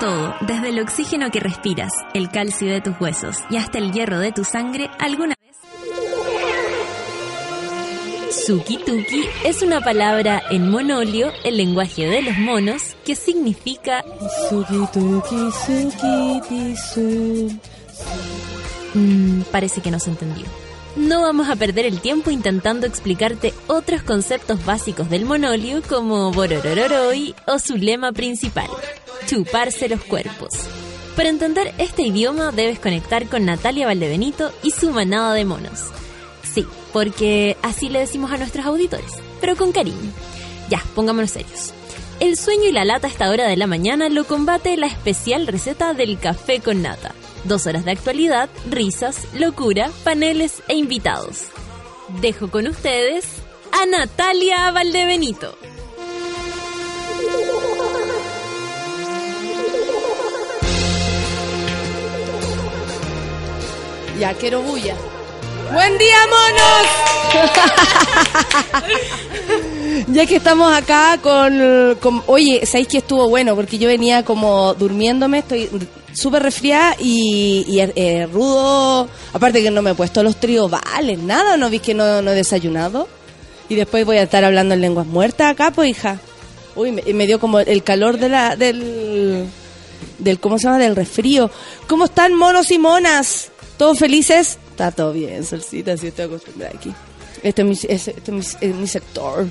Todo, desde el oxígeno que respiras, el calcio de tus huesos y hasta el hierro de tu sangre, alguna vez... Suki-tuki es una palabra en monolio, el lenguaje de los monos, que significa... Mm, parece que no se entendió. No vamos a perder el tiempo intentando explicarte otros conceptos básicos del monolio como Bororororoi o su lema principal, chuparse los cuerpos. Para entender este idioma debes conectar con Natalia Valdebenito y su manada de monos. Sí, porque así le decimos a nuestros auditores, pero con cariño. Ya, pongámonos serios. El sueño y la lata a esta hora de la mañana lo combate la especial receta del café con nata Dos horas de actualidad, risas, locura, paneles e invitados. Dejo con ustedes a Natalia Valdebenito. Ya quiero bulla. ¡Buen día, monos! ya que estamos acá con, con, Oye, ¿sabéis que estuvo bueno? Porque yo venía como durmiéndome, estoy súper resfriada y, eh, rudo. Aparte que no me he puesto los triobales, nada, ¿no vi que no, no he desayunado? Y después voy a estar hablando en lenguas muertas acá, pues hija. Uy, me, me dio como el calor de la, del, del, ¿cómo se llama? Del resfrío. ¿Cómo están monos y monas? ¿Todos felices? Está todo bien, Solcita, así estoy acostumbrada aquí. Este es mi, este es mi, sector.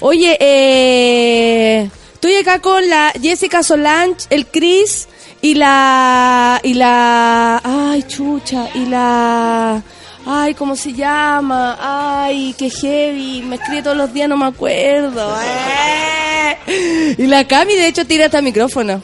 Oye, eh, estoy acá con la Jessica Solange, el Chris y la. Y la. Ay, chucha. Y la. Ay, ¿cómo se llama? Ay, qué heavy. Me escribe todos los días, no me acuerdo. Eh. Y la Cami, de hecho, tira hasta micrófono.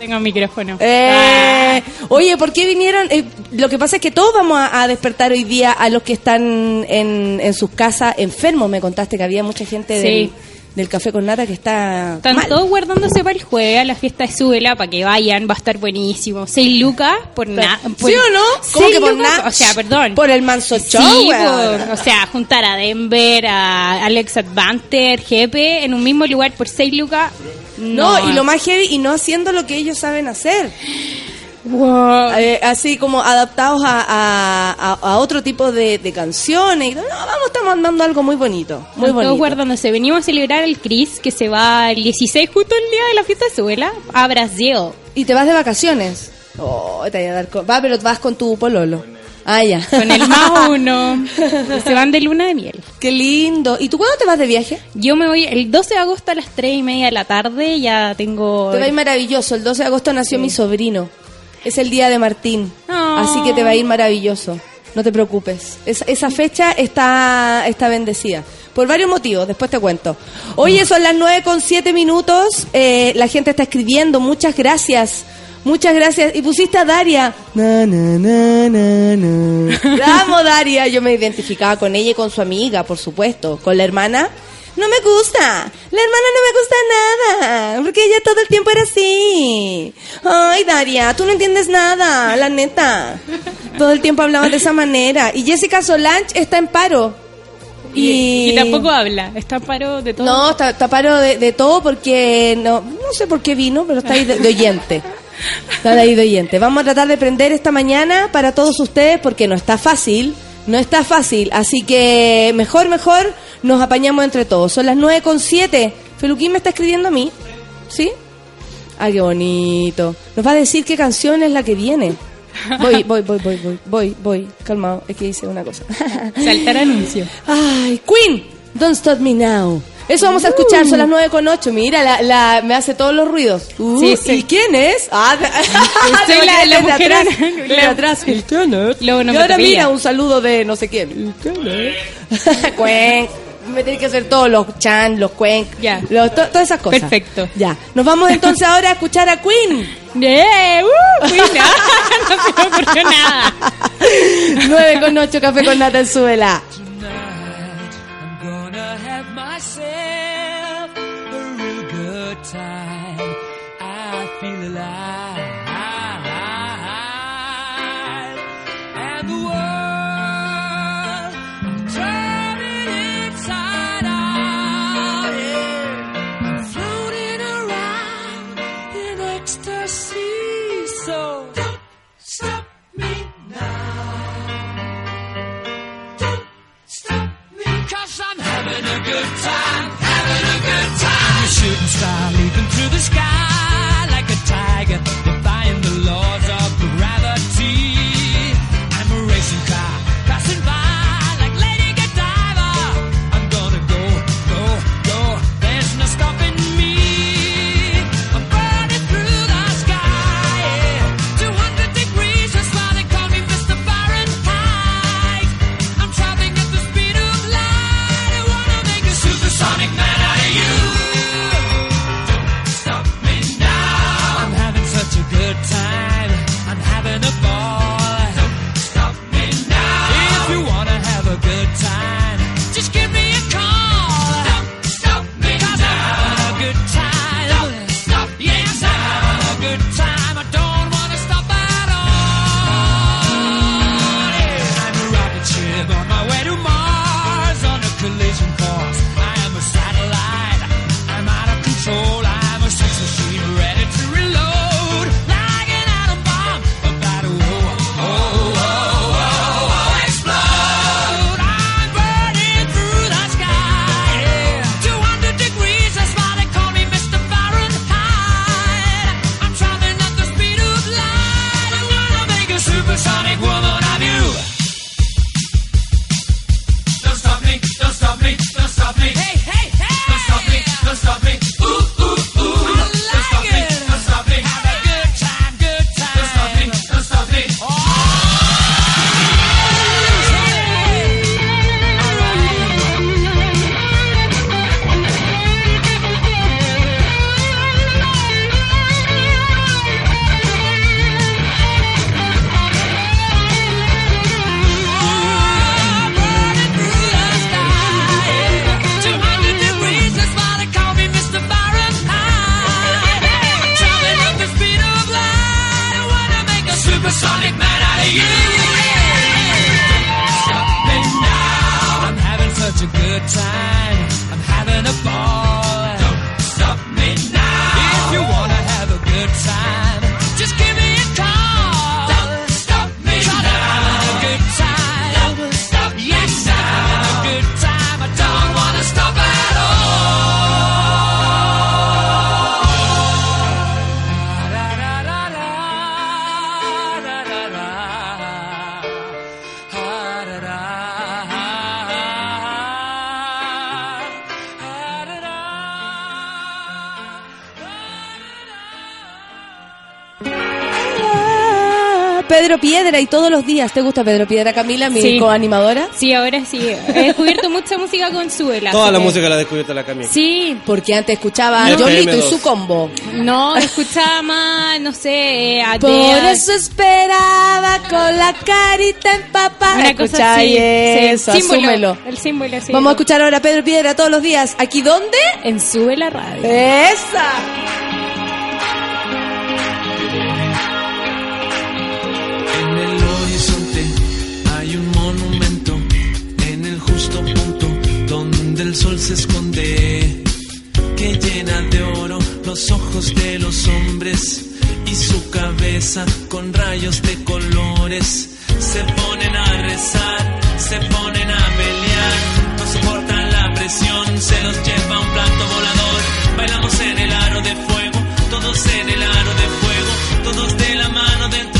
Tengo micrófono. Eh. Oye, ¿por qué vinieron? Eh, lo que pasa es que todos vamos a, despertar hoy día a los que están en, en sus casas enfermos. Me contaste que había mucha gente sí del café con nata que está. Están todos guardándose para el jueves a la fiesta de Suela para que vayan, va a estar buenísimo. Seis lucas por nada. ¿Sí o no? ¿Cómo que por nada? O sea, perdón. Por el manso show, O sea, juntar a Denver, a Alex Advanter, Jepe en un mismo lugar por seis lucas. No. no, y lo más heavy, y no haciendo lo que ellos saben hacer. Eh, así como adaptados a, a, otro tipo de, canciones. No, vamos, estamos mandando algo muy bonito. Muy bonito. guardándose. Venimos a celebrar el Cris, que se va el 16, justo el día de la fiesta de Suela, a Brasil. ¿Y te vas de vacaciones? Oh, te voy a dar Va, pero vas con tu pololo. Ah, ya. Con el más uno. se van de luna de miel. Qué lindo. ¿Y tú cuándo te vas de viaje? Yo me voy el 12 de agosto a las 3 y media de la tarde. Ya tengo. Te va a ir maravilloso. El 12 de agosto nació mi sobrino. Es el día de Martín, así que te va a ir maravilloso. No te preocupes. esa fecha está, está bendecida. Por varios motivos, después te cuento. Oye, son las 9 con 7 minutos. Eh, la gente está escribiendo. Muchas gracias. Muchas gracias. Y pusiste a Daria. Na, Vamos, Daria. Yo me identificaba con ella y con su amiga, por supuesto. Con la hermana no me gusta. La hermana no me gusta nada. Porque ella todo el tiempo era así. Ay, Daria, tú no entiendes nada, la neta. Todo el tiempo hablaba de esa manera. Y Jessica Solange está en paro. Y, tampoco habla, está en paro de todo. No, está, está paro de, todo porque no, no sé por qué vino, pero está ahí de, oyente. Está ahí de oyente. Vamos a tratar de prender esta mañana para todos ustedes porque no está fácil. No está fácil. Así que mejor, mejor nos apañamos entre todos. Son las 9 con 7. Feluquín me está escribiendo a mí. ¿Sí? Ay, qué bonito. Nos va a decir qué canción es la que viene. Voy, voy, voy, voy, voy, voy, voy. Calmado, es que hice una cosa. Saltar anuncio. Ay, Queen, Don't Stop Me Now. Eso vamos a escuchar, son las 9 con 8. Mira, la, la, me hace todos los ruidos. Uh, sí, sí. ¿Y quién es? Ah, Soy la, la mujer atrás. De atrás. ¿Y quién es? Luego no y ahora mira, un saludo de no sé quién. ¿Y quién es? me tenéis que hacer todos los chan, los cuenc, ya. todas esas cosas. Perfecto. Ya. Nos vamos entonces ahora a escuchar a Queen. Yeah, uh, Queen. no se me ocurrió nada. 9 con 8, café con nata en suela. shooting star leaping through the sky. Pedro Piedra y todos los días. ¿Te gusta Pedro Piedra, Camila, mi Sí. coanimadora? Sí, ahora sí. He descubierto mucha música con Suela. Toda la música la ha descubierto la Camila. Sí, Porque antes escuchaba a. Yolito y FM2. su combo. no, escuchaba más, no sé, eh, a Por eso esperaba con la carita empapada. Una cosa así. eso, sí. Símbolo, asúmelo. El símbolo, sí. Vamos a escuchar ahora a Pedro Piedra todos los días. ¿Aquí dónde? En Sube la Radio. ¡Esa! El sol se esconde, que llena de oro los ojos de los hombres y su cabeza con rayos de colores. Se ponen a rezar, se ponen a pelear, no soportan la presión, se los lleva un plato volador. Bailamos en el aro de fuego, todos en el aro de fuego, todos de la mano dentro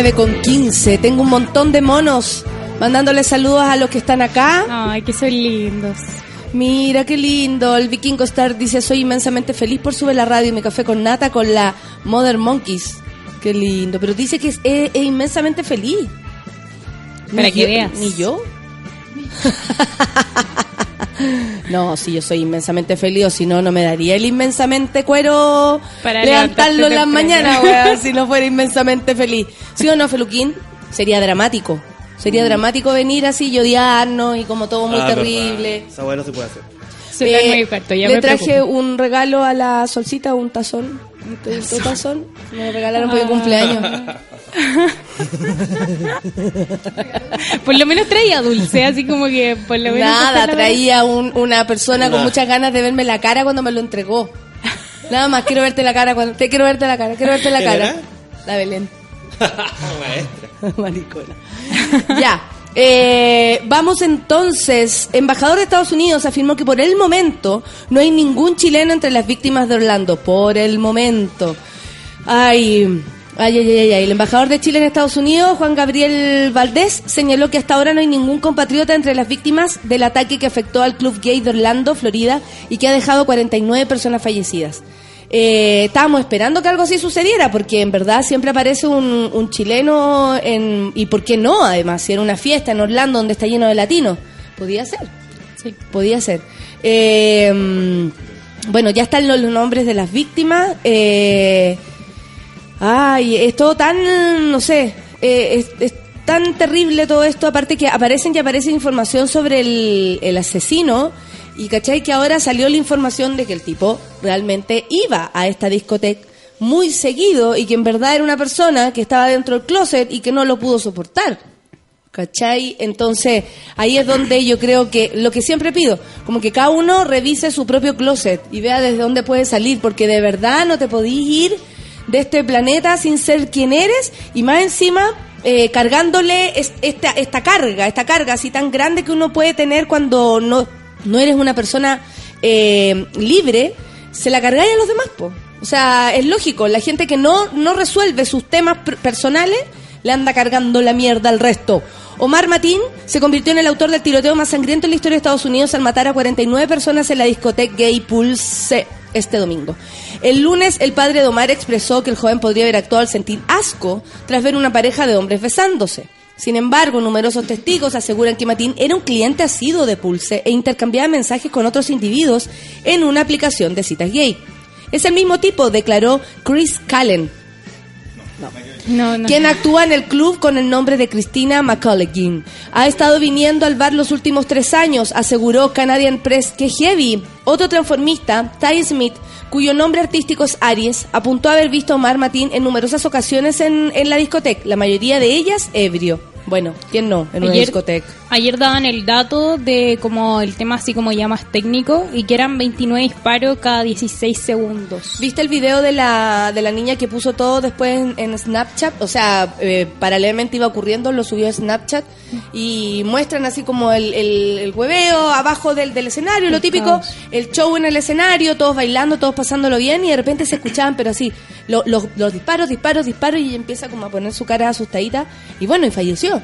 9 con 15. Tengo un montón de monos mandándole saludos a los que están acá. Ay, que son lindos. Mira qué lindo. El Vikingo Star dice: Soy inmensamente feliz por subir la radio y mi café con nata con la Mother Monkeys. Qué lindo. Pero dice que es, es- es inmensamente feliz. Para Ni que yo- veas. Ni yo. No, si yo soy inmensamente feliz, o si no, no me daría el inmensamente cuero Para levantarlo en las mañanas, si no fuera inmensamente feliz. ¿Sí o no, Feluquín? Sería dramático. Sería dramático venir así y odiarnos y como todo muy Ah, terrible. Esa no se puede hacer. Eh, muy corto, ya le me traje preocupo. un regalo a la solcita, un tazón. Un, un tazón. Me lo regalaron Ah. por mi cumpleaños. Por lo menos traía dulce, así como que por lo menos... Nada, traía un- una persona con muchas ganas de verme la cara cuando me lo entregó. Nada más, quiero verte la cara cuando te quiero verte la cara, quiero verte la ¿Quién cara. era? La Belén. Maestra. Maricona. ya. Eh, vamos entonces. Embajador de Estados Unidos afirmó que por el momento no hay ningún chileno entre las víctimas de Orlando. Por el momento. Ay. Ay, ay, ay, ay. El embajador de Chile en Estados Unidos, Juan Gabriel Valdés, señaló que hasta ahora no hay ningún compatriota entre las víctimas del ataque que afectó al club gay de Orlando, Florida, y que ha dejado 49 personas fallecidas. Eh, estábamos esperando que algo así sucediera, porque en verdad siempre aparece un, un chileno en, y por qué no, además, si era una fiesta en Orlando donde está lleno de latinos. Podía ser, Sí. podía ser. Eh, bueno, ya están los, los nombres de las víctimas. Eh, ay, es todo tan, no sé, eh, es, es tan terrible todo esto, aparte que aparecen y aparece información sobre el, el asesino. Y cachai que ahora salió la información de que el tipo realmente iba a esta discoteca muy seguido y que en verdad era una persona que estaba dentro del closet y que no lo pudo soportar. ¿Cachai? Entonces, ahí es donde yo creo que lo que siempre pido, como que cada uno revise su propio closet y vea desde dónde puede salir, porque de verdad no te podís ir de este planeta sin ser quien eres y más encima eh, cargándole es- esta, esta carga, esta carga así tan grande que uno puede tener cuando no, no eres una persona eh, libre, se la cargáis a los demás, po. O sea, es lógico, la gente que no, no resuelve sus temas per- personales le anda cargando la mierda al resto. Omar Matín se convirtió en el autor del tiroteo más sangriento en la historia de Estados Unidos al matar a 49 personas en la discoteca Gay Pulse este domingo. El lunes, el padre de Omar expresó que el joven podría haber actuado al sentir asco tras ver una pareja de hombres besándose. Sin embargo, numerosos testigos aseguran que Matín era un cliente asiduo de Pulse e intercambiaba mensajes con otros individuos en una aplicación de citas gay. Es el mismo tipo, declaró Chris Callen, No, no. quien actúa en el club con el nombre de Cristina McCullough. Ha estado viniendo al bar los últimos tres años, aseguró Canadian Press que Heavy, otro transformista, Ty Smith, cuyo nombre artístico es Aries, apuntó a haber visto a Omar Matín en numerosas ocasiones en, en la discoteca, la mayoría de ellas ebrio. Bueno, ¿quién no? En una Ayer, discoteca. ayer daban el dato de como el tema así como ya más técnico y que eran 29 disparos cada 16 segundos. ¿Viste el video de la, de la niña que puso todo después en, en Snapchat? O sea, eh, paralelamente iba ocurriendo, lo subió a Snapchat y muestran así como el, el, el hueveo abajo del, del escenario, lo típico, el show en el escenario, todos bailando, todos pasándolo bien y de repente se escuchaban, pero así, lo- los, los disparos, disparos, disparos y ella empieza como a poner su cara asustadita y bueno, y falleció.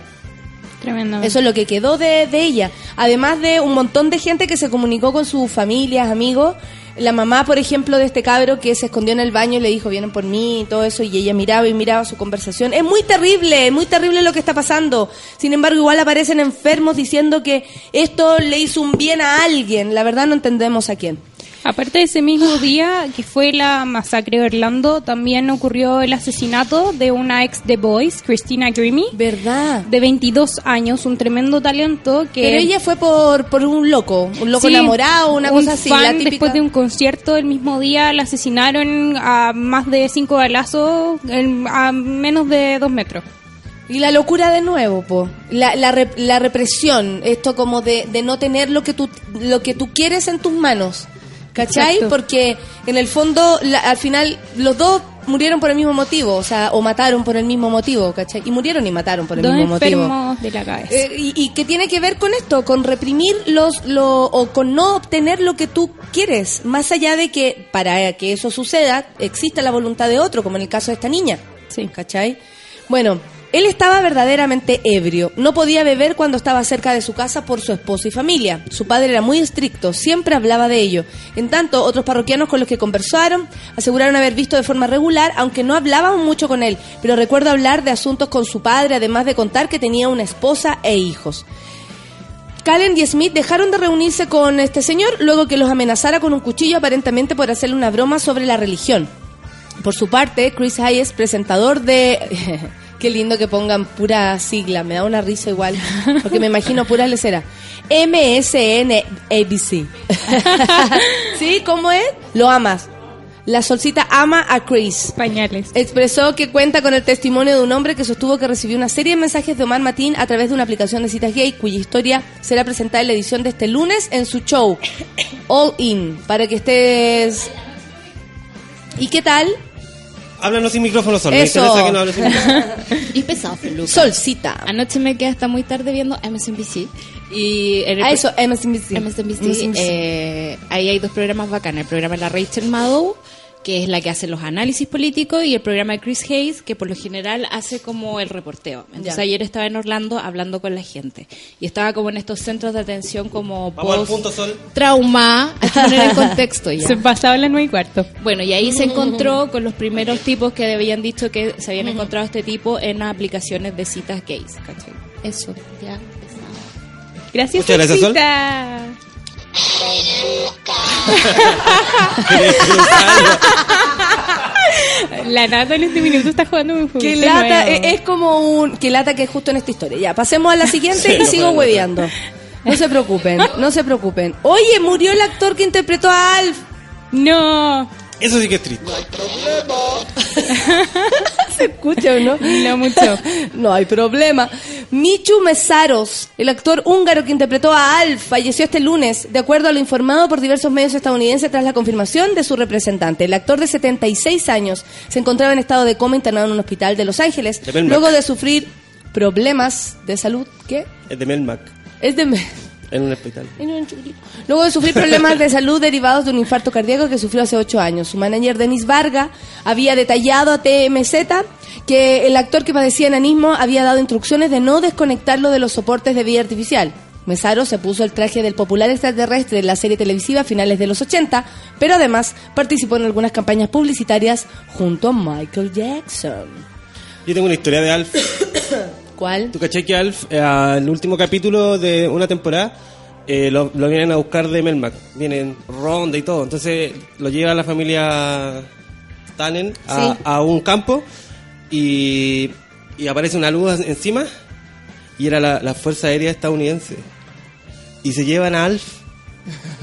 Tremendo. Eso es lo que quedó de, de ella. Además de un montón de gente que se comunicó con sus familias, amigos. La mamá, por ejemplo, de este cabro que se escondió en el baño y le dijo, vienen por mí y todo eso, y ella miraba y miraba su conversación. Es muy terrible, es muy terrible lo que está pasando. Sin embargo, igual aparecen enfermos diciendo que esto le hizo un bien a alguien. La verdad no entendemos a quién. Aparte de ese mismo día que fue la masacre de Orlando, también ocurrió el asesinato de una ex The Boys, Christina Grimmie, ¿Verdad? de 22 años, un tremendo talento que... Pero ella fue por, por un loco, un loco Sí, enamorado, una un cosa así. fan, la típica... después de un concierto el mismo día la asesinaron a más de cinco balazos a menos de dos metros. Y la locura de nuevo, po. La, la, rep- la represión, esto como de, de no tener lo que, tú, lo que tú quieres en tus manos. ¿Cachai? Exacto. Porque en el fondo, la- al final, los dos murieron por el mismo motivo, o sea, o mataron por el mismo motivo, ¿cachai? Y murieron y mataron por el Dos mismo motivo. enfermos de la cabeza. Eh, y, y que tiene que ver con esto, con reprimir los, lo, o con no obtener lo que tú quieres, más allá de que para que eso suceda exista la voluntad de otro, como en el caso de esta niña. Sí. ¿Cachai? Bueno, él estaba verdaderamente ebrio. No podía beber cuando estaba cerca de su casa por su esposa y familia. Su padre era muy estricto, siempre hablaba de ello. En tanto, otros parroquianos con los que conversaron aseguraron haber visto de forma regular, aunque no hablaban mucho con él, pero recuerdo hablar de asuntos con su padre, además de contar que tenía una esposa e hijos. Callen y Smith dejaron de reunirse con este señor luego que los amenazara con un cuchillo aparentemente por hacerle una broma sobre la religión. Por su parte, Chris Hayes, presentador de... Qué lindo que pongan pura sigla, me da una risa igual, porque me imagino pura lecera. MSN ABC. ¿Sí? ¿Cómo es? Lo amas. La solcita ama a Chris. Pañales. Expresó que cuenta con el testimonio de un hombre que sostuvo que recibió una serie de mensajes de Omar Matín a través de una aplicación de citas gay cuya historia será presentada en la edición de este lunes en su show All In para que estés ¿Y qué tal? Háblanos sin micrófono, Sol. Eso. Me interesa que no hables sin micrófono. Y pesado. Solcita. Anoche me quedé hasta muy tarde viendo MSNBC. Y en el A eso, MSNBC. MSNBC, eh, ahí hay dos programas bacanas. El programa de la Rachel Maddow, que es la que hace los análisis políticos, y el programa de Chris Hayes, que por lo general hace como el reporteo. Entonces Ya. ayer estaba en Orlando hablando con la gente. Y estaba como en estos centros de atención como Vamos al post punto, Sol. trauma. Hay que poner en contexto ya. Se pasaba las nueve y cuarto. Bueno, y ahí se encontró con los primeros tipos que habían dicho que se habían encontrado este tipo en aplicaciones de citas gays. ¿cachai? Eso, ya. Gracias, Muchas gracias, Sol. La nata en este minuto está jugando un juego. Que lata, eh, es como un. Que lata que es justo en esta historia. Ya, pasemos a la siguiente Sí, y sigo hueveando. No se preocupen, no se preocupen. Oye, murió el actor que interpretó a Alf. No, Eso sí que es triste. ¿Se escucha o no? no mucho. No hay problema. Michu Mesaros, el actor húngaro que interpretó a Alf, falleció este lunes, de acuerdo a lo informado por diversos medios estadounidenses tras la confirmación de su representante. El actor de 76 años se encontraba en estado de coma internado en un hospital de Los Ángeles, De Melmac. luego de sufrir problemas de salud. ¿Qué? Es de Melmac, Es de... en un hospital. Luego de sufrir problemas de salud derivados de un infarto cardíaco que sufrió hace ocho años. Su manager, Denis Varga, había detallado a TMZ que el actor que padecía enanismo había dado instrucciones de no desconectarlo de los soportes de vida artificial. Mesaro se puso el traje del popular extraterrestre en la serie televisiva a finales de los 80, pero además participó en algunas campañas publicitarias junto a Michael Jackson. Yo tengo una historia de Alf. ¿Cuál? ¿Tú caché que Alf, eh, al último capítulo de una temporada, eh, lo, lo vienen a buscar de Melmac? Vienen ronda y todo. Entonces lo lleva la familia Tannen a, Sí. a un campo y, y aparece una luz encima y era la, la Fuerza Aérea Estadounidense. Y se llevan a Alf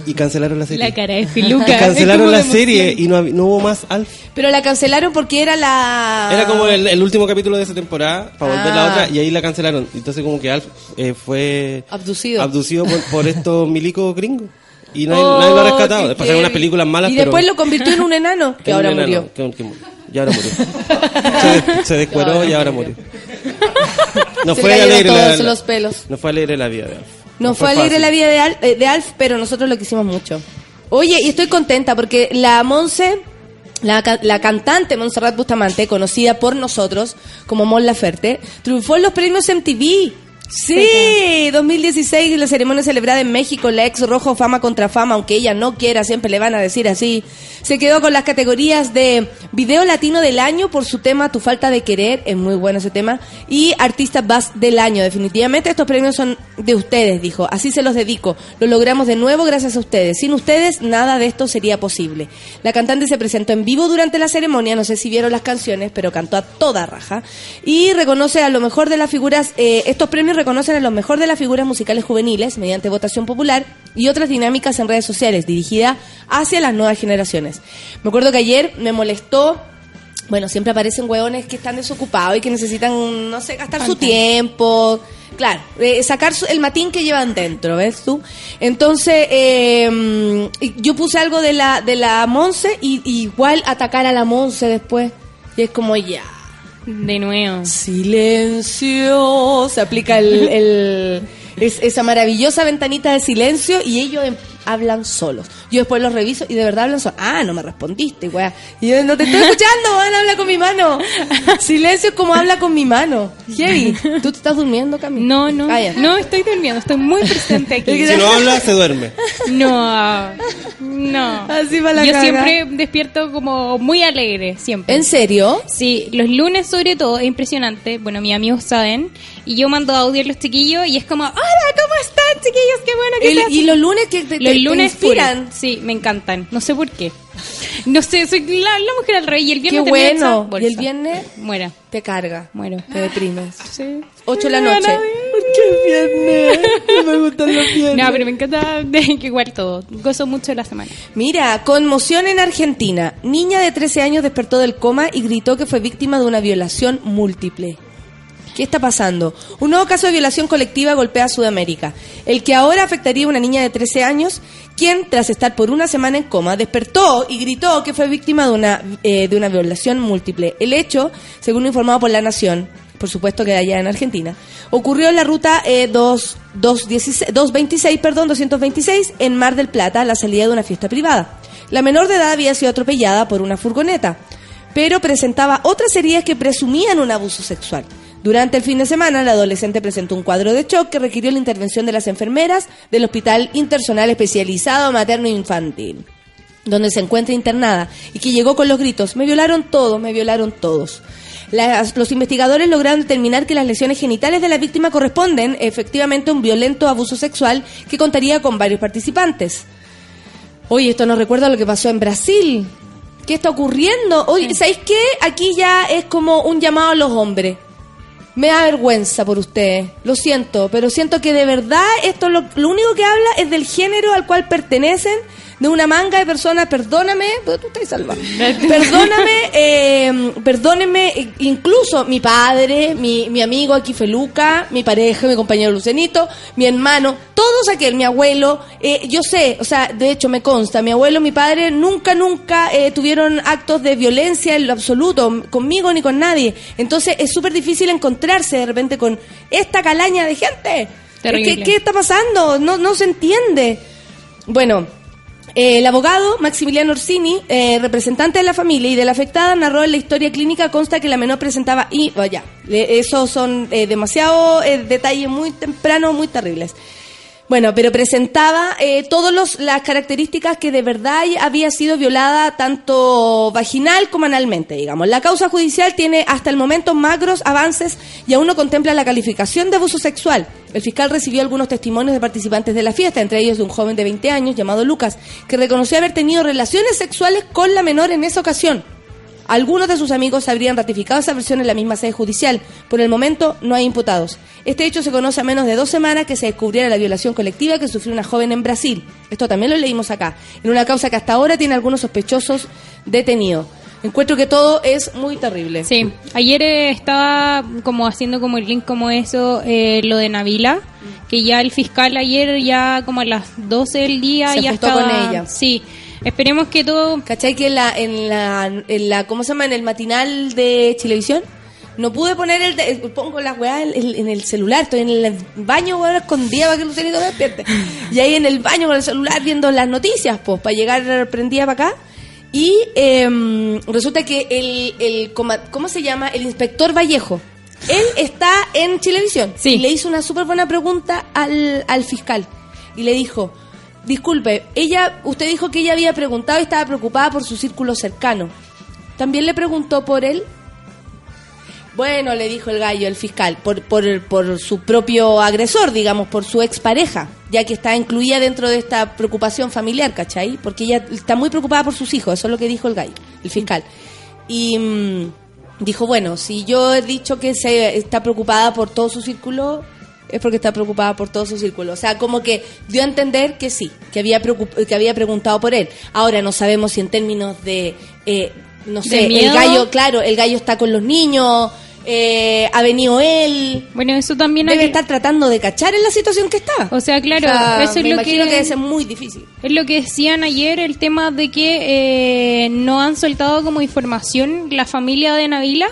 y cancelaron la serie. La cara de Y Filuca. cancelaron la serie y no, no hubo más Alf. Pero la cancelaron porque era la... Era como el, el último capítulo de esa temporada para volver la Ah. otra y ahí la cancelaron. Entonces como que Alf eh, fue Abducido. abducido por, por estos milicos gringos. Y nadie, Oh, nadie lo ha rescatado. Después pasaron unas películas malas, Y pero... después lo convirtió en un enano, que en ahora enano, murió. que- que murió. Y ahora murió. se, se descueró y ahora murió. No Se fue alegre la, la- los pelos. No fue alegre la vida de Alf. No fue alegre fácil. la vida de, Al- eh, de Alf, pero nosotros lo quisimos mucho. Oye, y estoy contenta porque la Monse, la, la cantante Montserrat Bustamante, conocida por nosotros como Mon Laferte, triunfó en los premios MTV. Sí, 2016, la ceremonia celebrada en México, la ex Rojo Fama contra Fama, aunque ella no quiera, siempre le van a decir así. Se quedó con las categorías de Video Latino del Año por su tema Tu Falta de Querer, es muy bueno ese tema, y Artista Bass del Año. Definitivamente estos premios son de ustedes, dijo. Así se los dedico. Lo logramos de nuevo gracias a ustedes. Sin ustedes, nada de esto sería posible. La cantante se presentó en vivo durante la ceremonia, no sé si vieron las canciones, pero cantó a toda raja. Y reconoce a lo mejor de las figuras, eh, estos premios reconocen a lo mejor de las figuras musicales juveniles mediante votación popular y otras dinámicas en redes sociales dirigida hacia las nuevas generaciones. Me acuerdo que ayer me molestó bueno, siempre aparecen hueones que están desocupados y que necesitan, no sé, gastar su tiempo. Claro, eh, sacar su- el matín que llevan dentro, ¿ves tú? Entonces, eh, yo puse algo de la, de la Monse y, y igual atacar a la Monse después. Y es como ya. De nuevo. Silencio. Se aplica el, el- es- esa maravillosa ventanita de silencio y ellos em- hablan solos. Yo después los reviso y de verdad hablan solos. Ah, no me respondiste, weá. Y yo, no te estoy escuchando, van, habla con mi mano. Silencio es como habla con mi mano. Heavy. ¿Tú te estás durmiendo, Camila? No, no, Calla. no estoy durmiendo, estoy muy presente aquí. Si no habla, se duerme. No, no. Así va la Yo siempre despierto como muy alegre, siempre. ¿En serio? Sí, los lunes sobre todo, es impresionante. Bueno, mis amigos saben. Y yo mando audio a los chiquillos y es como, hola, ¿cómo están, chiquillos? Qué bueno que El- están". y los lunes que te- te lunes inspiran. full. Sí, me encantan. No sé por qué. No sé, soy la, la mujer al rey y el Qué viernes hecha bueno. Y el viernes Muera, te carga. muero. Te deprimes. Sí. 8 de la No, noche. no, qué viernes. No me gustan los viernes. No, pero me encanta de que igual todo. Gozo mucho la semana. Mira, conmoción en Argentina. Niña de 13 años despertó del coma y gritó que fue víctima de una violación múltiple. ¿Qué está pasando? Un nuevo caso de violación colectiva golpea a Sudamérica. El que ahora afectaría a una niña de 13 años, quien, tras estar por una semana en coma, despertó y gritó que fue víctima de una, eh, de una violación múltiple. El hecho, según lo informado por La Nación, por supuesto que allá en Argentina, ocurrió en la ruta eh, 2, 216 226, perdón, 226 en Mar del Plata a la salida de una fiesta privada. La menor de edad había sido atropellada por una furgoneta, pero presentaba otras heridas que presumían un abuso sexual. Durante el fin de semana, la adolescente presentó un cuadro de shock que requirió la intervención de las enfermeras del Hospital Intersonal Especializado Materno Infantil donde se encuentra internada y que llegó con los gritos, me violaron todos, me violaron todos. Las- los investigadores lograron determinar que las lesiones genitales de la víctima corresponden efectivamente a un violento abuso sexual que contaría con varios participantes. Oye, esto nos recuerda a lo que pasó en Brasil. ¿Qué está ocurriendo? Oye, ¿sabéis qué? Aquí ya es como un llamado a los hombres. Me da vergüenza por ustedes, lo siento, pero siento que de verdad esto lo, lo único que habla es del género al cual pertenecen, de una manga de personas, perdóname, pero tú estás. Perdóname, eh, perdónenme, eh, incluso mi padre, mi, mi amigo aquí Feluca, mi pareja, mi compañero Lucenito, mi hermano, todos aquel, mi abuelo, eh, yo sé, o sea, de hecho me consta, mi abuelo, mi padre nunca, nunca eh, tuvieron actos de violencia en lo absoluto, conmigo ni con nadie. Entonces es súper difícil encontrarse de repente con esta calaña de gente. ¿Qué, qué está pasando? No, no se entiende. Bueno, eh, el abogado Maximiliano Orsini, eh, representante de la familia y de la afectada, narró en la historia clínica consta que la menor presentaba y vaya, le- esos son eh, demasiado eh, detalles muy tempranos, muy terribles. Bueno, pero presentaba eh, todas las características que de verdad había sido violada tanto vaginal como analmente, digamos. La causa judicial tiene hasta el momento macros avances y aún no contempla la calificación de abuso sexual. El fiscal recibió algunos testimonios de participantes de la fiesta, entre ellos de un joven de 20 años llamado Lucas, que reconoció haber tenido relaciones sexuales con la menor en esa ocasión. Algunos de sus amigos habrían ratificado esa versión en la misma sede judicial. Por el momento no hay imputados. Este hecho se conoce a menos de dos semanas que se descubriera la violación colectiva que sufrió una joven en Brasil. Esto también lo leímos acá, en una causa que hasta ahora tiene algunos sospechosos detenidos. Encuentro que todo es muy terrible. Sí, ayer eh, estaba como haciendo como el link como eso, eh, lo de Navila, que ya el fiscal ayer ya como a las 12 del día Se ya estaba... con ella. Sí, esperemos que todo... ¿Cachai que en la, en la, en la, ¿cómo se llama? En el matinal de Chilevisión, no pude poner el, de- pongo las weas en, en- en el celular, estoy en el baño, weón, escondida para que Lucerito me despierte. Y ahí en el baño con el celular viendo las noticias, pues, para llegar prendida para acá. Y em, resulta que el, el, ¿cómo se llama? El inspector Vallejo. Él está en Chilevisión. Sí. Y le hizo una súper buena pregunta al, al fiscal. Y le dijo, disculpe, ella, usted dijo que ella había preguntado y estaba preocupada por su círculo cercano. ¿También le preguntó por él? Bueno, le dijo el gallo, el fiscal, por, por, por su propio agresor, digamos, por su expareja, ya que está incluida dentro de esta preocupación familiar, ¿cachai? Porque ella está muy preocupada por sus hijos, eso es lo que dijo el gallo, el fiscal. Y mm, dijo, bueno, si yo he dicho que se está preocupada por todo su círculo, es porque está preocupada por todo su círculo. O sea, como que dio a entender que sí, que había, que había preguntado por él. Ahora no sabemos si en términos de, eh, no sé, el gallo, claro, el gallo está con los niños, eh, ha venido él, Bueno, eso también debe hay- estar tratando de cachar en la situación que está. O sea, claro, O sea, eso es me lo que- que debe ser muy difícil. Es lo que decían ayer, el tema de que eh, no han soltado como información la familia de Navila,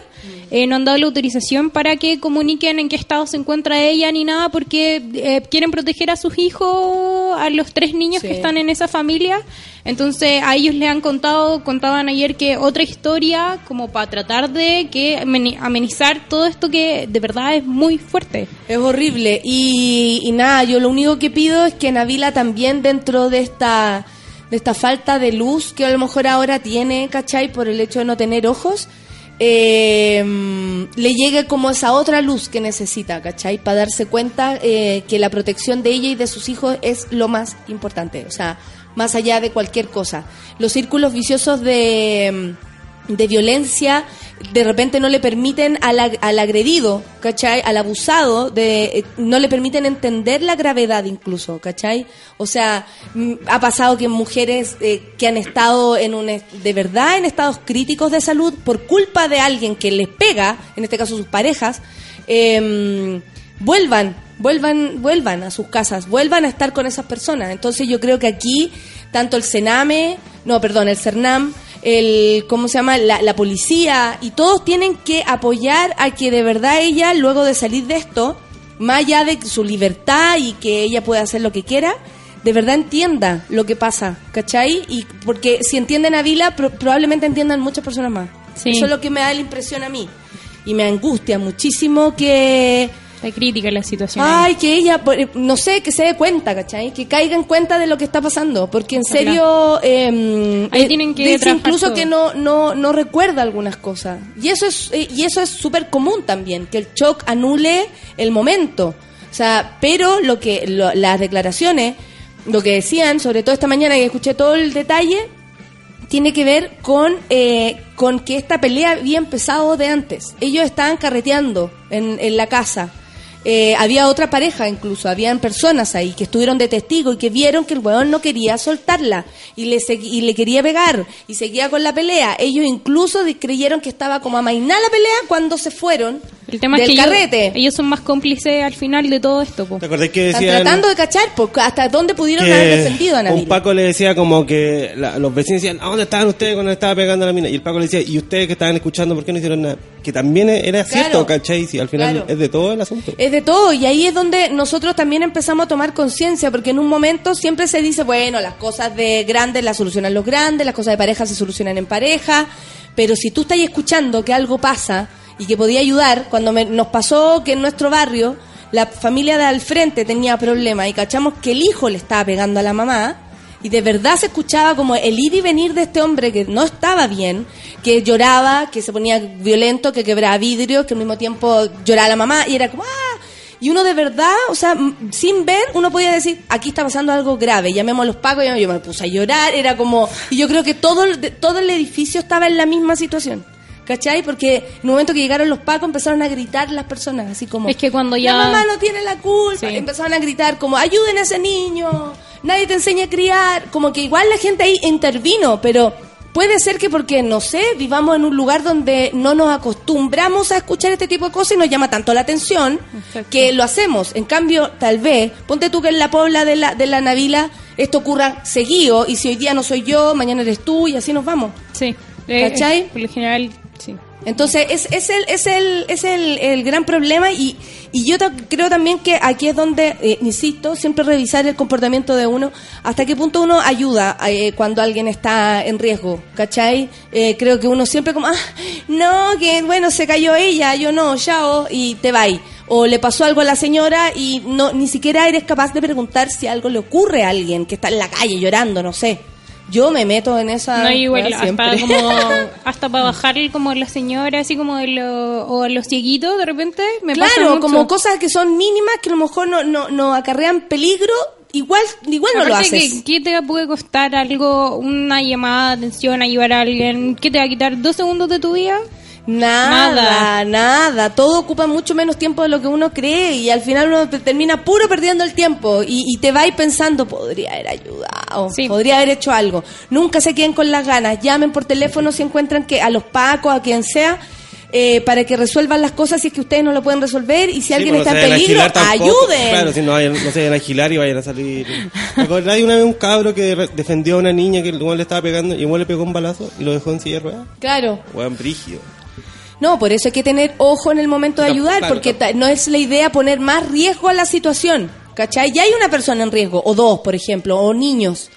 eh, no han dado la autorización para que comuniquen en qué estado se encuentra ella ni nada, porque eh, quieren proteger a sus hijos a los tres niños Sí. que están en esa familia. Entonces a ellos le han contado, contaban ayer que otra historia como para tratar de que ameni- amenizar todo esto que de verdad es muy fuerte. Es horrible. Y, y nada, yo lo único que pido es que Navila también dentro de esta, de esta falta de luz que a lo mejor ahora tiene, ¿cachai? Por el hecho de no tener ojos, eh, le llegue como esa otra luz que necesita, ¿cachai? Para darse cuenta eh, que la protección de ella y de sus hijos es lo más importante. O sea, más allá de cualquier cosa. Los círculos viciosos de de violencia de repente no le permiten al, al agredido, ¿cachai? Al abusado, de, eh, no le permiten entender la gravedad incluso, ¿cachai? O sea, mm, ha pasado que mujeres eh, que han estado en un, de verdad en estados críticos de salud por culpa de alguien que les pega, en este caso sus parejas, eh, vuelvan, vuelvan, vuelvan a sus casas, vuelvan a estar con esas personas. Entonces yo creo que aquí, tanto el Sename, no, perdón, el Cernam, el, ¿cómo se llama? La, la policía, y todos tienen que apoyar a que de verdad ella, luego de salir de esto, más allá de su libertad y que ella pueda hacer lo que quiera, de verdad entienda lo que pasa, ¿cachai? Y porque si entienden a Vila, pro- probablemente entiendan muchas personas más. Sí. Eso es lo que me da la impresión a mí. Y me angustia muchísimo que... Está crítica la situación. Ay, que ella, eh, no sé, que se dé cuenta, ¿cachai? Que caiga en cuenta de lo que está pasando. Porque en serio, eh, Ahí tienen que dice incluso todo. que no, no, no recuerda algunas cosas. Y eso es eh, y eso es súper común también, que el shock anule el momento. O sea, pero lo que lo- las declaraciones, lo que decían, sobre todo esta mañana que escuché todo el detalle, tiene que ver con, eh, con que esta pelea había empezado de antes. Ellos estaban carreteando en, en la casa. Eh, había otra pareja incluso, habían personas ahí que estuvieron de testigo y que vieron que el weón no quería soltarla y le, y le quería pegar y seguía con la pelea. Ellos incluso creyeron que estaba como amainada la pelea cuando se fueron El tema del es que ellos, carrete. ellos son más cómplices al final de todo esto. po. ¿Te acordás que Están decían tratando de cachar pues, hasta dónde pudieron haber defendido a un Nabil. Paco le decía como que la- los vecinos decían, ¿a dónde estaban ustedes cuando estaba pegando a la mina? Y el Paco le decía, ¿y ustedes que estaban escuchando por qué no hicieron nada? Que también era cierto, Claro. ¿cachai? Si al final Claro. es de todo el asunto. Es de todo, y ahí es donde nosotros también empezamos a tomar conciencia, porque en un momento siempre se dice, bueno, las cosas de grandes las solucionan los grandes, las cosas de pareja se solucionan en pareja, pero si tú estás escuchando que algo pasa y que podía ayudar, cuando me- nos pasó que en nuestro barrio la familia de al frente tenía problemas y cachamos que el hijo le estaba pegando a la mamá, y de verdad se escuchaba como el ir y venir de este hombre que no estaba bien, que lloraba, que se ponía violento, que quebraba vidrio, que al mismo tiempo lloraba la mamá y era como ¡ah! Y uno de verdad, o sea, sin ver, uno podía decir, aquí está pasando algo grave, llamemos a los pagos, y yo me puse a llorar, era como, y yo creo que todo, todo el edificio estaba en la misma situación. ¿Cachai? Porque en el momento que llegaron los pacos empezaron a gritar las personas, así como... Es que cuando ya- La mamá no tiene la culpa. Sí. Empezaron a gritar como, ayuden a ese niño, nadie te enseña a criar. Como que igual la gente ahí intervino, pero puede ser que porque, no sé, vivamos en un lugar donde no nos acostumbramos a escuchar este tipo de cosas y nos llama tanto la atención Exacto. que lo hacemos. En cambio, tal vez, ponte tú que en la pobla de la, de la Navila esto ocurra seguido y si hoy día no soy yo, mañana eres tú y así nos vamos. Sí. Eh, ¿Cachai? eh, por lo general, sí. Entonces, es, es, el, es, el, es el, el gran problema y, y yo creo también que aquí es donde, eh, insisto, siempre revisar el comportamiento de uno, hasta qué punto uno ayuda eh, cuando alguien está en riesgo, ¿cachai? Eh, creo que uno siempre como, ah, no, que bueno, se cayó ella, yo no, chao, y te va O le pasó algo a la señora y no ni siquiera eres capaz de preguntar si algo le ocurre a alguien que está en la calle llorando, no sé. Yo me meto en esa... No, igual, hasta como hasta para bajar como la señora, así como de lo, o los cieguitos de repente, me pasa claro, mucho. como cosas que son mínimas que a lo mejor no, no, no acarrean peligro, igual, igual no lo haces. que, ¿qué te puede costar algo, una llamada de atención, ayudar a alguien? ¿Qué te va a quitar dos segundos de tu vida? Nada, Nada. nada, Todo ocupa mucho menos tiempo de lo que uno cree y al final uno te termina puro perdiendo el tiempo y, y te va ir pensando, podría haber ayudado, Sí. podría haber hecho algo. Nunca se queden con las ganas, llamen por teléfono si encuentran que a los pacos, a quien sea, eh, para que resuelvan las cosas si es que ustedes no lo pueden resolver y si alguien pues, está no en peligro, ayuden. Claro, si no, vayan, no se vayan a agilar y vayan a salir. ¿Te acordás de una vez un cabro que defendió a una niña que el le estaba pegando y igual le pegó un balazo y lo dejó en silla de ruedas? Claro. Weón, brígido. No, por eso hay que tener ojo en el momento de ayudar, claro, porque claro. no es la idea poner más riesgo a la situación. ¿Cachai? Ya hay una persona en riesgo, o dos, por ejemplo, o niños.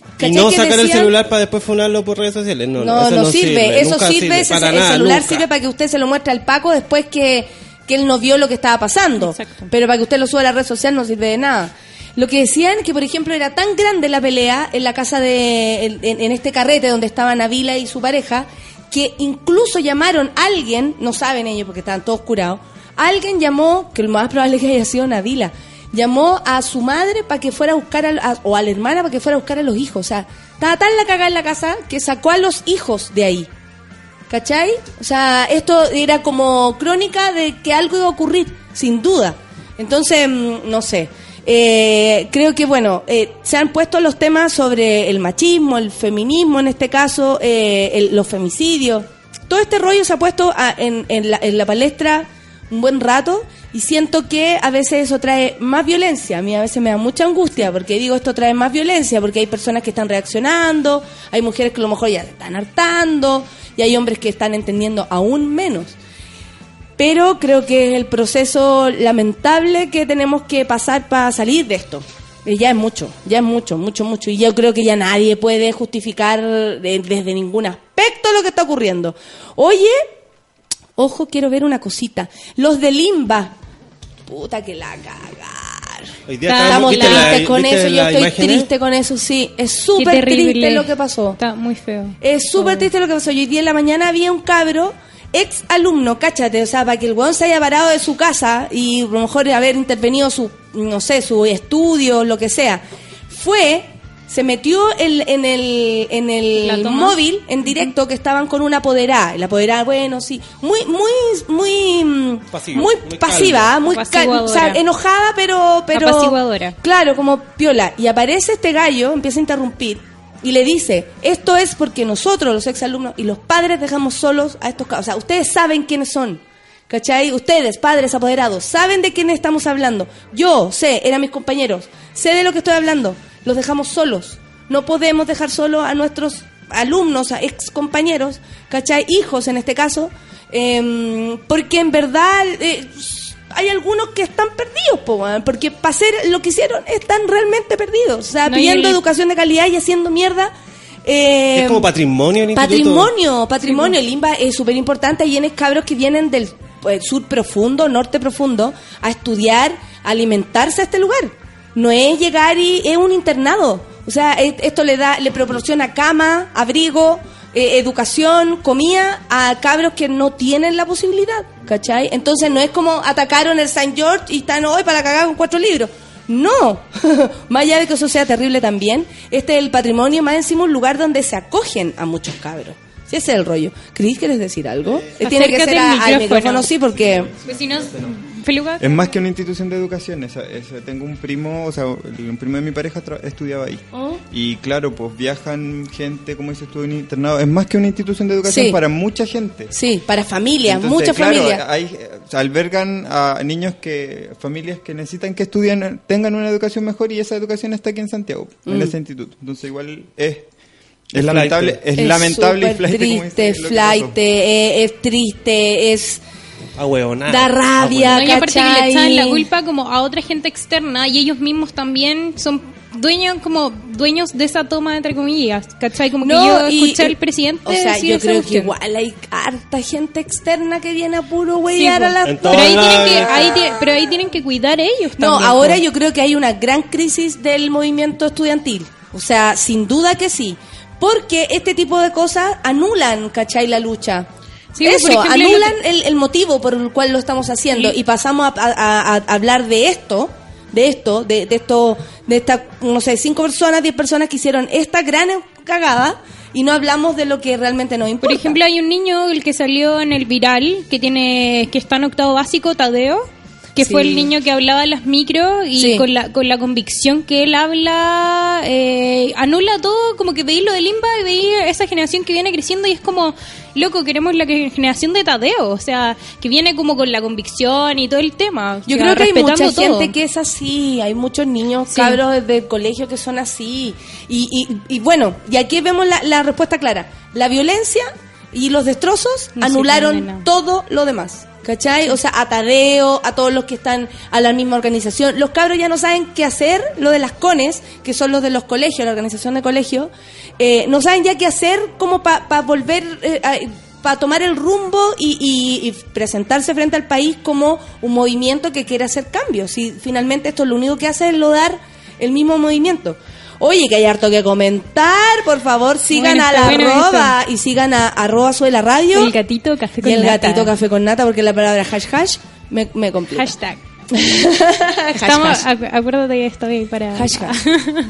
Y ¿Cachai no sacar el celular para después funarlo por redes sociales. No, No, eso no, sirve. Eso nunca sirve, ese- el nada, celular nunca. sirve para que usted se lo muestre al Paco después que, que él no vio lo que estaba pasando. Exacto. Pero para que usted lo suba a la red social no sirve de nada. Lo que decían que, por ejemplo, era tan grande la pelea en la casa de, en, en- en este carrete donde estaban Avila y su pareja, que incluso llamaron a alguien, no saben ellos porque estaban todos curados, alguien llamó, que lo más probable es que haya sido Navila, llamó a su madre para que fuera a buscar, a- a- o a la hermana para que fuera a buscar a los hijos. O sea, estaba tan la cagada en la casa que sacó a los hijos de ahí. ¿Cachai? O sea, esto era como crónica de que algo iba a ocurrir, sin duda. Entonces, mm, no sé. Eh, creo que, bueno, eh, se han puesto los temas sobre el machismo, el feminismo en este caso, eh, el- los femicidios. Todo este rollo se ha puesto en, la, palestra un buen rato y siento que a veces eso trae más violencia. A mí a veces me da mucha angustia porque digo esto trae más violencia porque hay personas que están reaccionando, hay mujeres que a lo mejor ya están hartando y hay hombres que están entendiendo aún menos. Pero creo que es el proceso lamentable que tenemos que pasar para salir de esto. Eh, Ya es mucho, ya es mucho, mucho, mucho. Y yo creo que ya nadie puede justificar de- desde ningún aspecto lo que está ocurriendo. Oye, ojo, quiero ver una cosita. Los de Limba. Puta que la cagar. Hoy día Estamos ¿viste la- tristes con eso, yo estoy imágenes? triste con eso, sí. Es súper terrible. triste lo que pasó. Está muy feo. Es súper triste lo que pasó. Yo hoy día en la mañana había un cabro, ex alumno, cáchate, o sea, para que el weón se haya parado de su casa y a lo mejor haber intervenido su, no sé, su estudio, lo que sea. Fue, se metió en, en el, en ¿La el móvil en directo que estaban con una apoderada. La apoderada, bueno, sí, muy, muy, muy, mm, Pasiva, muy muy pasiva, calma. muy cal- o sea, enojada, pero, pero Apaciguadora. Claro, como piola. Y aparece este gallo, empieza a interrumpir y le dice, esto es porque nosotros, los exalumnos y los padres dejamos solos a estos cabros. O sea, ustedes saben quiénes son. ¿Cachai? Ustedes, padres apoderados, saben de quién estamos hablando. Yo sé, eran mis compañeros, sé de lo que estoy hablando. Los dejamos solos. No podemos dejar solos a nuestros alumnos, a ex compañeros, ¿cachai? Hijos en este caso, em, porque en verdad eh, hay algunos que están perdidos, po, porque para hacer lo que hicieron están realmente perdidos. O sea, No, pidiendo el- educación de calidad y haciendo mierda. eh, Es como patrimonio el instituto. Patrimonio, patrimonio. El IMBA es súper importante. Hay en cabros que vienen del pues, sur profundo, norte profundo, a estudiar, a alimentarse a este lugar. No es llegar y es un internado. O sea, esto le da, le proporciona cama, abrigo, eh, educación, comida a cabros que no tienen la posibilidad, ¿cachai? Entonces no es como atacaron el St. George y están hoy para cagar con cuatro libros. No, más allá de que eso sea terrible también, este es el patrimonio, más encima un lugar donde se acogen a muchos cabros. Sí, ese es el rollo. Cris, ¿quieres decir algo? Eh, Tiene que ser a- al micrófono. micrófono, sí, porque... Vecinos. Es más que una institución de educación. esa- esa- tengo un primo, o sea, el primo de mi pareja estudiaba ahí. Oh. Y claro, pues viajan gente, como dices tú, en internado. Es más que una institución de educación Sí. para mucha gente. Sí, para familias, muchas claro, familias. Hay, eh, albergan a niños que, familias que necesitan que estudien, tengan una educación mejor y esa educación está aquí en Santiago, Mm. en ese instituto. Entonces igual es, es Es lamentable, flight. es, lamentable y flight, triste, que flight, eh, es triste, es... Ah. Da rabia. No, y aparte que le echan la culpa como a otra gente externa y ellos mismos también son dueños como dueños de esa toma entre comillas, ¿cachai? Como que yo y- escuché y- al presidente O sea, decir yo creo que cuestión. igual hay harta gente externa que viene a puro Sí, huevear po. a las pero ahí, Toda tienen que, la- ahí pero ahí tienen que cuidar ellos No, también, ahora yo creo que hay una gran crisis del movimiento estudiantil. O sea, sin duda que sí. Porque este tipo de cosas anulan, ¿cachai? La lucha. Sí, por Eso, ejemplo, anulan que- el, el motivo por el cual lo estamos haciendo. Y pasamos a, a- hablar de esto, de esto, de, de esto, de estas, no sé, cinco personas, diez personas que hicieron esta gran cagada y no hablamos de lo que realmente nos importa. Por ejemplo, hay un niño, el que salió en el viral, que tiene que está en octavo básico, Tadeo, que Sí. fue el niño que hablaba en las micro y Sí. con, la, con la convicción que él habla, eh, anula todo, como que veis lo de Limba y veis esa generación que viene creciendo y es como, loco, queremos la generación de Tadeo, o sea, que viene como con la convicción y todo el tema. Yo o sea, creo que hay mucha todo. gente que es así, hay muchos niños, Sí. cabros del colegio que son así. Y, y, y bueno, y aquí vemos la, la respuesta clara. La violencia y los destrozos No anularon todo lo demás. ¿Cachai? O sea, a Tadeo, a todos los que están a la misma organización. Los cabros ya no saben qué hacer, lo de las CONES, que son los de los colegios, la organización de colegios, eh, no saben ya qué hacer como para volver, para tomar el rumbo y presentarse frente al país como un movimiento que quiere hacer cambios. Y finalmente esto lo único que hace es lodar el mismo movimiento. Oye, que hay harto que comentar, por favor, sigan Bueno, a la bueno arroba y sigan a arroba suela radio. El gatito café con Y el nata. gatito café con nata, porque la palabra hash hash me, me complica. Hashtag. Hash, Estamos, hash. acu- acuérdate que estoy para... Hash, hash.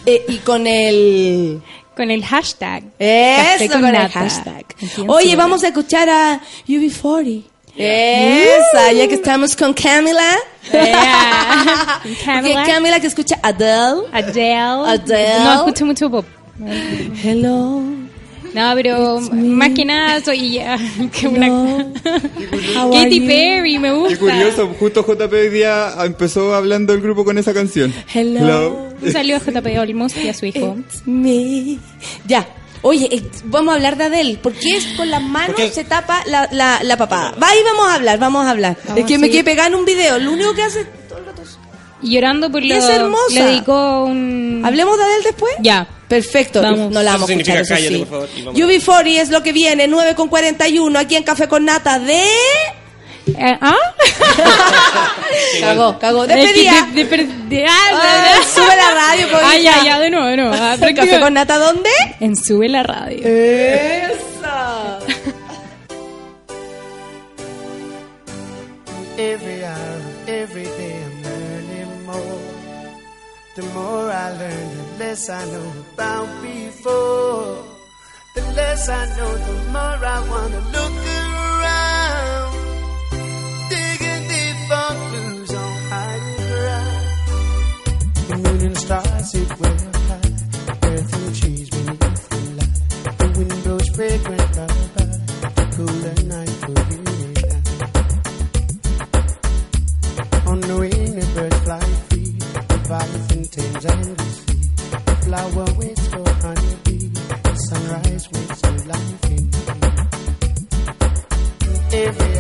Eh, y con el... con el hashtag. Café Eso, con con el hashtag. Oye, vamos a escuchar a UB40. Esa, ya que estamos con Camila. Yeah. Camila. Camila que escucha Adele. Adele. Adele. No escucho mucho pop. Hello. No, pero más que nada soy ya, que una Katy you? Perry me gusta. Qué curioso, justo JP hoy día empezó hablando el grupo con esa canción. Hello. Saludo a JP Olmos y a su hijo. It's me. Ya. Oye, eh, vamos a hablar de Adele. ¿Por qué es con las manos Porque- se tapa la, la, la papada? Va y vamos a hablar, vamos a hablar. Vamos, es que me quedé pegada en un video. Lo único que hace todo el rato es- Y llorando por lo es hermosa. Le dedicó un... ¿Hablemos de Adele después? Ya. Perfecto, Vamos. no la vamos a escuchar, cállate, sí. por favor, y vamos. UB40 es lo que viene, 9 con 41, aquí en Café con Nata de... Eh, ¿Ah? Cagó, cagó. Es que Despedida. de- de per- de- ah, Ah, no, no. sube la radio, Ah, ya, ya, de nuevo, de nuevo. Ah, ¿Café con Nata dónde? En Sube la Radio. Eso. Every hour, every day I'm learning more. The more I learn, the less I know about before. The less I know, the more I wanna look around. Stars high. Earth and trees beneath the light. The wind blows fragrant lullaby. The cooler night for you and I. On the wing, the birds fly free. The Leviathan tames and the sea. The flower waits for honeybee. The sunrise waits for life in me. Every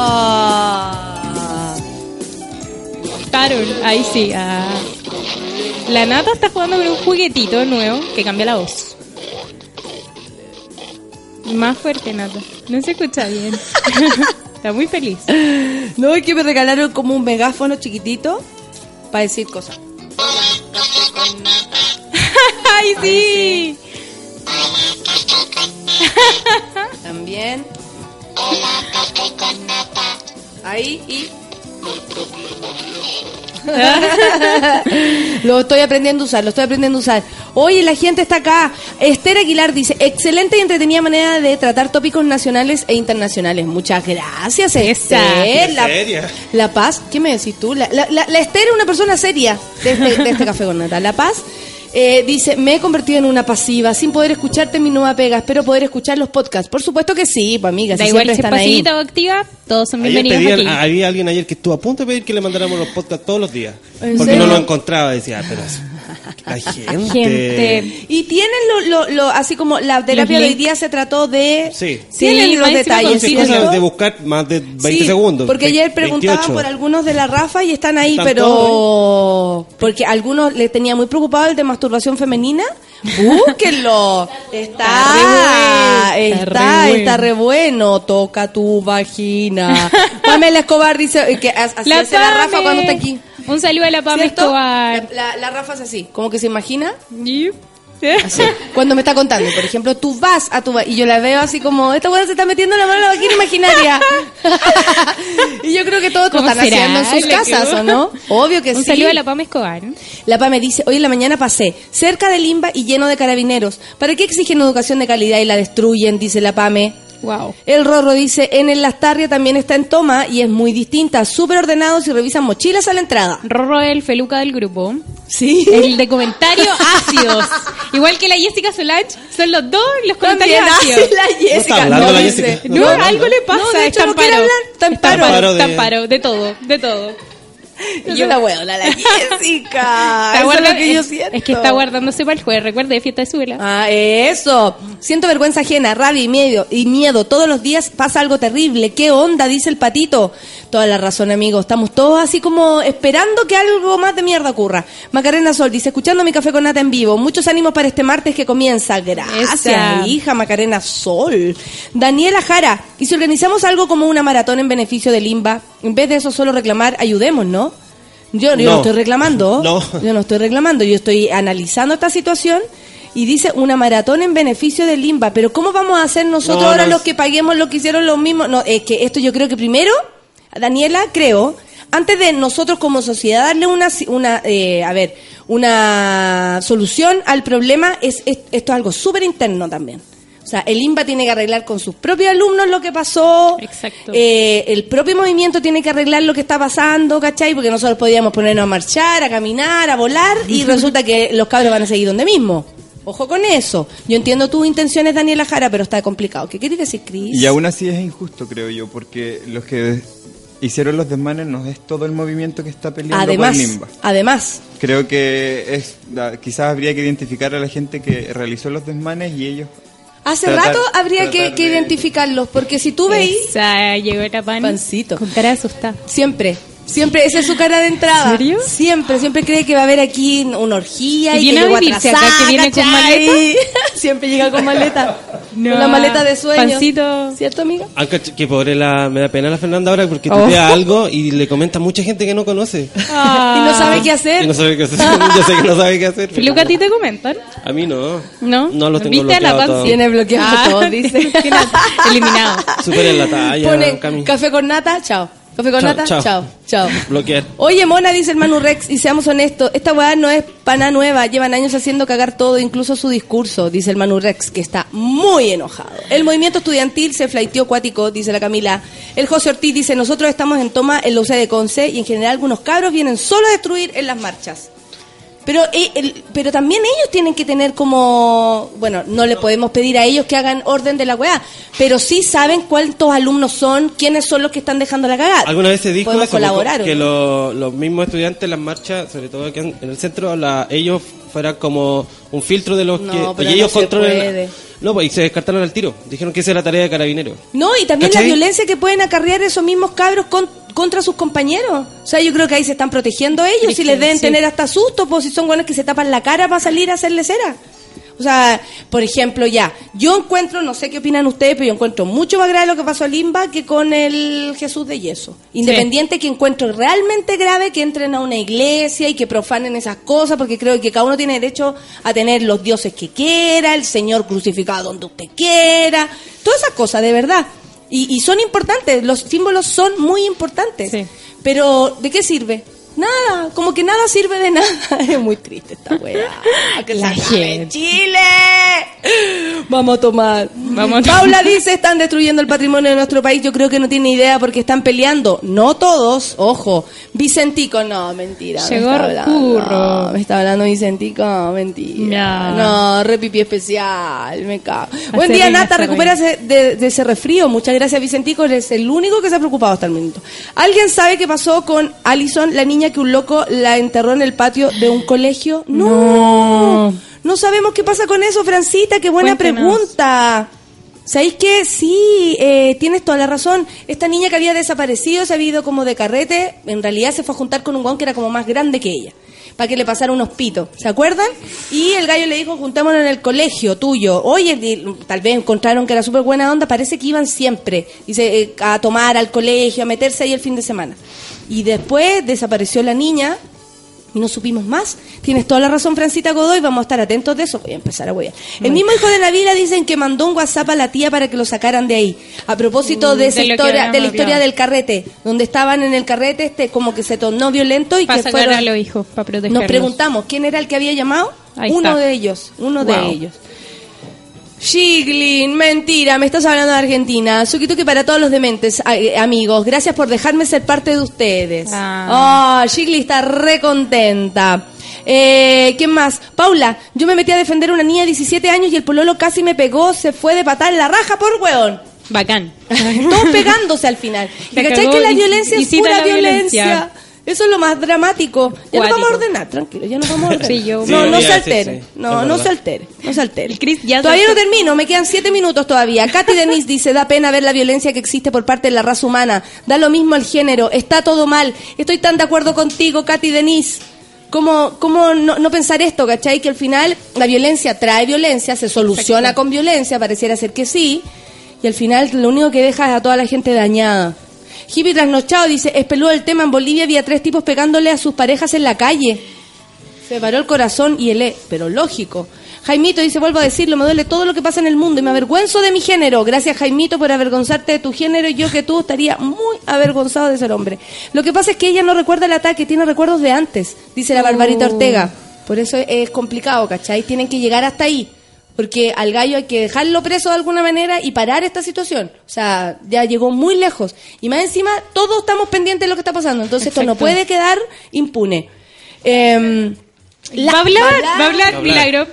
Ah. Ahí sí. ah. La nata está jugando con un juguetito nuevo que cambia la voz. Más fuerte, Nata. No se escucha bien. está muy feliz. No, es que me regalaron como un megáfono chiquitito para decir cosas. ¡Ay, sí! También. Ahí y. lo estoy aprendiendo a usar, lo estoy aprendiendo a usar. Oye, la gente está acá. Esther Aguilar dice, excelente y entretenida manera de tratar tópicos nacionales e internacionales. Muchas gracias, Esther. La, seria. La Paz, ¿qué me decís tú? La, la, la- la Esther es una persona seria de este, de este café con nata. La Paz eh, dice, me he convertido en una pasiva sin poder escucharte en mi nueva pega. Espero poder escuchar los podcasts. Por supuesto que sí, pues amiga, Da si igual siempre si están ahí. o activa, todos son Ayer bienvenidos pedían- aquí. había alguien ayer que estuvo a punto de pedir que le mandáramos los podcasts todos los días. ¿En Porque serio? no lo encontraba. Decía, "Ah, pero la gente. Gente. Y tienen lo, lo, lo- así como la terapia de hoy día se trató de... Sí. Tienen Sí, los detalles, Sí, de buscar más de 20 Sí, segundos. Porque ayer 28. preguntaban por algunos de la Rafa y están ahí, Están pero... Porque algunos les tenía muy preocupado el de masturbación femenina. ¡Búsquenlo! Está, Está está, está re está re bueno. Toca tu vagina. Pamela Escobar dice que as- así La hace la Rafa cuando está aquí. Un saludo a la Pame. Escobar. La, la- la Rafa es así, como que se imagina Yep. Así. Cuando me está contando, por ejemplo, tú vas a tu y yo la veo así como, esta buena se está metiendo la mano en la vagina imaginaria. y yo creo que todos lo ¿Cómo están haciendo en sus casas. ¿o no? Obvio que Un sí. saludo a la Pame Escobar. La PA me dice, hoy en la mañana pasé cerca de Limba y lleno de carabineros. ¿Para qué exigen educación de calidad y la destruyen? Dice la PAME. Wow. El Rorro dice, en el Lastarria también está en toma y es muy distinta, súper ordenados y revisan mochilas a la entrada. Rorro es el feluca del grupo. Sí. El de comentarios ácidos. Igual que la Jessica Solange, son los dos los comentarios También, ácidos. ay, la Jessica. está hablando la. Jessica. No, No, no, algo no. le pasa. No, de hecho, no quiere hablar, está en Está en está paro, de todo, de todo. Yo Yo- la huevona, la Jessica. Eso es lo que yo siento. Es que está guardándose para el jueves, recuerde, de fiesta de suela. Ah, eso. Siento vergüenza ajena, rabia y miedo, y miedo. Todos los días pasa algo terrible. ¿Qué onda? Dice el patito. Toda la razón, amigo. Estamos todos así como esperando que algo más de mierda ocurra. Macarena Sol dice, escuchando mi café con nata en vivo. Muchos ánimos para este martes que comienza. Gracias, Esa. hija Macarena Sol. Daniela Jara. Y si organizamos algo como una maratón en beneficio de Limba, en vez de eso solo reclamar, ayudemos, ¿no? Yo, yo no. No. estoy reclamando. No. Yo no estoy reclamando. Yo estoy analizando esta situación y dice una maratón en beneficio del Limba. Pero ¿cómo vamos a hacer nosotros No, ahora no los que paguemos lo que hicieron los mismos? No, es que esto yo creo que primero, Daniela, creo, antes de nosotros como sociedad darle una, si- una eh, a ver, una solución al problema, es, es- esto es algo súper interno también. O sea, el INBA tiene que arreglar con sus propios alumnos lo que pasó. Exacto. Eh, el propio movimiento tiene que arreglar lo que está pasando, ¿cachai? Porque nosotros podíamos ponernos a marchar, a caminar, a volar, y resulta que los cabros van a seguir donde mismo. Ojo con eso. Yo entiendo tus intenciones, Daniela Jara, pero está complicado. ¿Qué quieres decir, Cris? Y aún así es injusto, creo yo, porque los que hicieron los desmanes no es todo el movimiento que está peleando Además, por Limba. además, Creo que es quizás habría que identificar a la gente que realizó los desmanes y ellos hace Tratar- rato habría que, que de- identificarlos, porque si tú veis, llegó la pan. Pancito. Con cara de asustada. siempre, siempre, esa es su cara de entrada. ¿En serio? Siempre, siempre cree que va a haber aquí una orgía ¿Y y, viene que a vivirse acá, atrasada, que viene con ¿cachai? siempre llega con maleta. No. Con la maleta de sueño. Pancito. ¿Cierto, amiga? Aunque que pobre la, me da pena la Fernanda ahora porque Oh. tuitea algo y le comenta a mucha gente que no conoce. Y no sabe qué hacer. Y no sabe qué hacer. Yo sé que no sabe qué hacer. pero- Luca, ¿a ti te comentan? A mí no. ¿No? No lo tengo ¿Viste a la bloqueado Pansy? todo. Tiene bloqueado Ah. todo, dice. Eliminado. Súper en la talla, Pone café con nata, chao. Café con Chao, nata, chao. chao, chao. Bloquear. Oye, Mona, dice el Manu Rex, y seamos honestos, esta weá no es pana nueva, llevan años haciendo cagar todo, incluso su discurso, dice el Manu Rex, que está muy enojado. El movimiento estudiantil se flaiteó cuático, dice la Camila. El José Ortiz dice, nosotros estamos en toma en la UC de Conce y en general algunos cabros vienen solo a destruir en las marchas. Pero, eh, el- pero también ellos tienen que tener como, bueno, no le podemos pedir a ellos que hagan orden de la weá, pero sí saben cuántos alumnos son, quiénes son los que están dejando la cagada. Alguna vez se dijo eso, colaborar, ¿o que no? lo- los mismos estudiantes en las marchas, sobre todo aquí en el centro, la- ellos fueran como un filtro de los No, que y ellos no se controlan. puede. No, pues y se descartaron al tiro. Dijeron que esa era tarea de carabineros. No, y también ¿Cachai? la violencia que pueden acarrear esos mismos cabros con- contra sus compañeros. O sea, yo creo que ahí se están protegiendo ellos y les deben sí. tener hasta susto, pues si son buenos que se tapan la cara para salir a hacerle cera. O sea, por ejemplo, ya, yo encuentro, no sé qué opinan ustedes, pero yo encuentro mucho más grave lo que pasó a Limba que con el Jesús de Yeso. Independiente que encuentro realmente grave que entren a una iglesia y que profanen esas cosas, porque creo que cada uno tiene derecho a tener los dioses que quiera, el Señor crucificado donde usted quiera, todas esas cosas, de verdad. Y, y son importantes, los símbolos son muy importantes. Sí. Pero, ¿de qué sirve? Nada, como que nada sirve de nada. Es muy triste esta weá. Que La gente. Chile. Vamos a tomar. Vamos a Paula dice, están destruyendo el patrimonio de nuestro país. Yo creo que no tiene idea porque están peleando. No todos, ojo. Vicentico, no, mentira. me Llegó está hablando. No, me está hablando Vicentico, mentira. No. No, re pipí especial, me cago. Buen día, Nata, recupérase de, de ese resfrío. Muchas gracias, Vicentico. Eres el único que se ha preocupado hasta el momento. ¿Alguien sabe qué pasó con Alison, la niña que un loco la enterró en el patio de un colegio? No. No, sabemos qué pasa con eso, Francita. Qué buena pregunta. ¿Sabéis qué? Sí, eh, tienes toda la razón. Esta niña que había desaparecido se había ido como de carrete. En realidad se fue a juntar con un guan que era como más grande que ella. Para que le pasara unos pitos. ¿Se acuerdan? Y el gallo le dijo, juntémonos en el colegio tuyo. Oye, tal vez encontraron que era súper buena onda. Parece que iban siempre. Dice, eh, a tomar al colegio, a meterse ahí el fin de semana. Y después desapareció la niña y no supimos más. Tienes toda la razón, Francita Godoy, vamos a estar atentos de eso. Voy a empezar a huear. El mismo hijo de Navila dicen que mandó un WhatsApp a la tía para que lo sacaran de ahí. A propósito Mm, de esa de historia, de la historia hablado. del carrete, donde estaban en el carrete, este como que se tornó violento y Para que fueron... a los hijos, para protegerlos. Nos preguntamos quién era el que había llamado. Ahí uno está. de ellos, uno de ellos. Shiglin, mentira, me estás hablando de Argentina. Suquituki para todos los dementes, eh, amigos. Gracias por dejarme ser parte de ustedes. Ah. Oh, Shiglin está re contenta. Eh, ¿Quién más? Paula, yo me metí a defender a una niña de 17 años y el pololo casi me pegó, se fue de patar en la raja por hueón. Bacán. Todos pegándose al final. ¿Y cachai que la violencia y es pura la violencia? violencia. Eso es lo más dramático. Ya nos vamos a ordenar, tranquilo, ya nos vamos a ordenar. Sí, yo- no, no se altere. no, no se altere. No se altere. Chris ya todavía no termino, me quedan siete minutos todavía. Katy Denise dice, da pena ver la violencia que existe por parte de la raza humana. Da lo mismo al género, está todo mal. Estoy tan de acuerdo contigo, Katy Denise. ¿Cómo, cómo no, no pensar esto, cachai? Que al final la violencia trae violencia, se soluciona con violencia, pareciera ser que sí, y al final lo único que deja es a toda la gente dañada. Hippie trasnochado dice, es peludo el tema, en Bolivia había tres tipos pegándole a sus parejas en la calle. Se paró el corazón y el E, pero lógico. Jaimito dice, vuelvo a decirlo, me duele todo lo que pasa en el mundo y me avergüenzo de mi género. Gracias Jaimito por avergonzarte de tu género y yo que tú estaría muy avergonzado de ser hombre. Lo que pasa es que ella no recuerda el ataque, tiene recuerdos de antes, dice la Barbarita Ortega. Por eso es complicado, ¿cachai? Tienen que llegar hasta ahí. Porque al gallo hay que dejarlo preso de alguna manera y parar esta situación. O sea, ya llegó muy lejos. Y más encima, todos estamos pendientes de lo que está pasando. Entonces esto no Exacto. puede quedar impune. Em, la- va a hablar, va a hablar. va a hablar, Milagro.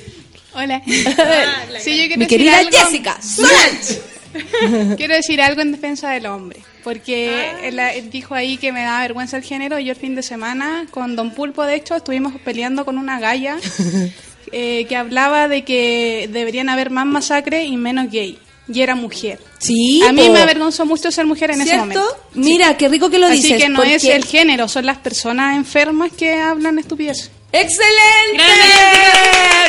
Hola. sí, yo quiero Mi decir querida algo- Jessica, Solange. Quiero decir algo en defensa del hombre, porque él, él dijo ahí que me da vergüenza el género. y Yo el fin de semana con Don Pulpo, de hecho, estuvimos peleando con una galla eh, que hablaba de que deberían haber más masacre y menos gay. Y era mujer. Sí, A mí po. me avergonzó mucho ser mujer en ese ¿Cierto? momento. Mira, qué rico que lo Así dices. que no es el género, son las personas enfermas que hablan estupidez. ¡Excelente!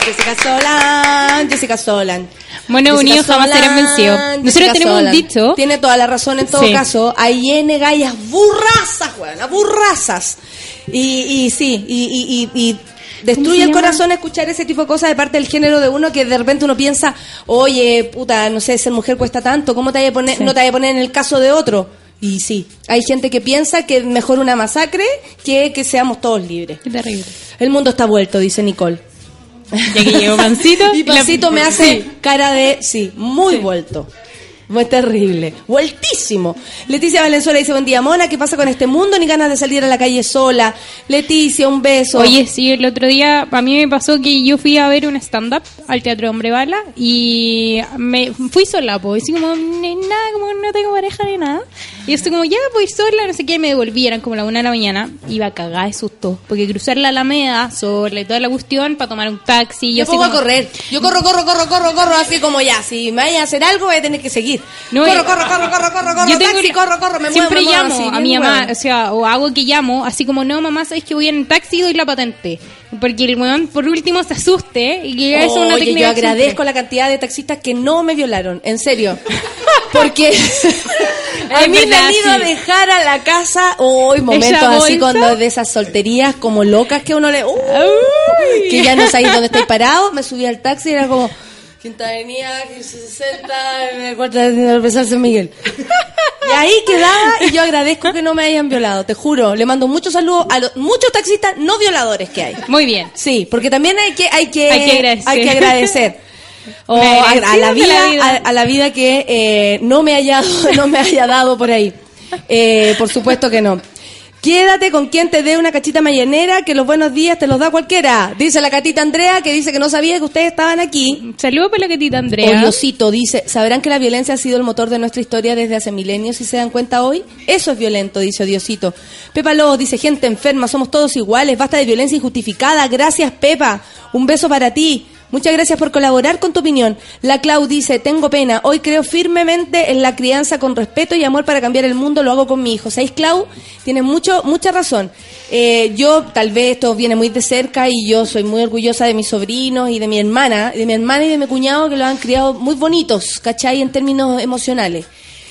Jessica Solan, Jessica Solan. Bueno, unidos jamás serán vencidos. Nosotros Jessica tenemos un dicho. Tiene toda la razón en todo Sí. caso. Hay N gallas burrazas, weón, burrazas. Y, y sí, y, y, y, y destruye el corazón escuchar ese tipo de cosas de parte del género de uno que de repente uno piensa, oye, puta, no sé, ser mujer cuesta tanto, ¿cómo te vaya a poner, Sí. no te vaya a poner en el caso de otro? Y sí, hay gente que piensa que es mejor una masacre que que seamos todos libres. Qué terrible. El mundo está vuelto, dice Nicole. Ya que llegó Pancito. Y Pancito la- me hace Sí. cara de, sí, muy vuelto. Muy terrible. Vueltísimo. Leticia Valenzuela dice, buen día, Mona, ¿qué pasa con este mundo? Ni ganas de salir a la calle sola. Leticia, un beso. Oye, sí, el otro día a mí me pasó que yo fui a ver un stand-up al Teatro Hombre Bala y me fui sola, pues, así como, ni nada, como no tengo pareja ni nada. Y yo estoy como, ya voy sola, no sé qué, y me devolví, eran como la una de la mañana, iba cagada de susto, porque cruzar la Alameda sola y toda la cuestión para tomar un taxi. yo así pongo a correr. Yo corro, corro, corro, corro, corro, así como ya. Si me vaya a hacer algo, voy a tener que seguir. No, corro, yo- corro, corro, corro, corro, corro, Yo tengo taxi, que- corro, corro, me muevo, Siempre muevo, llamo así, a mi mamá, muevo. o sea, o hago que llamo, así como, no, mamá, sabes que voy en taxi y doy la patente. Porque el weón, por último, se asuste y que eso es una Oye, técnica yo agradezco la cantidad de taxistas que no me violaron, en serio. Porque a mí me han ido a dejar a la casa hoy momentos Esa así cuando de esas solterías como locas que uno le ¡Uy! que ya no sabéis dónde estáis parados, me subí al taxi y era como Quinta Avenida, 60, en el cuarto de San Miguel. Y ahí quedaba y yo agradezco que no me hayan violado, te juro. Le mando muchos saludos a los muchos taxistas no violadores que hay. Muy bien. Sí, porque también hay que hay que Hay que agradecer. hay que agradecer. O a, a la vida, la vida. A, a la vida que eh, no me haya no me haya dado por ahí. Eh, por supuesto que no. Quédate con quien te dé una cachita mayanera, que los buenos días te los da cualquiera. Dice la catita Andrea, que dice que no sabía que ustedes estaban aquí. Saludos para la gatita Andrea. Odiosito dice, ¿sabrán que la violencia ha sido el motor de nuestra historia desde hace milenios y se dan cuenta hoy? Eso es violento, dice Odiosito. Pepa Lobos dice, gente enferma, somos todos iguales, basta de violencia injustificada. Gracias, Pepa. Un beso para ti. Muchas gracias por colaborar con tu opinión. La Clau dice, tengo pena, hoy creo firmemente en la crianza con respeto y amor para cambiar el mundo, lo hago con mi hijo. ¿Sabéis, Clau? Tienes mucho, mucha razón. Eh, yo, tal vez esto viene muy de cerca y yo soy muy orgullosa de mis sobrinos y de mi hermana, de mi hermana y de mi cuñado que los han criado muy bonitos, ¿cachai? En términos emocionales.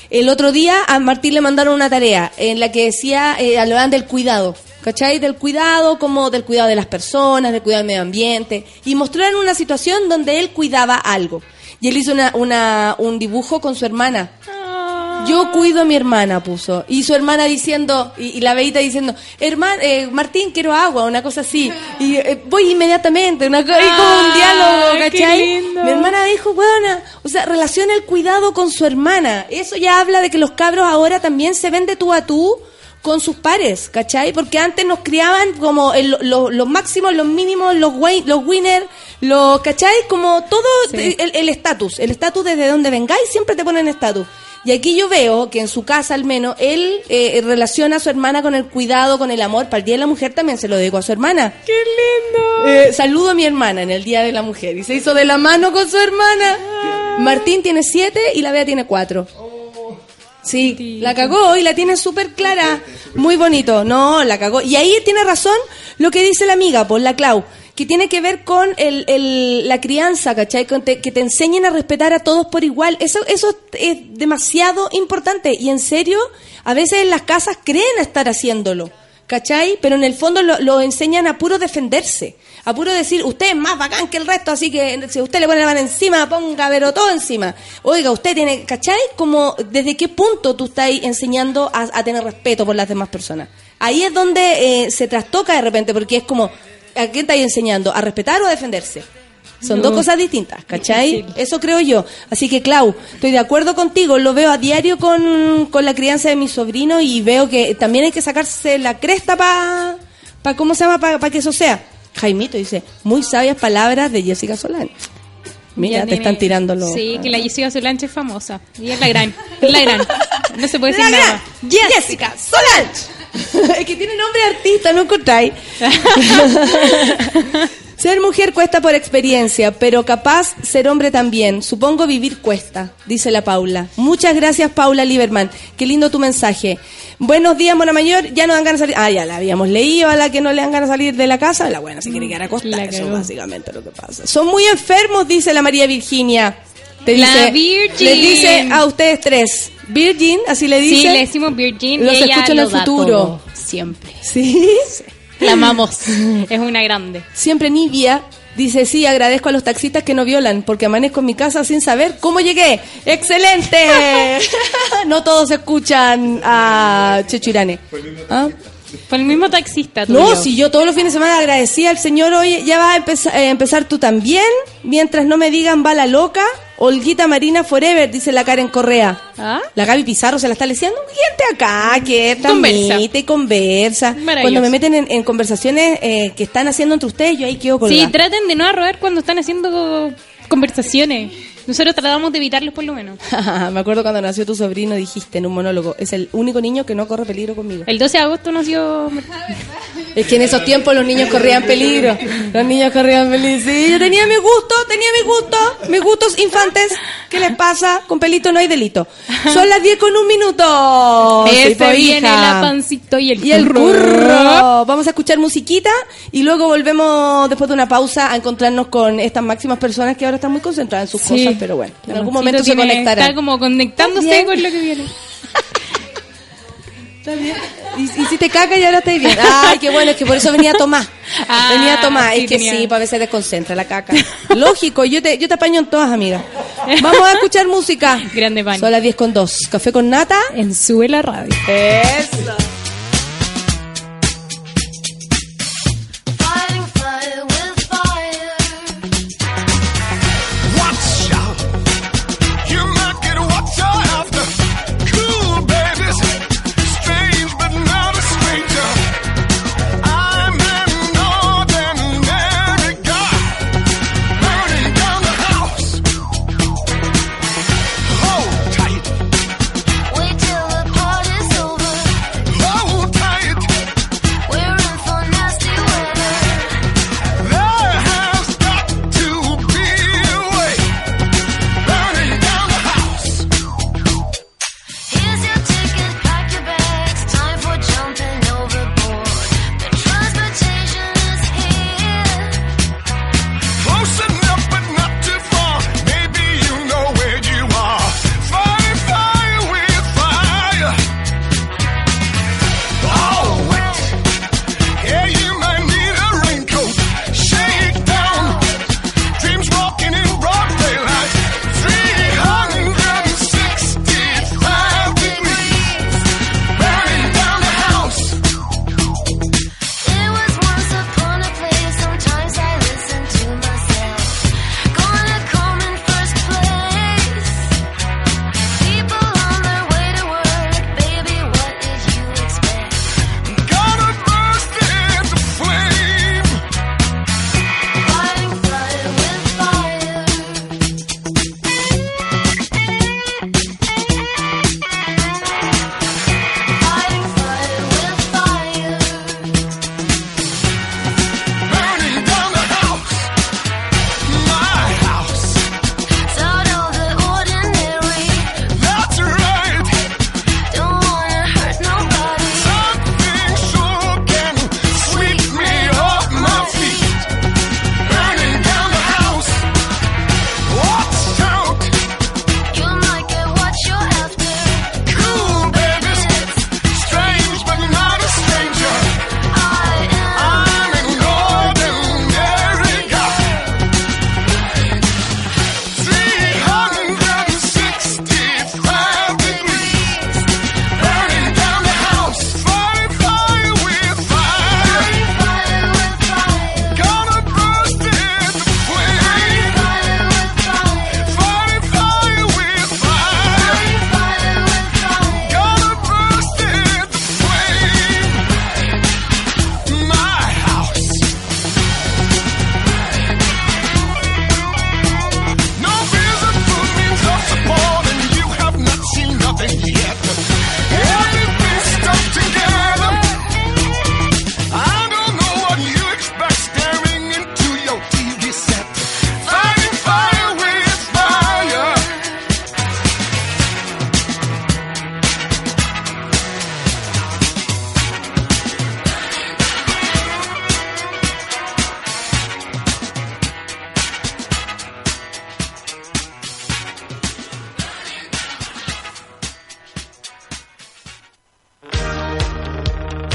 El otro día a Martín le mandaron una tarea en la que decía, eh, hablaban del cuidado, ¿cachai? Del cuidado, como del cuidado de las personas, del cuidado del medio ambiente. Y mostraron una situación donde él cuidaba algo. Y él hizo una, una, un dibujo con su hermana. Yo cuido a mi hermana, puso. Y su hermana diciendo, y, y la veita diciendo, hermano, Martín, quiero agua, una cosa así. Y eh, voy inmediatamente, una cosa, y como un Ah, diálogo, qué ¿cachai? lindo. Mi hermana dijo, buena, o sea, relaciona el cuidado con su hermana. Eso ya habla de que los cabros ahora también se ven de tú a tú con sus pares, ¿cachai? Porque antes nos criaban como lo- los máximos, los mínimos, los, win- los winners, los, ¿cachai? Como todo Sí. el el estatus, el estatus desde donde vengáis siempre te ponen estatus. Y aquí yo veo que en su casa al menos él eh, relaciona a su hermana con el cuidado, con el amor. Para el Día de la Mujer también se lo dedico a su hermana. ¡Qué lindo! Eh, saludo a mi hermana en el Día de la Mujer y se hizo de la mano con su hermana. Martín tiene siete y la Bea tiene cuatro. Sí, la cagó y la tiene súper clara. Muy bonito. No, la cagó. Y ahí tiene razón lo que dice la amiga, por la Clau, que tiene que ver con el, el- la crianza, ¿cachai? Con te- que te enseñen a respetar a todos por igual. Eso, eso es demasiado importante. Y en serio, a veces en las casas creen estar haciéndolo. ¿Cachai? Pero en el fondo lo, lo enseñan a puro defenderse. A puro decir, usted es más bacán que el resto, así que si usted le pone la mano encima, ponga pero todo encima. Oiga, usted tiene, ¿cachai? Como, ¿desde qué punto tú estás enseñando a, a tener respeto por las demás personas? Ahí es donde eh, se trastoca de repente, porque es como, ¿a qué estáis enseñando? ¿A respetar o a defenderse? Son dos cosas distintas, ¿cachai? Eso creo yo. Así que, Clau, estoy de acuerdo contigo. Lo veo a diario con, con la crianza de mi sobrino y veo que también hay que sacarse la cresta para, pa, ¿cómo se llama? Para que eso sea. Jaimito dice, muy sabias palabras de Jessica Solán. Mira, te están tirando los... Sí, que la Jessica Solange es famosa. Y es la gran. Es la gran. No se puede decir La nada. gran Jessica Solange. es que tiene nombre de artista, ¿no encontráis? Ser mujer cuesta por experiencia, pero capaz ser hombre también. Supongo vivir cuesta, dice la Paula. Muchas gracias, Paula Lieberman. Qué lindo tu mensaje. Buenos días, Mona Mayor. Ya no dan ganas de salir. Ah, ya la habíamos leído a la que no le dan ganas de salir de la casa. La buena se quiere quedar acostada. Eso básicamente lo que pasa. Son muy enfermos, dice la María Virginia. Te La dice, Virgin. Les dice a ustedes tres. Virgin, así le dice. Sí, le decimos Virgin Los escucho en lo el futuro. todo, siempre. Sí. La amamos. es una grande. Siempre Nivia dice, sí, agradezco a los taxistas que no violan, porque amanezco en mi casa sin saber cómo llegué. ¡Excelente! no todos escuchan a Chechirane. ¿Ah? Fue el mismo taxista. No, si yo todos los fines de semana agradecía al Señor, oye, ya vas a empezar, eh, empezar tú también, mientras no me digan bala loca, Olguita Marina Forever, dice la Karen Correa. ¿Ah? La Gaby Pizarro se la está leyendo. Gente acá que Conversa. y conversa. Cuando me meten en, en conversaciones eh, que están haciendo entre ustedes, yo ahí quedo con Sí, traten de no arrogar cuando están haciendo conversaciones. Nosotros tratamos de evitarlos por lo menos. Me acuerdo cuando nació tu sobrino, dijiste en un monólogo, es el único niño que no corre peligro conmigo. El 12 de agosto nació... Es que en esos tiempos los niños corrían peligro. Los niños corrían peligro. Sí, yo tenía mi gusto, tenía mi gusto, mis gustos infantes. ¿Qué les pasa? Con pelito no hay delito. Son las 10 con un minuto. Po, viene la pancito y el, Y el curro. Vamos a escuchar musiquita y luego volvemos después de una pausa a encontrarnos con estas máximas personas que ahora están muy concentradas en sus Sí. cosas, pero bueno, en algún momento se conectarán. Está como conectándose con lo que viene. Está bien. Y, y si te cagas y ahora estás bien. Ay, qué bueno, es que por eso venía Tomás. Ah, venía Tomás. sí, es que tenía- sí, para veces desconcentra la caca. Lógico, yo te, yo te apaño en todas, amiga. Vamos a escuchar música. Grande pan. Son las 10 con 2. Café con nata. En Sube la Radio. Eso.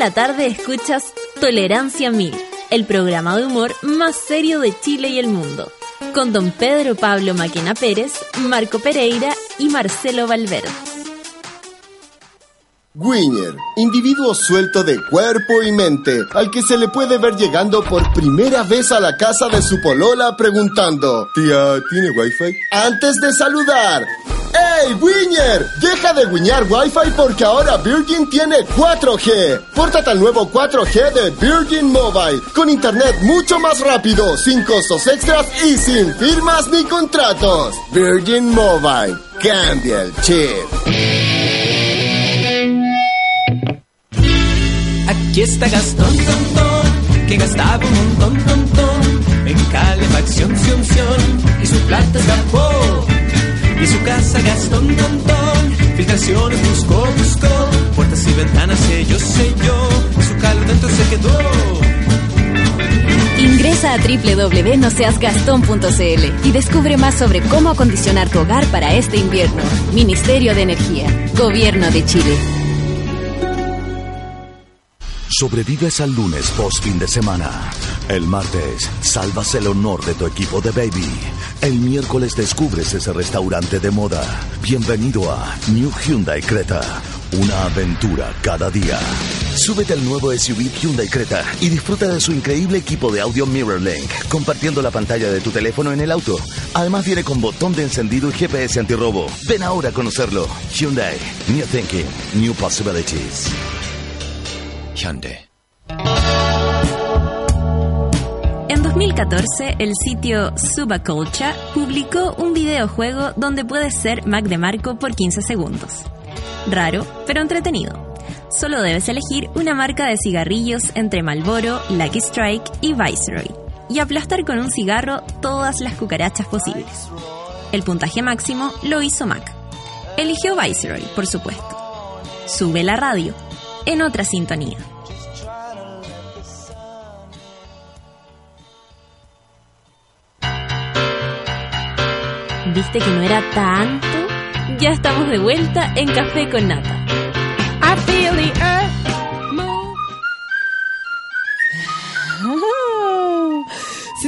La tarde escuchas Tolerancia Mil, el programa de humor más serio de Chile y el mundo, con don Pedro Pablo Maquena Pérez, Marco Pereira y Marcelo Valverde. Winner, individuo suelto de cuerpo y mente, al que se le puede ver llegando por primera vez a la casa de su polola preguntando, tía, ¿tiene wifi? Antes de saludar, ¡Ey, Winner! Deja de guiñar wifi porque ahora Virgin tiene 4G. Pórtate al nuevo 4G de Virgin Mobile, con internet mucho más rápido, sin costos extras y sin firmas ni contratos. Virgin Mobile, cambia el chip. Aquí está Gastón, ton, que gastaba un montón, ton, en calefacción, sion, sion, y su plata escapó. Y su casa Gastón, ton, ton, filtraciones buscó, buscó, puertas y ventanas selló, selló, y su calor dentro se quedó. Ingresa a www.noseasgastón.cl y descubre más sobre cómo acondicionar tu hogar para este invierno. Ministerio de Energía, Gobierno de Chile. Sobrevives al lunes post fin de semana. El martes, salvas el honor de tu equipo de baby. El miércoles descubres ese restaurante de moda. Bienvenido a New Hyundai Creta. Una aventura cada día. Súbete al nuevo SUV Hyundai Creta y disfruta de su increíble equipo de audio MirrorLink, compartiendo la pantalla de tu teléfono en el auto. Además viene con botón de encendido y GPS antirrobo. Ven ahora a conocerlo. Hyundai. New Thinking. New Possibilities. En 2014, el sitio Subaculture publicó un videojuego donde puedes ser Mac de Marco por 15 segundos. Raro, pero entretenido. Solo debes elegir una marca de cigarrillos entre Marlboro, Lucky Strike y Viceroy y aplastar con un cigarro todas las cucarachas posibles. El puntaje máximo lo hizo Mac. Eligió Viceroy, por supuesto. Sube la radio, en otra sintonía. ¿Viste que no era tanto? Ya estamos de vuelta en Café con Nata. I feel the earth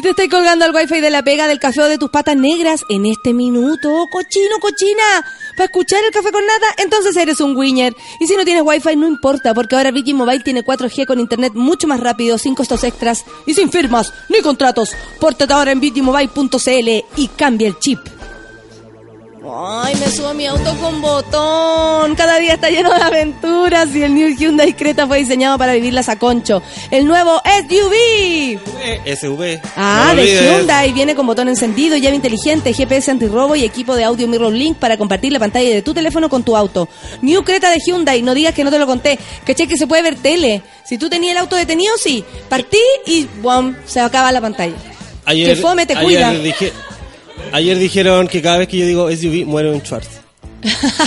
Te estoy colgando al wifi de la pega del café o de tus patas negras en este minuto, cochino, cochina, para escuchar el café con nada, entonces eres un winner. Y si no tienes wifi, no importa, porque ahora Vicky Mobile tiene 4G con internet mucho más rápido, sin costos extras y sin firmas ni contratos. Pórtate ahora en vicimobile.cl y cambia el chip. Ay, me subo a mi auto con botón. Cada día está lleno de aventuras y el New Hyundai Creta fue diseñado para vivirlas a concho. El nuevo SUV. SV. Ah, No de. Hyundai. Viene con botón encendido, llave inteligente, GPS antirrobo y equipo de audio Mirror Link para compartir la pantalla de tu teléfono con tu auto. New Creta de Hyundai. No digas que no te lo conté. Caché que se puede ver tele. Si tú tenías el auto detenido, sí. Partí y ¡bum! se acaba la pantalla. Ayer, Que fome, te ayer cuida. dije- ayer dijeron que cada vez que yo digo SUV muere un Schwartz.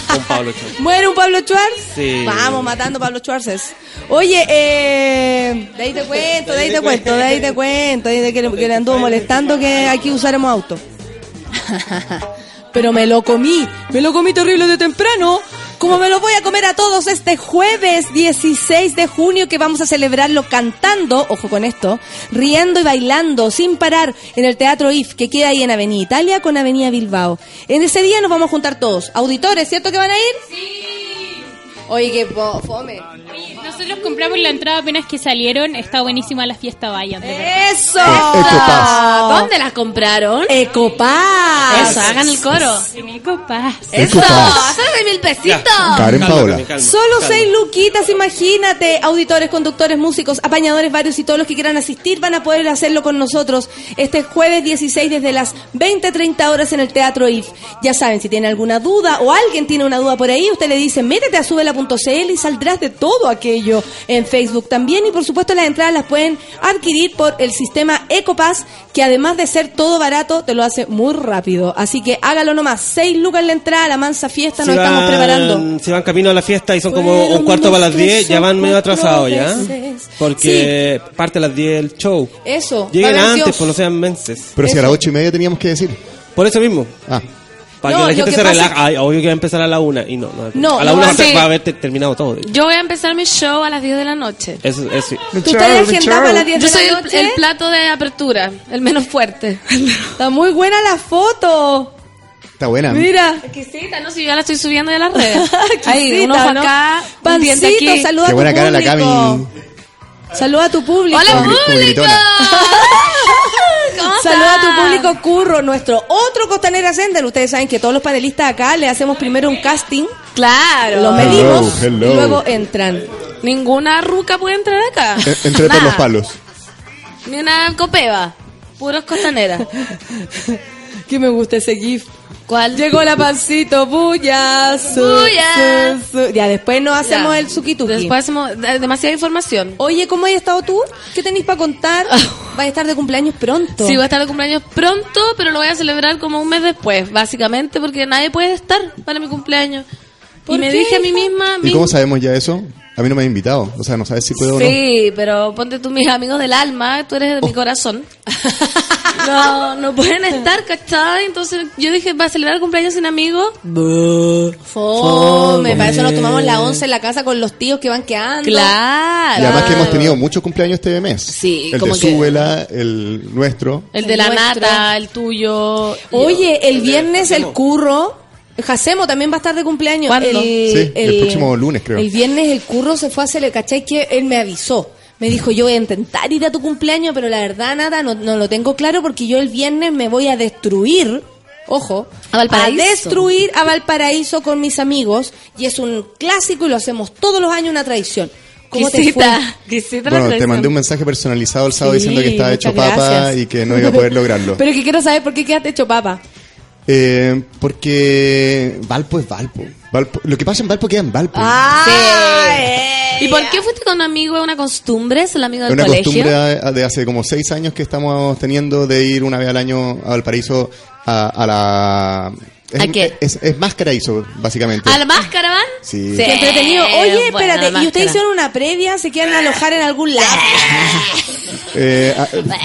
Con Pablo Schwartz. ¿Muere un Pablo Schwartz? Sí. Vamos, matando a Pablo Schwarzes. Oye, eh, de ahí te cuento, de ahí te cuento, de ahí te cuento, de ahí te- que, que le anduvo molestando que aquí usáramos auto. Pero me lo comí, me lo comí terrible de temprano. Como me lo voy a comer a todos este jueves 16 de junio que vamos a celebrarlo cantando, ojo con esto, riendo y bailando sin parar en el Teatro IF que queda ahí en Avenida Italia con Avenida Bilbao. En ese día nos vamos a juntar todos. Auditores, ¿cierto que van a ir? Sí. Oye, qué fome. Nosotros compramos la entrada apenas que salieron. Está buenísima la fiesta, vayan. ¡Eso! Ecopaz. ¿Dónde las compraron? Ecopaz. Eso, hagan el coro. En Ecopaz. Eso, de mil pesitos. Karen Paola. Solo calma. seis luquitas, imagínate. Auditores, conductores, músicos, apañadores varios y todos los que quieran asistir van a poder hacerlo con nosotros este jueves 16 desde las 20-30 horas en el Teatro IF. Ya saben, si tienen alguna duda o alguien tiene una duda por ahí, usted le dice, métete a subela.cl y saldrás de todo. Todo aquello en Facebook también y por supuesto las entradas las pueden adquirir por el sistema EcoPass que además de ser todo barato te lo hace muy rápido. Así que hágalo nomás, 6 lucas en la entrada, la mansa fiesta, nos estamos preparando. Si van camino a la fiesta y son como un cuarto para las 10, ya van medio atrasados ya. Porque parte a las 10 el show. Eso, Lleguen antes, Dios. pues no sean menses. Pero si a las ocho y media teníamos que decir. Por eso mismo. Ah. Para No, que la gente que se relaje. Ay, obvio que va a empezar a la una. Y no, no. No, a la una va va, a va a haber te- terminado todo. Yo voy a empezar mi show a las 10 de la noche. Eso, eso sí. Tú estás agendada para las 10 Yo de soy la el, noche. el plato de apertura, el menos fuerte. Está muy buena la foto. Está buena. Mira. Exquisita, no sé, yo ya la estoy subiendo a las redes. Ahí, Exquisita, un ojo ¿no? acá, Pancito, aquí. saluda Qué a tu buena cara la público. Cami. Saluda a tu público. ¡Hola, público! gritona. ¿Cómo Saluda a tu público Curro, nuestro otro Costanera Sender. Ustedes saben que todos los panelistas acá le hacemos primero un casting, Claro. los medimos Hello, hello. y luego entran. Ninguna ruca puede entrar acá. Eh, Entré por Nada. los palos. Ni una copeva. Puros costaneras. Que me gusta ese GIF. ¿Cuál? Llegó la pancito, bulla, su, Bulla. su, su. Ya, después nos hacemos Ya. el suquituki. Después hacemos de- demasiada información. Oye, ¿cómo has estado tú? ¿Qué tenéis para contar? Vas a estar de cumpleaños pronto. Sí, voy a estar de cumpleaños pronto, pero lo voy a celebrar como un mes después, básicamente, porque nadie puede estar para mi cumpleaños. ¿Por Y me qué, dije a mí misma... ¿Y mi- cómo sabemos ya eso? A mí no me han invitado. O sea, no sabes si puedo o no. Sí, pero ponte tú mis amigos del alma, tú eres de mi corazón. No, no pueden estar, ¿cachai? Entonces yo dije, ¿va a celebrar el cumpleaños sin amigos? Fome, para eso nos tomamos la once en la casa con los tíos que van quedando. Claro. Y además que hemos tenido muchos cumpleaños este mes. Sí, El como de que- Súbela, el nuestro. El de El la nuestro. nata, el tuyo. Oye, el viernes el curro. Jacemo también va a estar de cumpleaños. ¿Cuándo? El, Sí, el próximo lunes, creo. El viernes el curro se fue a hacer, ¿cachai? Que él me avisó. Me dijo, yo voy a intentar ir a tu cumpleaños, pero la verdad nada, no, no lo tengo claro porque yo el viernes me voy a destruir, ojo, ¿A Valparaíso? destruir a Valparaíso con mis amigos y es un clásico y lo hacemos todos los años una tradición. ¿Cómo te fue? Quisita, quisita la Bueno, te mandé un mensaje personalizado el sábado Sí, diciendo que estaba hecho muchas papa gracias. y que no iba a poder lograrlo. Pero que quiero saber por qué quedaste hecho papa. Eh, porque Valpo es Valpo. Valpo- Lo que pasa en Valpo queda en Valpo. Ah, ¿Y por qué fuiste con un amigo? ¿Es una costumbre? ¿Es el amigo Es del una colegio? costumbre de de hace como seis años que estamos teniendo de ir una vez al año a Valparaíso a, a la... Es, ¿A qué? Es, es Máscaraíso, básicamente. ¿A la máscara van? Sí. Qué entretenido. Oye, bueno, espérate, ¿y ustedes máscara. hicieron una previa? ¿Se quieren alojar en algún lado? Eh,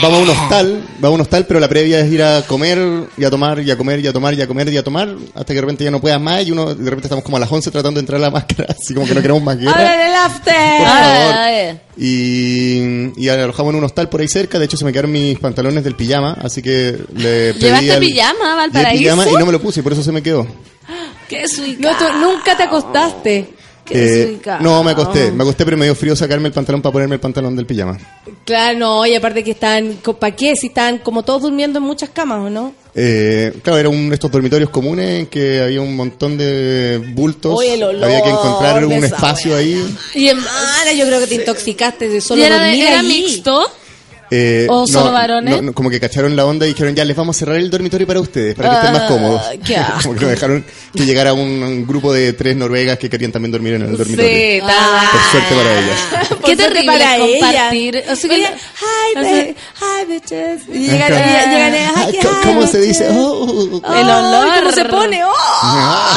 vamos a un hostal, vamos a un hostal, pero la previa es ir a comer y a tomar y a comer y a tomar y a comer y a tomar hasta que de repente ya no puedas más y uno de repente estamos como a las 11 tratando de entrar a la máscara, así como que no queremos más guerra. ¡Ahora el after! Por favor. Y, y alojamos en un hostal por ahí cerca. De hecho, se me quedaron mis pantalones del pijama. Así que le pedí. ¿Llevaste al- pijama Valparaíso? pijama y no me lo puse, y por eso se me quedó. ¡Qué suica! No, tú nunca te acostaste. Qué Eh, no, me acosté. Me acosté, pero me dio frío sacarme el pantalón para ponerme el pantalón del pijama. Claro, no, y aparte que están, ¿para qué? Si están como todos durmiendo en muchas camas, ¿o no? Eh, claro, era un de estos dormitorios comunes en que había un montón de bultos. Oye, el olor había que encontrar un espacio ahí. ¿Y, en- Ahora yo creo que te intoxicaste de solo ¿y era, dormir era allí. mixto? Eh, ¿O solo varones? no, no, como que cacharon la onda y dijeron, ya les vamos a cerrar el dormitorio para ustedes, para que estén más Ah, cómodos. como que no dejaron que llegara un, un grupo de tres noruegas que querían también dormir en el dormitorio. Sí, está. Por suerte para ellas. Qué terrible para compartir. ellas. O sea, que- Oye, o hi, sea- babe, hi, bitches. Y llegan, Ajá. y llegan, hi, Ay, hi, ¿Cómo se dice? Oh, Ay, El olor. ¿Cómo se pone? ¡Oh! ah,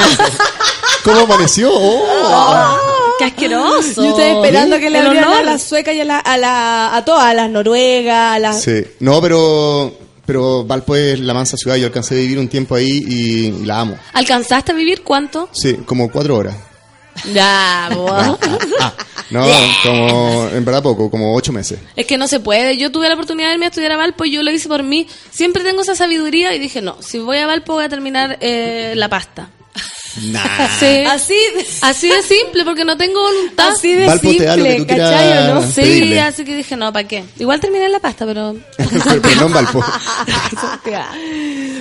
¿Cómo amaneció? Oh. ¡Qué asqueroso! Yo estoy esperando que le El abrieran a las suecas y a, la, a, la, a todas, a las noruegas, a las... Sí, no, pero pero Valpo es la mansa ciudad. Yo alcancé a vivir un tiempo ahí y, y la amo. ¿Alcanzaste a vivir cuánto? Sí, como cuatro horas. Ya, boa. No, como en verdad poco, como ocho meses. Es que no se puede. Yo tuve la oportunidad de irme a estudiar a Valpo y yo lo hice por mí. Siempre tengo esa sabiduría y dije, no, si voy a Valpo voy a terminar eh, la pasta. Nah. Sí. Así de, Así de simple, porque no tengo voluntad. así de Valpo da lo que simple, tú quieras. ¿cachai o no? Sí, pedirle. así que dije, no, ¿para qué? Igual terminé en la pasta, pero... pero, pero no en Valpo.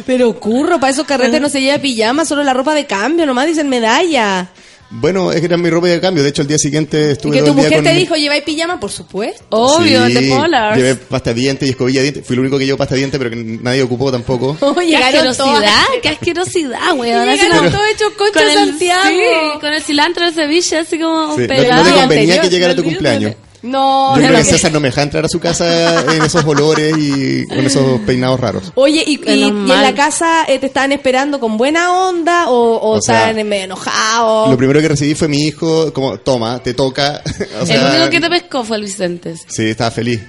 Pero curro, para esos carretes no se lleva pijama, solo la ropa de cambio, nomás dicen medalla. Bueno, es que era mi ropa de cambio. De hecho, el día siguiente ¿Y estuve que todo tu mujer con... te dijo, lleváis pijama? Por supuesto. Obvio, Sí, de Polar. Llevé pasta de dientes y escobilla de dientes. Fui el único que llevó pasta de dientes, pero que nadie ocupó tampoco. Oh, Qué asquerosidad, qué asquerosidad, weón. Así Llegaron todos hechos concha con de el- Santiago. Sí, con el cilantro de ceviche, así como Sí, no, pegado. no te convenía anterior, que llegara tu cumpleaños. No, Yo no, creo que. César no me deja entrar a su casa en esos olores y con esos peinados raros. Oye, ¿y, y- en la casa eh, te estaban esperando con buena onda o, o, O sea, estaban medio enojados? Lo primero que recibí fue mi hijo, como, toma, te toca. O El único que te pescó fue el Vicente. Sí, estaba feliz.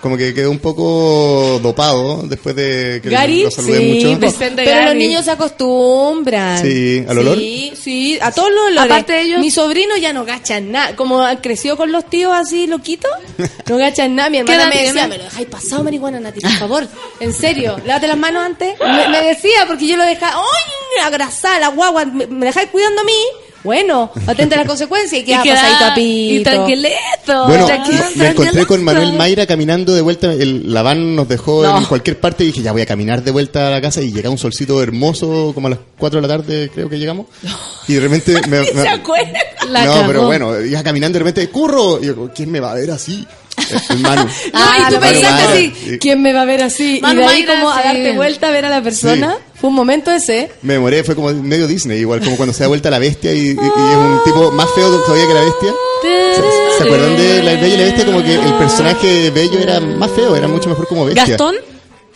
Como que quedó un poco dopado después de que Gary, lo saludé sí, mucho. pero los niños se acostumbran. Sí, ¿al olor? Sí, sí, a todos los olores. Aparte de ellos- Mi sobrino ya no gachan nada. Como creció con los tíos así loquitos, no gachan nada. Mi ¿Qué hermana me decía, me lo dejáis pasado, marihuana, Nati, por favor. En serio, lávate las manos antes. Me, me decía, porque yo lo dejaba, ¡ay! Agrasada, la guagua, me, me dejáis cuidando a mí. Bueno, atente a las consecuencias y queda queda- pasadito a y pito. tranquilito. Bueno, me encontré con. Manuel Mayra caminando de vuelta. El, la van nos dejó No. en cualquier parte y dije, ya voy a caminar de vuelta a la casa. Y llega un solcito hermoso, como a las 4 de la tarde, creo que llegamos. Y de repente me. me- ¿Se acuerdan? La no, cagó. pero bueno, iba caminando de repente, ¡curro! Y yo, ¿quién me va a ver así? El Manu. Ah, y tú pensaste así. ¿quién me va a ver así? Manu y de ahí Mayra, como a sí. darte vuelta a ver a la persona. Fue un momento ese. Me demoré, fue como medio Disney, igual como cuando se da vuelta la bestia y, y- y es un tipo más feo todavía que la bestia. ¿Se, se acuerdan de la Bella y la Bestia? Como que el personaje bello era más feo, era mucho mejor como bestia. ¿Gastón?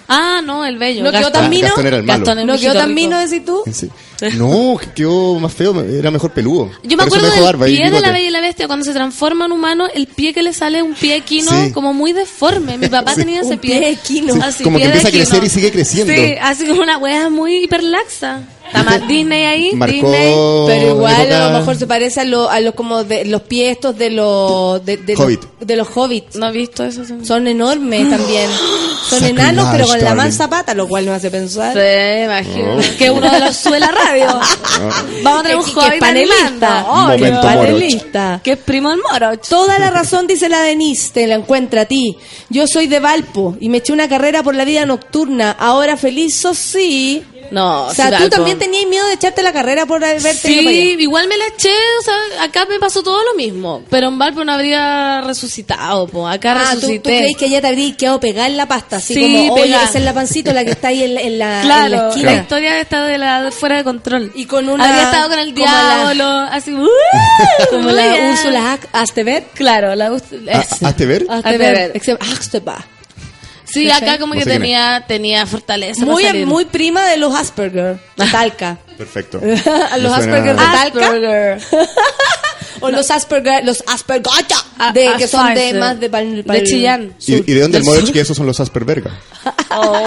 Ah, no, el bello. ¿No quedó Gastón. tan mino? Gastón era el malo. Gastón ¿No quedó tan mino decís tú? Sí. No, que quedó más feo, era mejor peludo. Yo me Por acuerdo del barba pie de la. Bella y la Bestia cuando se transforma en humano, el pie que le sale es un pie equino Sí. como muy deforme. Mi papá Sí. tenía ese Un pie. pie equino. Sí, Así, como que pie empieza a crecer equino. y sigue creciendo. Sí, así como una wea muy hiperlaxa. Está más Disney ahí, Marcó Disney. Pero igual época- a lo mejor se parece a, lo- a los como de los pies estos de los de, de Hobbit. los, de los hobbits. No he visto eso. sí. Son enormes también. Son enanos pero con la darling. mansa pata, lo cual me hace pensar. Sí, imagino. Oh. Que uno de los sube la radio. Vamos a tener un joven es panelista. Obvio, panelista. Que es primo del Moroch. Toda la razón, dice la Denise, te la encuentra a ti. Yo soy de Valpo y me eché una carrera por la vida nocturna. Ahora feliz, so sí. No, O sea, tú también tenías miedo de echarte la carrera por haberte ido para allá. Sí, igual me la eché, o sea, acá me pasó todo lo mismo, pero en Valpo no habría resucitado, po. acá Ah, ¿tú, tú resucité. crees que allá te habrías quedado pegada en la pasta? Así Sí, como, oye, pegada. esa es la pancito, la que está ahí en la, en la, en Claro, la la, esquina. historia está de la de fuera de control. Y con una... Habría estado con el como la- diablo, así, ¡uh! Como la. Úrsula Astever. Claro, la Urs- Ah, ese. Sí, ¿Cachai? acá como No que tenía, tenía fortaleza. Muy, para salir. muy prima de los Asperger, de Talca. Perfecto. los suena- Asperger de Talca. Asperger. o los Asperger, los Asperger, Ah, de, que son de más de, pal- De pal- Chillán. ¿Y, y de dónde el Del Model sur. que esos son los Asperberga? Oh.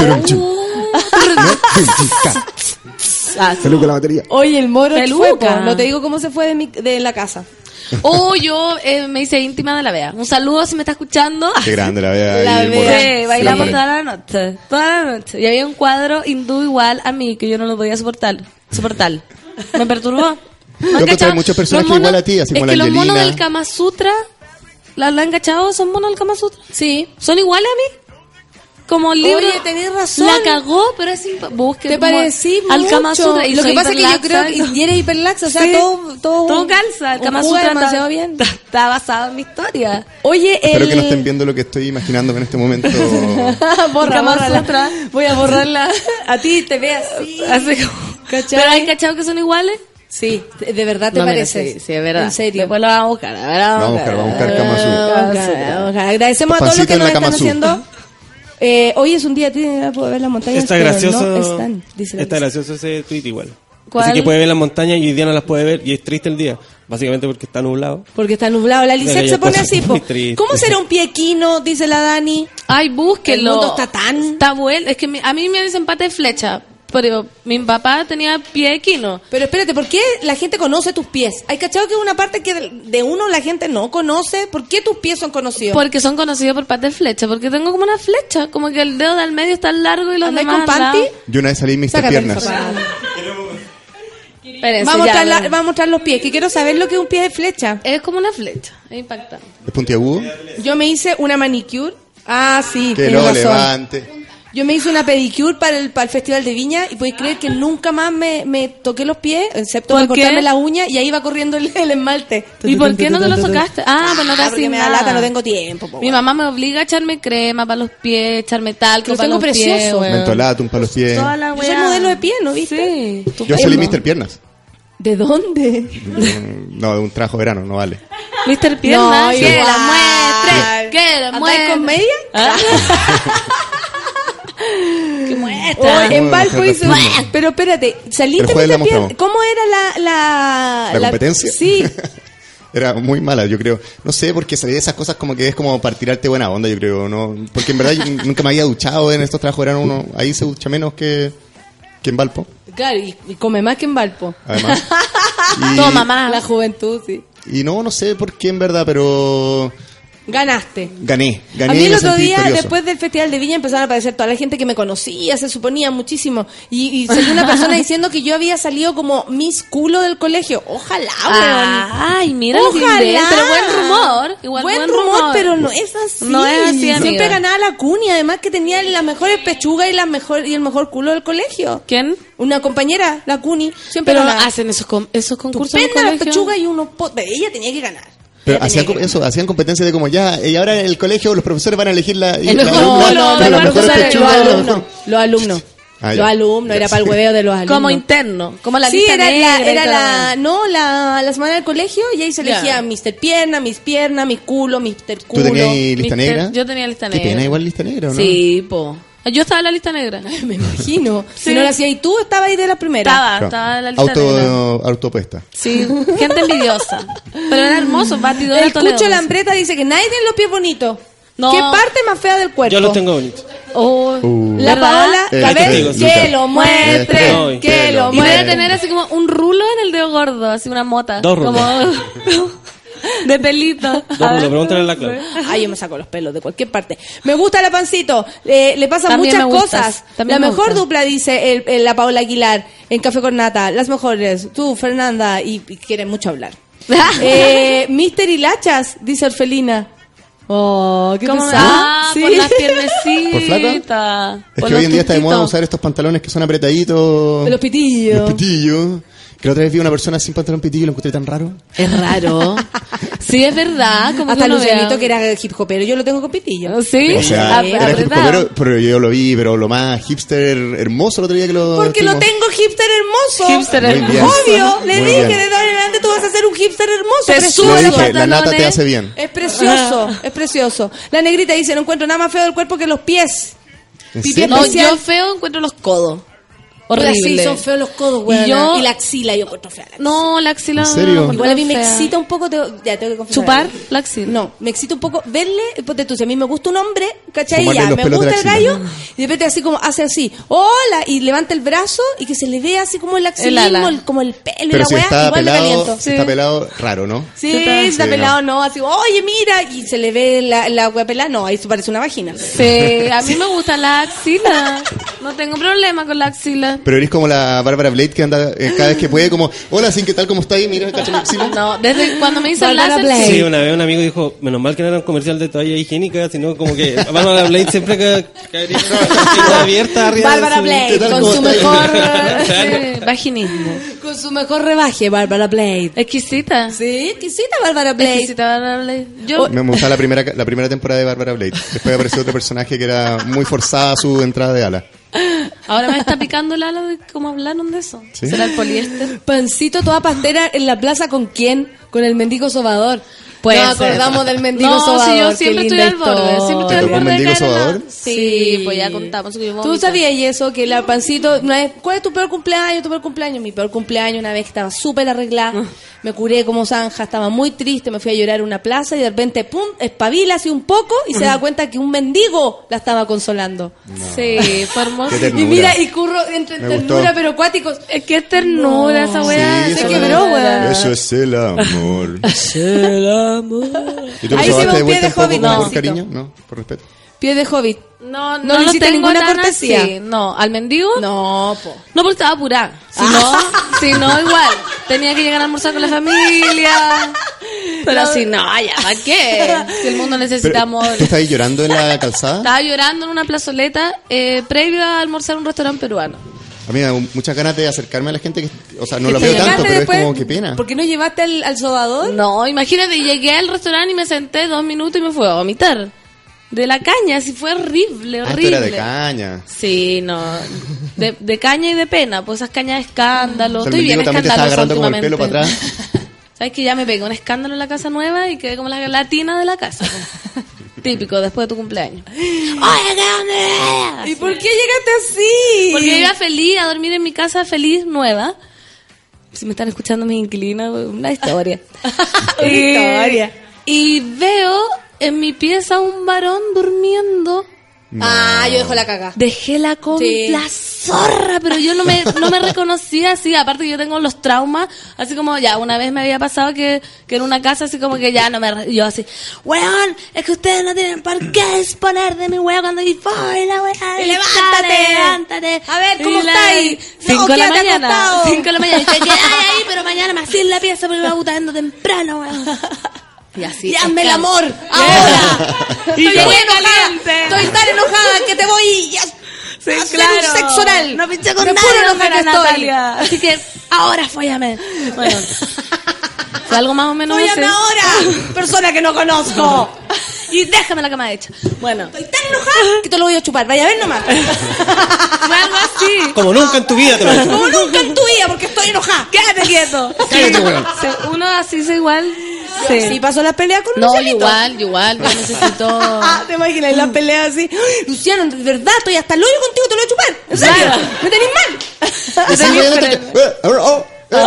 Salud con la batería. Oye, el moro Peluca. fue, po. no te digo cómo se fue de, mi- de la casa. Oh, yo eh, me hice íntima de la Bea. Un saludo si me está escuchando. Qué grande la vea. La Bea. Sí, bailamos toda la noche. Toda la noche. Y había un cuadro hindú igual a mí que yo no lo podía soportar. Soportar. Me perturbó. ¿No que muchos personajes Los monos- igual a ti, así como es la que los monos Angelina. del Kama Sutra, ¿la, la han cachado? ¿Son monos del Kama Sutra? Sí. ¿Son iguales a mí? Como el libro. Oye, tenés razón. La cagó, pero es busque Te parecí al mucho. Kama Sutra. Y Lo que pasa es que yo creo que eres hiperlaxa, o sea, Sí. todo, todo, Todo calza. El Kama Sutra está- demasiado bien. Está basado en mi historia. Oye, Espero el... que no estén viendo lo que estoy imaginándome en este momento. borra, Kama bórrala. Sutra. Voy a borrarla. A ti te ve así. Así como- ¿Cachai? ¿Pero hay cachado que son iguales? Sí, de verdad te No, mira, parece. sí, sí, es verdad. En serio. Después lo vamos a buscar. A ver, Vamos a buscar, vamos a buscar. Vamos a. Agradecemos a todos los que en nos la están haciendo. Eh, hoy es un día de poder ver las montañas. Está pero gracioso. No están, dice la está gracioso ese tweet igual. ¿Cuál? Así que puede ver las montañas y hoy día no las puede ver y es triste el día. Básicamente porque está nublado. Porque está nublado. La Lisette se pone así. po. ¿Cómo será un pie quino? Dice la Dani. Ay, búsquenlo. El mundo está tan- Está bueno. Es que a mí me dicen pata de flecha. Pero mi papá tenía pie equino. Pero espérate, ¿por qué la gente conoce tus pies? ¿Hay cachado que es una parte que de- uno la gente no conoce? ¿Por qué tus pies son conocidos? Porque son conocidos por pata de flecha. Porque tengo como una flecha. Como que el dedo del medio está largo y los ¿Andáis demás con panty? Yo una vez salí el Piernas. Espérense, Vamos a, ya, mostrar la- vamos a mostrar los pies, que quiero saber lo que es un pie de flecha. Es como una flecha. Es impactante. ¿Es puntiagudo? Yo me hice una manicure. Ah, sí, Que lo razón. levante. Yo me hice una pedicure para el, para el Festival de Viña y podéis creer que nunca más me, me toqué los pies, excepto ¿Por para cortarme la uña y ahí iba corriendo el, el esmalte. ¿Y por qué no te lo tocaste? Ah, pues no te Ah, porque me da lata, no tengo tiempo. po, Mi mamá me obliga a echarme crema para los pies, echarme talco Los para tengo los pies. preciosos. weón. Mentolatum para los pies. Toda la Yo soy modelo de pie, ¿no viste? Sí. Yo salí Mr. Piernas. ¿De dónde? Mm, No, de un trabajo de verano, no vale. Mr. Pierna, No, que la muestre, que la ¿Andáis muestre. con media? Que muestra. Oye, en de firma. Pero espérate, ¿saliste jueves la mostramos. ¿Cómo era la... ¿La, ¿La competencia? Sí. Era muy mala, yo creo. No sé, porque salí de esas cosas como que es como para tirarte buena onda, yo creo. no Porque en verdad yo nunca me había duchado en estos trabajos de verano. Uno, ahí se ducha menos que, que en Valpo, Claro, y, y come más que en Valpo. además. Y- Toma más. La juventud, sí. Y no, no sé por qué en verdad, pero Ganaste. gané. Gané a mí el otro día, victorioso. después del Festival de Viña, empezaron a aparecer toda la gente que me conocía, se suponía muchísimo. Y, y salió una persona diciendo que yo había salido como Miss Culo del colegio. Ojalá, weón. Ay, mira Ojalá. pero buen rumor. Igual buen, buen rumor, rumor. pero no es así. No es así, amiga. Siempre ganaba la Cuni, además que tenía las mejores pechugas y, la mejor, y el mejor culo del colegio. ¿Quién? Una compañera, la Cuni. Siempre Pero ganaba. hacen esos, con- esos concursos en el colegio. pechuga y uno... Ella tenía que ganar. Pero hacían eso, hacían competencia de como ya, y ahora en el colegio los profesores van a elegir la, y El la mejor- alumna no, no, con los la alumnos. Los alumnos. Ah, los ya. alumnos, era Ya. para el hueveo de los alumnos. Como interno, como la sí, lista era, la, negra y era la, la- no, la, la semana del colegio y ahí se elegía Mr. Pierna, Miss Pierna, Miss Culo, Mr. ¿Tú Culo. tenías lista Mister- negra? Yo tenía lista Qué negra. pena, igual lista negra, ¿o ¿no? Sí, po. Yo estaba en la lista negra. Me imagino. Sí. Si no lo hacías y tú, estaba ahí de la primera. Estaba, Claro. estaba en la lista negra. Auto, autopuesta. Sí, gente envidiosa. Pero era hermoso, batidor El Cucho Lambreta dice que nadie tiene los pies bonitos. No. ¿Qué parte más fea del cuerpo? Yo los tengo bonitos. Oh, Uh. La. Paola, Eh, ver, digo, que Luca. lo muestre, Ay, que que lo lo Y voy a muestre. tener así como un rulo en el dedo gordo, así una mota. Dos rulos. Como de pelito. Rulos, pregúntale a la Clau. Ay, yo me saco los pelos de cualquier parte. Me gusta la pancito. Eh, le pasan También muchas me gustas. cosas. También la me mejor gusta. dupla, dice el- el- la Paola Aguilar en Café con Nata. Las mejores. Tú, Fernanda, y, y quieren mucho hablar. eh, Mister y Lachas, dice Orfelina. Oh, qué ¿Cómo? pesado. Ah, Sí. por las piernecitas. ¿Por flaca? Es Por que hoy en día está de moda usar estos pantalones que son apretaditos. De los pitillos. Los pitillos. Que la otra vez vi una persona sin pantalón pitillo y lo encontré tan raro. Es raro. Sí, es verdad. Como Hasta que Lucianito, que era hip hopero, yo lo tengo con pitillo. Sí, O sea, ap- era hip hopero, pero yo lo vi, pero lo más hipster hermoso el otro día que lo Porque lo tengo hipster hermoso. Hipster hermoso. Obvio, le Muy dije, bien. de ahora en adelante tú vas a ser un hipster hermoso. Te precioso. dije, la nata te hace bien. Es precioso, es precioso. La negrita dice, no encuentro nada más feo del cuerpo que los pies. No, yo feo encuentro los codos. Horrible. Sí, son feos los codos, Y güey. Y, yo- la axila, yo encuentro fea. la axila. No, la axila. ¿En serio? no, Igual a mí me excita un poco, te- ya tengo que confesar. ¿Chupar la axila? No, me excita un poco verle, ponte tú, si a mí me gusta un hombre, ¿cachai? Ya, me gusta la el gallo, y de repente así como hace así, hola, y levanta el brazo y que se le vea así como el axilismo, ala. el- como el pelo y Pero la si weá, está igual me pelado, caliento. si está pelado, raro, ¿no? Sí, Sí, está sí, pelado, no. así, oye, mira, y se le ve la, la hueá pelada, no, ahí eso parece una vagina. Sí, a mí me gusta la axila. No tengo problema con la axila. Pero eres como la Bárbara Blade que anda eh, cada vez que puede, como, hola, sin qué tal, ¿cómo está ahí? Mira, cacha. No, desde cuando me hice el Bárbara láser. Blade. Sí, una vez un amigo dijo, menos mal que no era un comercial de toalla higiénica, sino como que Bárbara Blade siempre ca- caería con la abierta arriba de Bárbara Blade, ¿Qué tal, con su mejor, Sí, vaginismo. con su mejor rebaje, Bárbara Blade. Exquisita. Sí, exquisita Bárbara Blade. Exquisita Bárbara Blade. Yo, Me gustaba la primera, la primera temporada de Bárbara Blade. Después apareció otro personaje que era muy forzada su entrada de ala. Ahora me está picando el ala de cómo hablaron de eso. ¿Sí? ¿Será el poliéster? Pancito toda pastera en la plaza con quién? Con el mendigo sobador. Puede Nos ser. acordamos del mendigo No, sobador. si yo siempre estoy al borde, siempre estoy ¿Te al borde de mendigo sobador? Sí, pues ya contamos. que yo ¿Tú sabías y eso? Que la pancito, una vez, ¿cuál es tu peor cumpleaños? Tu peor cumpleaños. Mi peor cumpleaños, una vez que estaba súper arreglada, me curé como zanja, estaba muy triste, me fui a llorar a una plaza y de repente, pum, espabila así un poco y se da cuenta que un mendigo la estaba consolando. Sí, fue hermoso. Y mira, y curro entre Me ternura gustó. pero acuáticos. Es que es ternura esa weá. Sí, se eso quebró, es- weá. Eso es el amor. ¿Y tú Ahí se un pie de hobbit, como por cariño? No, por respeto. Pie de hobbit. No, ¿No no, le hiciste ninguna tan cortesía? así. No, al mendigo. No, po. No, porque estaba apurada. Si no, si no, igual. Tenía que llegar a almorzar con la familia. Pero si no, ya, ¿para qué? Si el mundo necesita amor. ¿Tú estás ahí llorando en la calzada? Estaba llorando en una plazoleta eh, previo a almorzar en un restaurante peruano. A mí me da muchas ganas de acercarme a la gente que, o sea, no Que lo veo tanto, pero después- es como, qué pena. ¿Por qué no llevaste al, al sobador? No, imagínate, llegué al restaurante y me senté dos minutos y me fue a vomitar. De la caña, sí fue horrible, Ah, horrible. era de caña. Sí, no. De, de caña y de pena, pues esas cañas de escándalo. O sea, el Estoy bien agarrando como el pelo para atrás. ¿Sabes que ya me pegó un escándalo en la casa nueva y quedé como la latina de la casa? Típico, después de tu cumpleaños. ¡Oye, qué onda! ¿Y por qué llegaste así? Porque yo iba feliz a dormir en mi casa feliz nueva. Si me están escuchando mis inquilinas, una historia. Una Y- historia. Y veo en mi pieza un varón durmiendo. Ah, yo dejo la caga. Dejé la con Sí. la zorra, pero yo no me, no me reconocía así. Aparte que yo tengo los traumas, así como ya una vez me había pasado que, que en una casa así como que ya no me... re- Yo así, weón, es que ustedes no tienen por qué disponer de mi weón cuando yo voy la weá. Levántate. levántate. A ver, ¿cómo estáis? No, Cinco de la mañana. Cinco de la mañana. Y te quedas ahí, pero mañana me la pieza porque me va gustando temprano, weón. Y así. Y hazme el amor, ahora. Y Estoy muy enojada. caliente. Estoy tan enojada que te voy a hacer claro. un sexo oral. No pinché con no estoy. Natalia. Así que ahora fóllame. Bueno. Fue algo más o menos Fóllame así. ahora, persona que no conozco. Y déjame la cama hecha. Bueno. Estoy tan enojada que te lo voy a chupar. Vaya a ver nomás. Fue algo así. Como nunca en tu vida te lo he hecho. Como nunca en tu vida porque estoy enojada. Quédate quieto. Cállate, weón. Sí, Uno así es igual. Sí. Sí, pasó la pelea con No, Lucianito. igual, igual. Yo necesito. Ah, te imaginas la pelea así. "Ay, Luciano, de verdad, estoy hasta el hoyo contigo, te lo voy a chupar. En serio, Claro. me tenéis mal. Que- eh, oh, eh.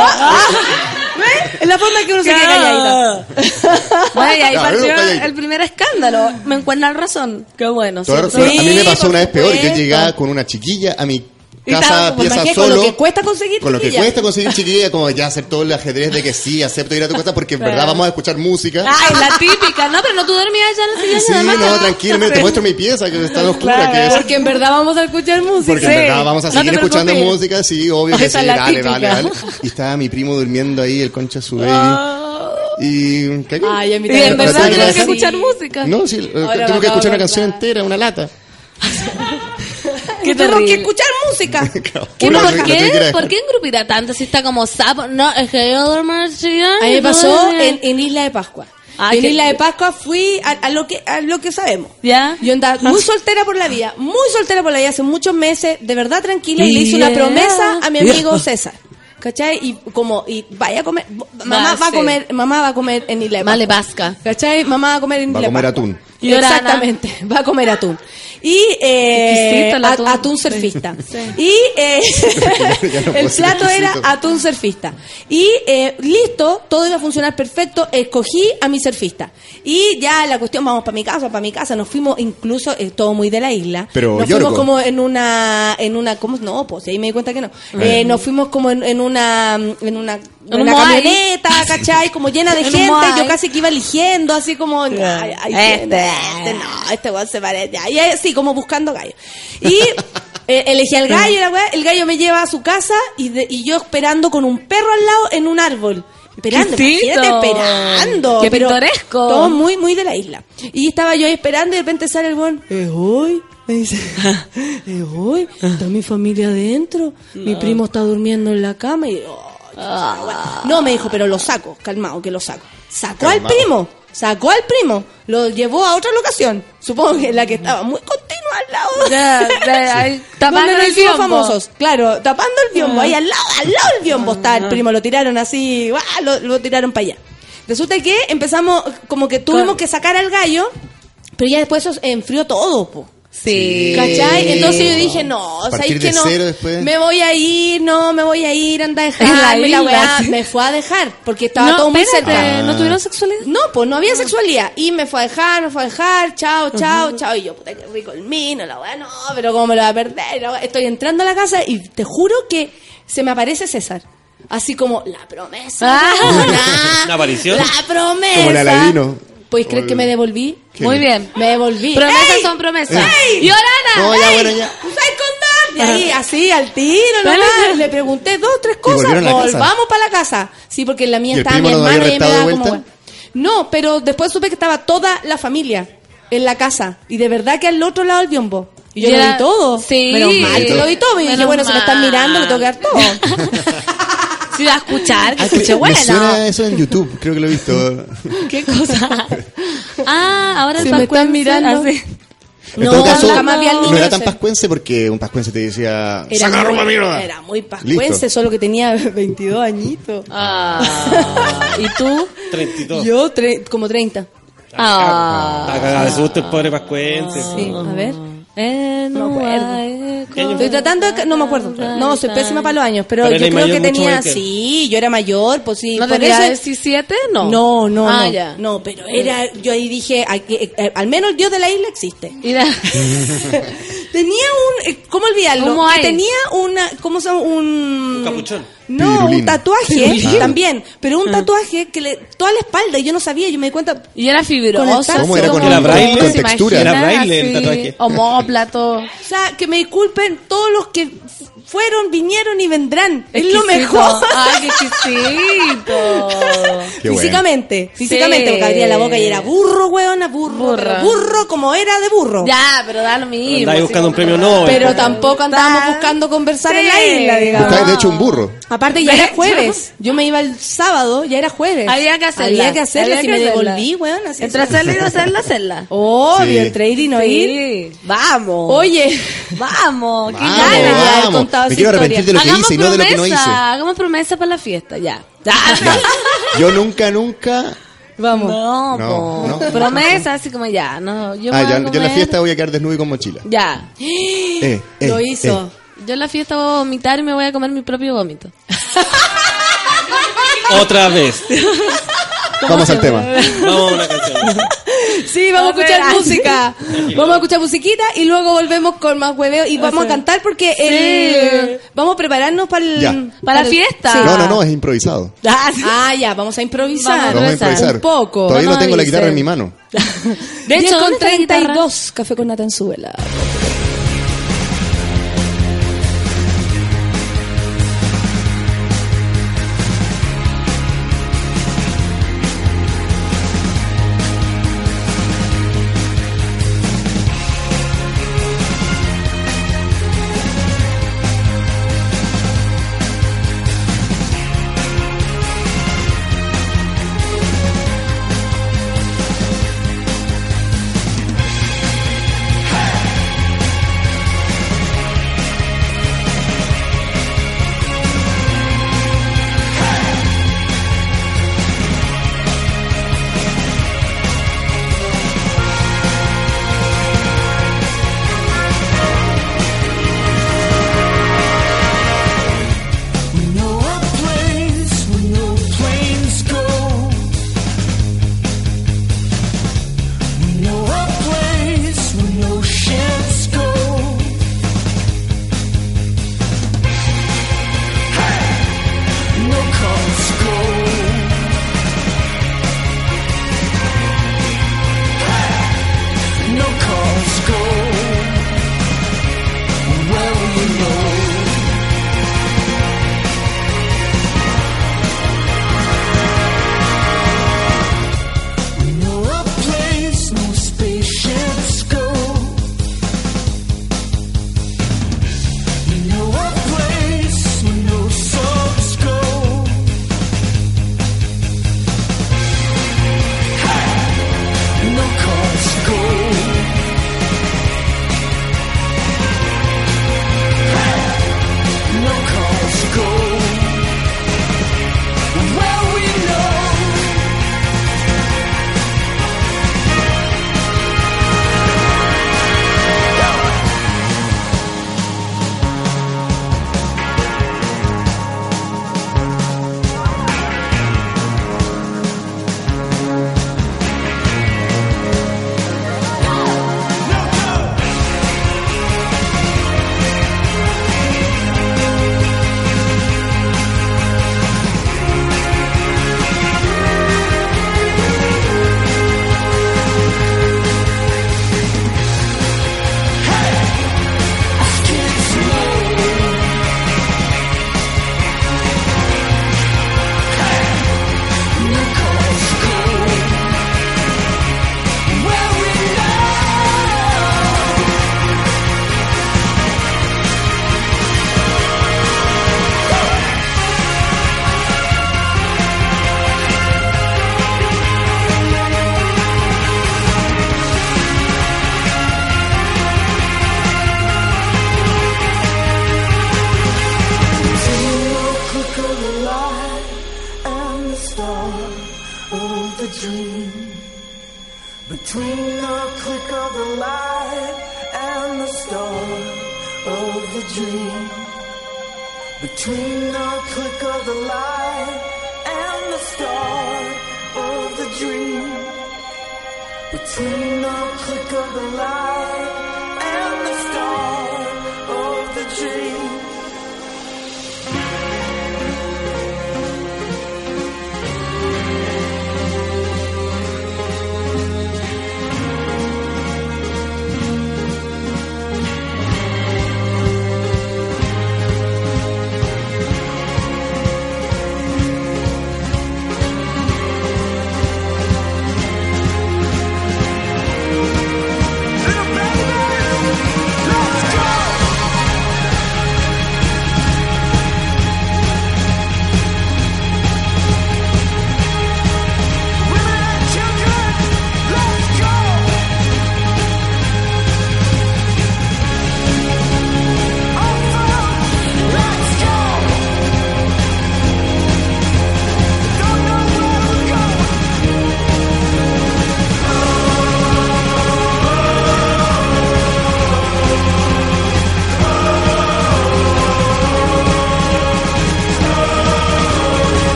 ¿Ves? Es la forma que uno se queda calladito. Bueno, y ahí partió el primer escándalo. Me encuentran razón. Qué bueno. Toda ¿cierto? razón. a mí me pasó una vez peor. Yo llegaba con una chiquilla a mi casa, pieza imagínate, con solo. lo que cuesta conseguir Con lo que cuesta conseguir chiquilla, como ya hacer todo el ajedrez de que sí, acepto ir a tu casa porque en verdad vamos a escuchar música. Ay, la típica. No, pero no tú dormías ya en el sillón Sí, de la no, tranquilo, te muestro mi pieza que está oscura. Claro. que es- Porque en verdad vamos a escuchar música. Porque en verdad vamos a seguir escuchando música, sí, obvio que Esa sí, la dale, dale, dale. Y estaba mi primo durmiendo ahí, el concha su baby. Ah. Y. ¿qué? Ay, a mí Y también en verdad tienes que escuchar música. No, sí, eh, tengo que escuchar una canción entera, una lata. Que Qué tenemos que escuchar música. ¿Uno Una- por qué? ¿Por qué engrupirá tanto si está como sapo? No, es que yo duermo. A mí me y pasó en, Isla de Pascua. Ah, en que- Isla de Pascua fui a, a lo que a lo que sabemos. ¿Ya? Yo andaba muy soltera por la vida, muy soltera por la vida hace muchos meses, de verdad tranquila, y le hice una promesa a mi amigo César. ¿Cachai? Y como, y vaya a comer, mamá Ah, va a comer, mamá va a comer en Isla de Male Pascua. vasca. ¿Cachai? Mamá va a comer en Va a Isla comer atún. Y. Exactamente, va a comer atún. Y eh, atún. surfista. Sí. Y eh, no el plato era atún surfista. Y eh, listo, todo iba a funcionar perfecto. Escogí a mi surfista. Y ya la cuestión, vamos para mi casa, para mi casa. Nos fuimos incluso, eh, todo muy de la isla. Pero, nos Yorgo. fuimos como en una, en una, ¿cómo? No, pues ahí me di cuenta que no. Eh, nos fuimos como en, en una, en una, en Moai. camioneta, ¿cachai? Como llena de gente. Yo casi que iba eligiendo, así como, ay, ay, Este. este, no, este weón se parece. Y así, como buscando gallo. Y eh, elegí al gallo, la weá, el gallo me lleva a su casa y, de- y yo esperando con un perro al lado en un árbol. Esperando, ¡Qué imagínate, esperando. ¡Qué pintoresco! Todo muy, muy de la isla. Y estaba yo ahí esperando y de repente sale el weón. ¿Es hoy? Me dice, ¿es hoy? Está mi familia adentro. Mi primo está durmiendo en la cama y... oh, Ah. no, me dijo, pero lo saco, calmado, que lo saco. Sacó al primo, sacó al primo, lo llevó a otra locación. Supongo que la que estaba muy continua al lado. Ya, ya, ahí, tapando el biombo. famosos, claro, tapando el biombo, Ah. ahí al lado, al lado del biombo está el primo, lo tiraron así, lo, lo tiraron para allá. Resulta que empezamos, como que tuvimos Con- que sacar al gallo, pero ya después eso enfrió todo, po. Sí. ¿Cachai? Entonces yo dije, no, ¿sabéis de que no? cero después. Me voy a ir, no, me voy a ir, anda a la dejarme la weá. Me fue a dejar, porque estaba No, todo muy cerca. ¿no tuvieron sexualidad? No, pues no había sexualidad. Y me fue a dejar, me fue a dejar, chao, chao, chao. Y yo, puta, qué rico el mino, la weá, no, pero cómo me lo va a perder. weá. Estoy entrando a la casa y te juro que se me aparece César. Así como, la promesa. Ah. ¿Una aparición? La promesa. Como el Aladino. ¿Pues crees que me devolví? Qué Muy bien. Me devolví. Promesas ¡Ey! son promesas. ¡Ey! ¡Y Orana! No, ya, bueno, ya. ¿Tú sabes contar? Y ahí, así, al tiro, nomás. Le pregunté dos, tres cosas. Volvamos para la casa. Sí, porque en la mía ¿Y el estaba mi lo hermana y me daba como... No, pero después supe que estaba toda la familia en la casa. Y de verdad que al otro lado del biombo. Y yo lo vi todo. Sí. Menos mal que lo vi todo. Y dije, bueno, si me están mirando, le tengo que dar todo. Si va a escuchar, que Ah, escuche me bueno. suena eso en YouTube, creo que lo he visto. ¿Qué cosa? Ah, ahora el Si me están mirando. hace- En No, todo caso, jamás vi al niño no era tan pascuense porque un pascuense te decía, Era ¡saca ropa, muy, mierda! era muy pascuense, Listo. solo que tenía 22 añitos. Ah, ¿Y tú? 32. Yo tre- como 30. Ah. El pobre pascuense. Sí, a ver. Eh, No no acuerdo. Estoy tratando de... No me acuerdo. No, soy pésima para los años, pero, Pero yo creo mayor que tenía... que. Sí, yo era mayor, pues sí. ¿No tenía eso- 17? No. No, no, Ah, no. ya. No, pero era... Yo ahí dije, hay que- eh, al menos el dios de la isla existe. Mira. Tenía un... eh, ¿Cómo olvidarlo? ¿Cómo Que hay? tenía una... ¿Cómo se llama? Un... Un capuchón. No, un tatuaje también. Pero un tatuaje que le... Toda la espalda, y yo no sabía, yo me di cuenta... Y era fibroso. ¿Cómo era con, Era con- braille, con ¿Se textura? Era braille el tatuaje. Homóplato. O sea, que me disculpen todos los que fueron, vinieron y vendrán. Es lo mejor. Ay, qué exquisito. Qué bueno. físicamente, físicamente, Sí. porque abría la boca y era burro, weona, burro, Burra. pero burro como era de burro. Ya, pero da lo mismo. Andáis buscando un premio Nobel. Pero tampoco andábamos buscando conversar en la isla, digamos. Buscáis, de hecho, un burro. Aparte ya era jueves. Yo me iba el sábado, ya era jueves. Había que hacerla. Había que hacerla, Había si que me hacerla. devolví, weón. Así Entre hacerla y no hacerla, hacerla. Obvio, Sí. entre ir y no ir. Vamos. Oye, Vamos. Qué ganas. Me esa quiero arrepentir de lo que Hagamos hice y no de lo que no hice. Hagamos promesa para la fiesta, ya. Ya. Yo nunca, nunca... vamos. No, No, po. no. promesa así como ya, no, yo Ah, voy ya, a yo en la comer- fiesta voy a quedar desnudo y con mochila. Ya. Eh, eh, Lo eh. hizo. Yo en la fiesta voy a vomitar y me voy a comer mi propio vómito. Otra vez. Vamos al tema. Vamos a una canción. Sí, vamos a Vamos a escuchar música. Vamos a escuchar musiquita y luego volvemos con más hueveo y vamos a cantar porque el- vamos a prepararnos para. Para la fiesta. Sí. No, no, no, es improvisado. Ah, ya, vamos a improvisar. Vamos a improvisar. Un poco. Todavía No no tengo la guitarra en mi mano. De hecho, con ¿dónde está la guitarra? 32, café con Natanzuela.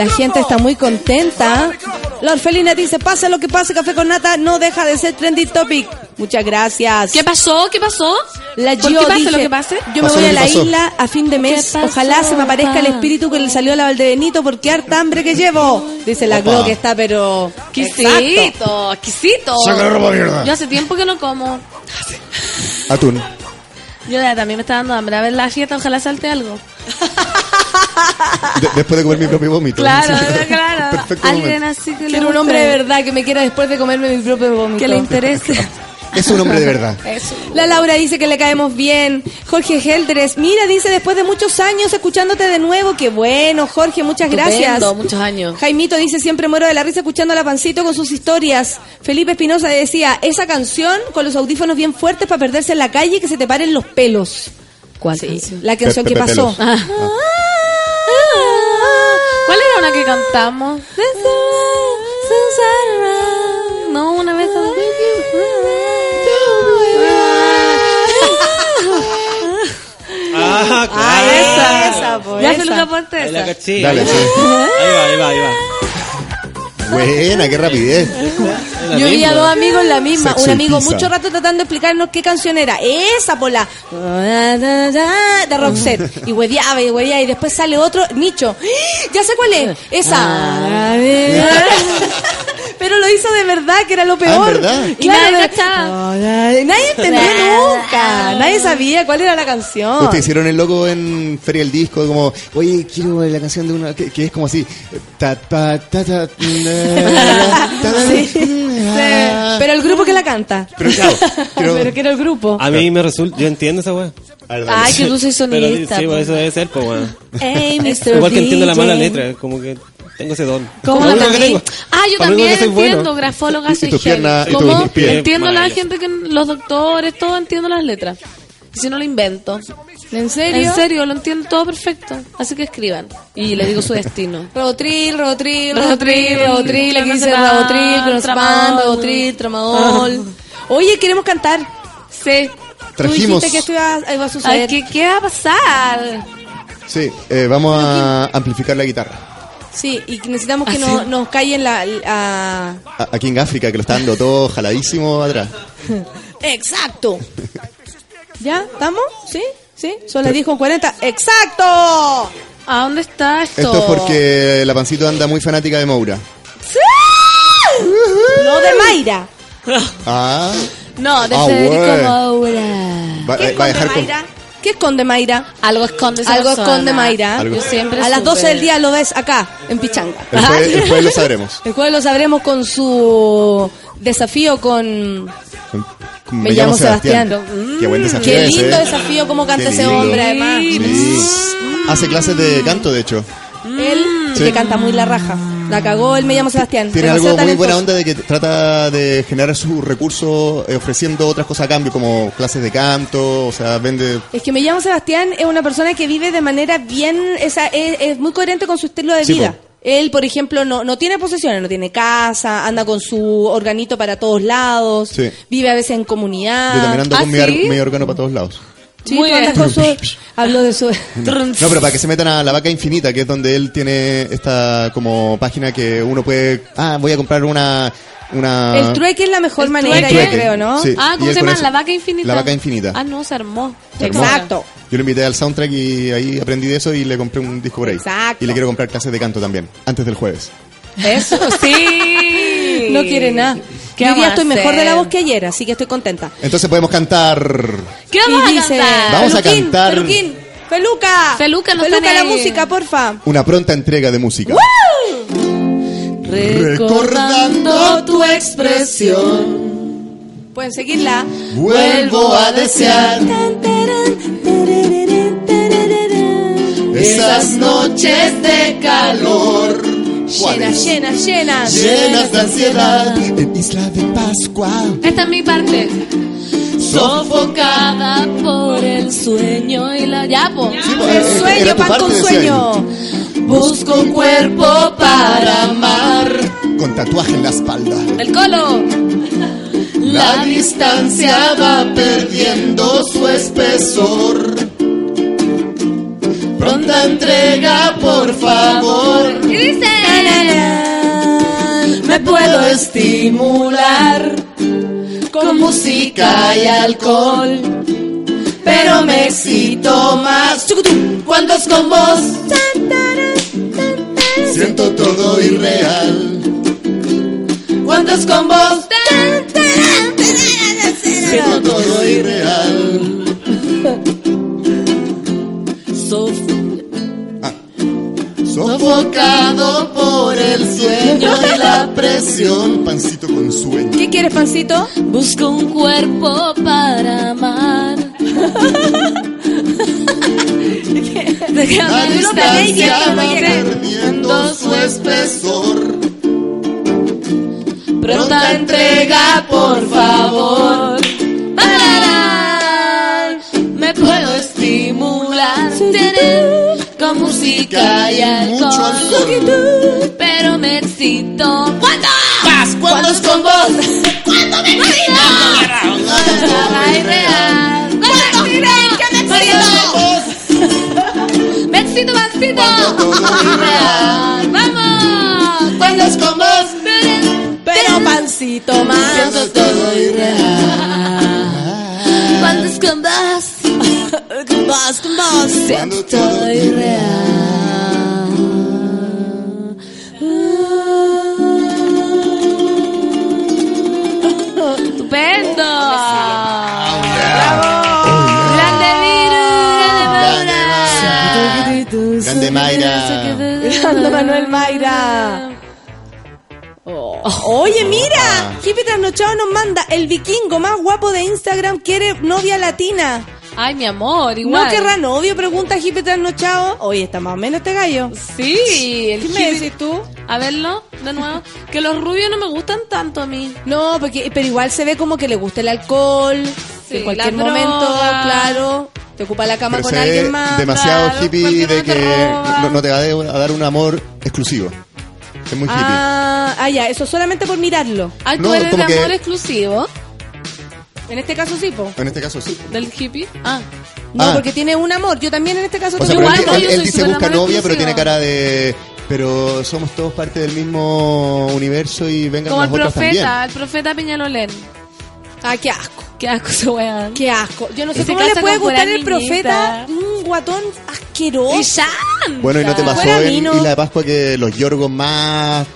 La gente está muy contenta. La orfelina dice, pase lo que pase, Café con Nata no deja de ser trending topic. Muchas gracias. ¿Qué pasó? ¿Qué pasó? La ¿Por Gio qué pase dice, lo que pase? Yo me voy a la pasó. isla a fin de mes. ¿Qué pasó, Ojalá se me aparezca el espíritu que le salió a la Valdebenito porque harta hambre que llevo. Dice la. Glo que está, pero... Exquisito, exquisito. Saca la ropa, mierda. Yo hace tiempo que no como. Atún. Yo ya también me está dando hambre. A ver la fiesta, ojalá salte algo. De- después de comer mi propio vómito. Claro, claro. Perfecto Alguien momento. así que le Quiero un hombre de verdad que me quiera después de comerme mi propio vómito. Que le interese. Es un hombre de verdad. La Laura dice que le caemos bien. Jorge Heldres, mira, dice después de muchos años escuchándote de nuevo. Qué bueno, Jorge, muchas gracias. Estupendo, muchos años. Jaimito dice siempre muero de la risa escuchando a la pancito con sus historias. Felipe Espinosa decía, esa canción con los audífonos bien fuertes para perderse en la calle y que se te paren los pelos. ¿Cuál Sí, canción? la canción que pasó. Pelos. Ah. ¿Cuál era una que cantamos? No, una vez. Ah, claro. Ah, esa, esa, po, Ya se lo ponte Ahí la esa. caché. Dale, sí. ahí va, ahí va, ahí va. Buena, qué rapidez. La Yo vi a dos amigos la misma. Sexo Un amigo pizza. mucho rato tratando de explicarnos qué canción era. Esa por la de Roxette. Y hueveaba y hueveaba. Y después sale otro, Nicho. ¡Ah! Ya sé cuál es. Esa. Pero lo hizo de verdad, que era lo peor. Ah, ¿en verdad? Y Y nadie nadie, entendió nunca. Nadie sabía cuál era la canción. Ustedes hicieron el loco en Feria del Disco, como, oye, quiero la canción de una, que, que es como así. Ta, ta, ta, ta, ta, ta, ta, Sí, Pero el grupo que la canta. Pero claro, quiero- Pero que era el grupo. A mí me resulta, yo entiendo esa weá. Ay, que tú soy Pero sí, sonidista. po. eso debe ser, pues weón. Hey, Mr. Igual que entiendo la mala letra, como que tengo ese don. ¿Cómo la tengo. Ah, yo Para también soy bueno. entiendo, grafóloga soy tus pies. Entiendo la gente que los doctores, todo entiendo las letras. Y si no lo invento. ¿En serio? En serio, lo entiendo todo perfecto. Así que escriban. Y le digo su destino. Robotril, Robotril, Robotril, Robotril, aquí dice Robotril, Tramadol. Robotril, Tramadol. Oye, queremos cantar. Sí. Trajimos. Tú dijiste que esto iba, iba a Ay, suceder. ¿qué, ¿Qué va a pasar? Sí, eh, vamos a amplificar la guitarra. Sí, y necesitamos que ¿Ah, no- sí? nos callen la... a- A- aquí en África, que lo está dando todo jaladísimo atrás. Exacto. ¿Ya? ¿Estamos? ¿Sí? ¿Sí? Son las 10 con 40. ¡Exacto! ¿A dónde está esto? Esto es porque la pancito anda muy fanática de Moura. No de Mayra. Ah. No, de Ah, Federico güey. Moura. Va, ¿Qué va a esconde con... Mayra? ¿Qué esconde Mayra? Algo esconde esa Algo persona. esconde Mayra. Algo- Yo siempre A las supe. 12 del día lo ves acá, en Pichanga. El jueves, el jueves lo sabremos. El jueves lo sabremos con su desafío con... Me, llamo Sebastián. Qué buen desafío Qué ese, lindo ¿eh? desafío como canta ese hombre, además. Sí. Hace clases de canto, de hecho. Él Sí. que canta muy la raja. La cagó, él me llamo Sebastián. Tiene Demasiado algo muy buena onda de que trata de generar sus recursos eh, ofreciendo otras cosas a cambio, como clases de canto, o sea, vende... Es que me llamo Sebastián es una persona que vive de manera bien, esa, es, es muy coherente con su estilo de Sí, vida. po. Él, por ejemplo, no, no tiene posesiones, no tiene casa, anda con su organito para todos lados, Sí. vive a veces en comunidad. Yo también ando ¿Ah, con mi, sí? ar- mi órgano para todos lados. Sí, Muy bien. con su... Hablo de su... No, no, pero para que se metan a la vaca infinita, que es donde él tiene esta como página que uno puede... Ah, voy a comprar una... una El trueque es la mejor El manera, yo creo, ¿no? Sí. Ah, ¿cómo se llama? eso- La vaca infinita. La vaca infinita. Ah, no, se armó. Se armó. Exacto. Yo lo invité al soundtrack y ahí aprendí de eso y le compré un disco por ahí. Exacto. Y le quiero comprar clases de canto también, antes del jueves. Eso, sí. No quiere nada. ¿Qué Yo hoy día estoy mejor de la voz que ayer, así que estoy contenta. Entonces podemos cantar... ¿Qué vamos a dice, cantar? Vamos a Peluquín, cantar- Peluquín, Feluca. Feluca, no Feluca están la ahí. música, porfa. Una pronta entrega de música. Recordando tu expresión. Pueden seguirla. Vuelvo a desear esas noches de calor Llena, llena, llena. llenas de ansiedad en Isla de Pascua. Esta es mi parte. Sofocada por el sueño y la... Ya, po. El sueño, pan con sueño. Busco un cuerpo para amar. Con tatuaje en la espalda. El colo. La distancia va perdiendo su espesor. Pronta entrega, por favor. Dice... Me puedo estimular con música y alcohol. Pero me excito más cuando es con vos. Siento todo irreal. Cuando es con vos. Siento todo irreal. Sofocado por el sueño y la presión. Pancito con sueño. ¿Qué quieres, pancito? Busco un cuerpo para amar. La Déjame distancia estar va perdiendo su espesor. Pronta entrega, por favor. Parará. Me puedo estimular con música y Mucho alcohol. alcohol. Pero me excito. ¿Cuándo? Paz cuando es con vos. ¿Cuándo me excito? Ay, real. ¿Cuándo me excito? Me excito, me excito. Real. ¡Vamos! Cuando es con vos. Pero pancito más. Siento todo irreal. Cuando es con vos. Vos, con vos. Siento todo irreal. ¡Estupendo! ¡Grande virus! Grande Mayra. Grande Manuel Mayra. Oh. Oye, mira, Hippie Trasnochado nos manda el vikingo más guapo de Instagram quiere novia latina. Ay, mi amor, igual. ¿No querrá novio? Pregunta Hippie Trasnochado. Oye, está más o menos este gallo. Sí, el ¿Qué me decís tú? A verlo, de nuevo. Que los rubios no me gustan tanto a mí. No, porque, pero igual se ve como que le gusta el alcohol. Sí, en cualquier momento, claro, te ocupa la cama Pero con se alguien ve más. demasiado claro, hippie de que roba. no, no te va a dar un amor exclusivo. Es muy hippie. Ah, ah, ya, eso solamente por mirarlo. Ay, tú No, eres de que- amor exclusivo En este caso sí, po. En este caso sí. del hippie. Ah, No, Ah. porque tiene un amor. Yo también en este caso O sea, tengo pero un amor. él- dice busca novia, pero tiene cara de... Pero somos todos parte del mismo universo y vengan como el otras profeta, también. el profeta Peñalolén. Ah, qué asco. Qué asco ese weón. Qué asco. Yo no sé Y se cómo le puede gustar el niñita. profeta un guatón asqueroso. Y. Bueno, y no te pasó en. Isla de Pascua que los yorgos más.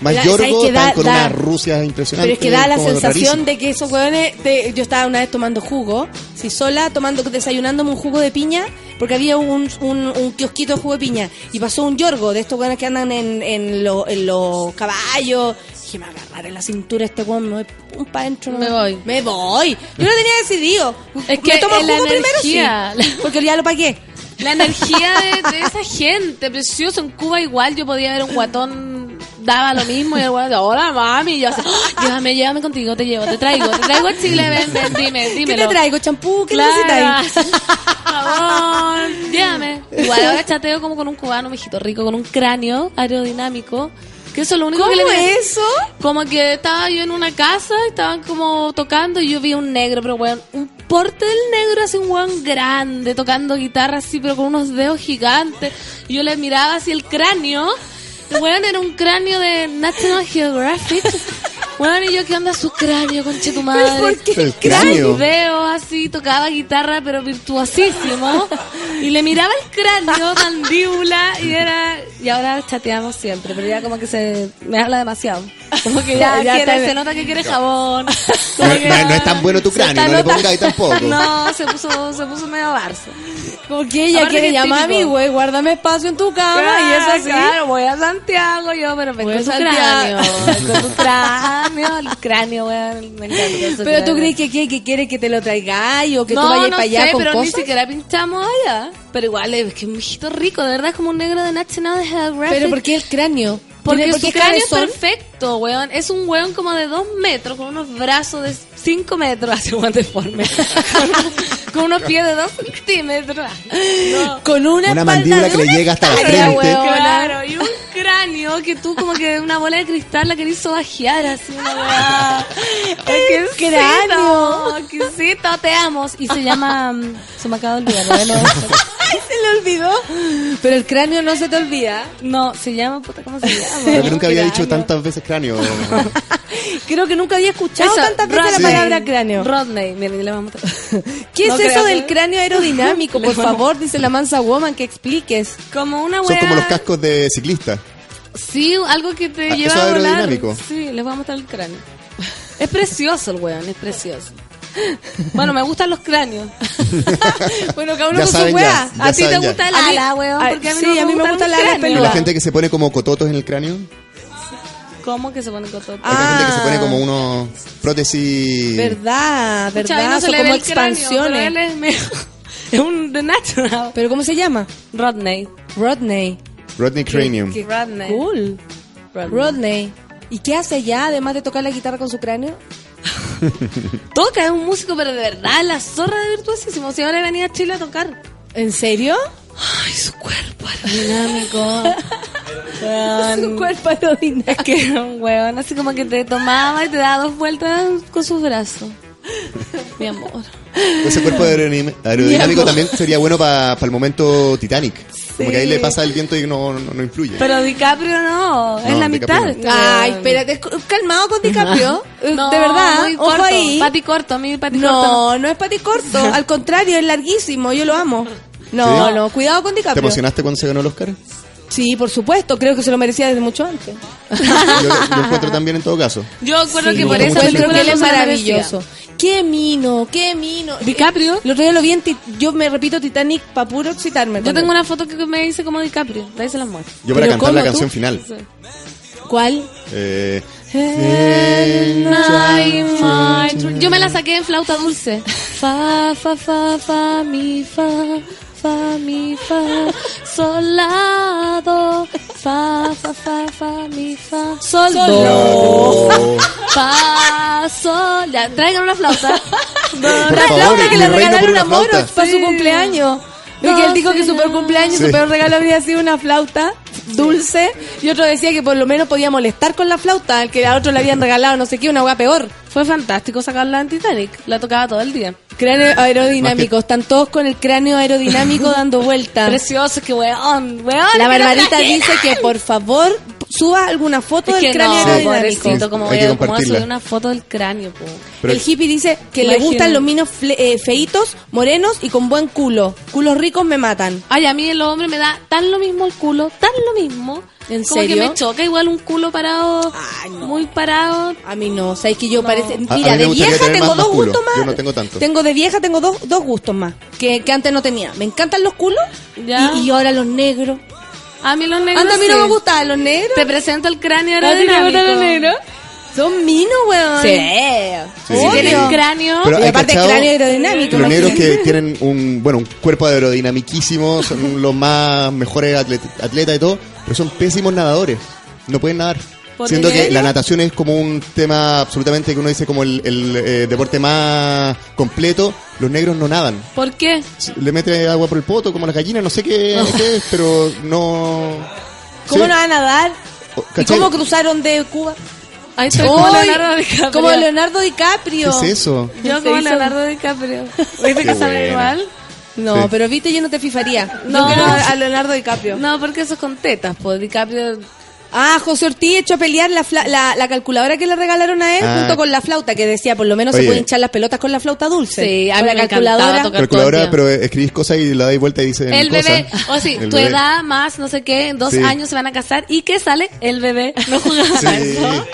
Más están con da- unas rusias Pero es que da la sensación rarísimo. de que esos hueones. de- yo estaba una vez tomando jugo, si sola, tomando, desayunándome un jugo de piña, porque había un, un, un kiosquito de jugo de piña, y pasó un yorgo de estos hueones que andan en, en, lo- en los caballos. Dije, me va a agarrar en la cintura este hueón, me voy pum para adentro. Me voy. Me voy. Yo lo tenía decidido. Es que me tomo el jugo primero, sí, porque ya lo pagué. La energía de, de esa gente, precioso. En Cuba igual yo podía ver un guatón, daba lo mismo y el guatón, hola mami, y yo así, "Ah, llévame, llévame contigo, te llevo, te traigo, te traigo a Chile, ven, ven, dime, ¿Qué dímelo. te traigo? ¿Champú? ¿Qué Claro. necesitáis? Jabón, llévame. Igual ahora chateo como con un cubano, mijito rico, con un cráneo aerodinámico. Que eso es lo único que le ¿Cómo eso? Como que estaba yo en una casa, estaban como tocando y yo vi un negro, pero weón, un porte del negro así, un weón grande, tocando guitarra así, pero con unos dedos gigantes. Y yo le miraba así el cráneo. Weón era un cráneo de National Geographic. Weón, y yo, ¿qué onda su cráneo, conche tu madre? ¿Pero por qué el cráneo? Videos así, tocaba guitarra, pero virtuosísimo. Y le miraba el cráneo, mandíbula, y era. Y ahora chateamos siempre, pero ya como que se. Me habla demasiado. Como que ya, Ya quiere, está- se nota que quiere jabón. No, Como que no- no es tan bueno tu cráneo, no le pongas ahí tampoco. No, se puso, se puso medio barzo. Como que ella Aparte quiere que llamar a mi güey, guárdame espacio en tu cama y eso así. Claro, voy a Santiago yo, pero ven Voy con a Santiago. cráneo. con tu cráneo, el cráneo, weón. Me encanta. Pero tú cráneo. crees que, que, que quiere que te lo traigáis o que no, tú vayas no para allá sé, con pero cosas. ni siquiera pinchamos allá. Pero igual es que es un viejito rico, de verdad es como un negro de National Geographic. Pero ¿por qué el cráneo? Porque ¿Tiene- su cráneo es perfecto, weón. Es un weón como de dos metros, con unos brazos de cinco metros, así un deforme. con, con unos pies de dos centímetros. No. Con una, Una espalda mandíbula de que le una llega hasta la frente. weón. Claro, y un cráneo que tú como que una bola de cristal la querís sobajear así una weá. Exquisito, cráneo. Exquisito, te amo. Y se llama... mm, Se me acaba de olvidar. bueno. Ay, se le olvidó. Pero el cráneo no se te olvida. No, se llama... Puta, ¿Cómo se llama? Creo que nunca había dicho tantas veces cráneo. Creo que nunca había escuchado Eso, tantas veces Rodney. la palabra cráneo. Rodney, miren, le vamos a ¿Qué No es eso del que- cráneo aerodinámico? Por favor, dice la mansa woman, que expliques. Como una Son weá... como los cascos de ciclista. Sí, algo que te Ah, lleva eso a volar. aerodinámico. Sí, les voy a mostrar el cráneo. Es precioso el weón, es precioso. Bueno, me gustan los cráneos. Bueno, cada uno Ya con saben su weá. a ti te ya. gusta el ala, weón, porque a mí sí, no me a mí me gusta el ala peluda. La gente que se pone como cototos en el cráneo. ¿Cómo que se pone cototo? Hay gente que se Ah. pone como unos prótesis. Verdad, verdad. no se Son le como ve el cráneo, expansiones. pero él es, es un de natural. ¿Pero cómo se llama? Rodney. Rodney. Rodney Cranium. Qué Rodney. cool. Rodney. Rodney. ¿Y qué hace allá, además de tocar la guitarra con su cráneo? Toca, es un músico, pero de verdad, la zorra de virtuosísimo. Si ahora venía a Chile a tocar. ¿En serio? Ay, su cuerpo aerodinámico. Weón. Su cuerpo aerodinámico. Es que era un weón, así como que te tomaba y te daba dos vueltas con sus brazos. Mi amor. Ese cuerpo aerodinámico también sería bueno para el momento Titanic. Como que ahí le pasa el viento y no, no, no influye. Pero DiCaprio no, es la DiCaprio mitad. de este Ay, weón. espérate, calmado con DiCaprio. Eh, No, de verdad, muy ojo corto. ahí. Pati corto, a mí pati corto. No, no es pati corto. Al contrario, es larguísimo. Yo lo amo. No, ¿Sí? no, cuidado con ¿Te DiCaprio. emocionaste cuando se ganó el Oscar? Sí, por supuesto. Creo que se lo merecía desde mucho antes. Yo lo encuentro también en todo caso. Yo acuerdo Sí, que por eso que él es maravilloso. Qué mino, qué mino. DiCaprio. El otro día lo vi en Yo me repito Titanic para puro excitarme. Yo tengo él. una foto que me dice como DiCaprio. De ahí se las muestro. Yo para Pero cantar la canción final. Sí. ¿Cuál? Eh, Yo me la saqué en flauta dulce. Fa, fa, fa, fa, mi, fa, fa, mi, fa, sol, la, do, fa, fa, fa, fa, mi, fa, sol, do, fa, sol. Ya, traigan una flauta. Una favor, flauta que le regalaron a Moros para su cumpleaños. No, Porque él dijo que su peor cumpleaños, su Sí. peor regalo había sido una flauta dulce. Y otro decía que por lo menos podía molestar con la flauta, al que a otro le habían regalado no sé qué, una hueá peor. Fue fantástico sacarla en Titanic. La tocaba todo el día. Cráneo aerodinámico, están todos con el cráneo aerodinámico dando vueltas. Precioso, que weón, weón. La que Barbarita dice que por favor suba alguna foto Es del que cráneo no, aerodinámico. como voy a, cómo voy a compartirla. subir una foto del cráneo. Pero- el hippie dice que le gustan los minos fle- eh, feitos, morenos y con buen culo. Culos ricos me matan. Ay, a mí el hombre me da tan lo mismo el culo, tan lo mismo. ¿En como serio? que me choca igual un culo parado, muy parado. A mí no, sabes que yo parece... A- a Mira, de vieja tengo más dos culo. gustos más. Yo no tengo tanto. Tengo de vieja tengo dos, dos gustos más que, que antes no tenía. Me encantan los culos Ya. y, y ahora los negros. A mí los negros Antes a mí no sí. me gustaban los negros. Te presento el cráneo ¿A ti te aerodinámico. gustan los negros? Son minos, weón. Sí. Sí. Si tienes cráneo, Pero y aparte cachado cráneo aerodinámico. Los negros que tienen un, bueno, un cuerpo aerodinamiquísimo, son los más mejores atlet- atletas y todo, pero son pésimos nadadores. No pueden nadar. ¿Por Siendo qué? que la natación es como un tema absolutamente que uno dice como el, el, eh, deporte más completo, los negros no nadan. ¿por qué? Le mete agua por el poto, como las gallinas, no sé qué, qué es, pero no... ¿Cómo Sí. no van a nadar? O- ¿Y cómo cruzaron de Cuba? Ahí estoy como Leonardo DiCaprio. Como Leonardo DiCaprio. ¿Qué es eso? Yo como hizo- Leonardo DiCaprio. ¿Viste que buena. igual? No, Sí. pero viste, yo no te fifaría. No. No a Leonardo DiCaprio. No, porque eso es con tetas, pues DiCaprio... Ah, José Ortiz echó a pelear la, fla- la, la calculadora que le regalaron a él Ah. junto con la flauta, que decía, por lo menos se Oye. puede hinchar las pelotas con la flauta dulce. Sí, a la calculadora. tocar Calculadora, pero escribís cosas y la dais vuelta y dice El bebé, o sí, El tu bebé. edad más, no sé qué, en dos Sí. años se van a casar y ¿qué sale? El bebé. No jugaba Sí. eso.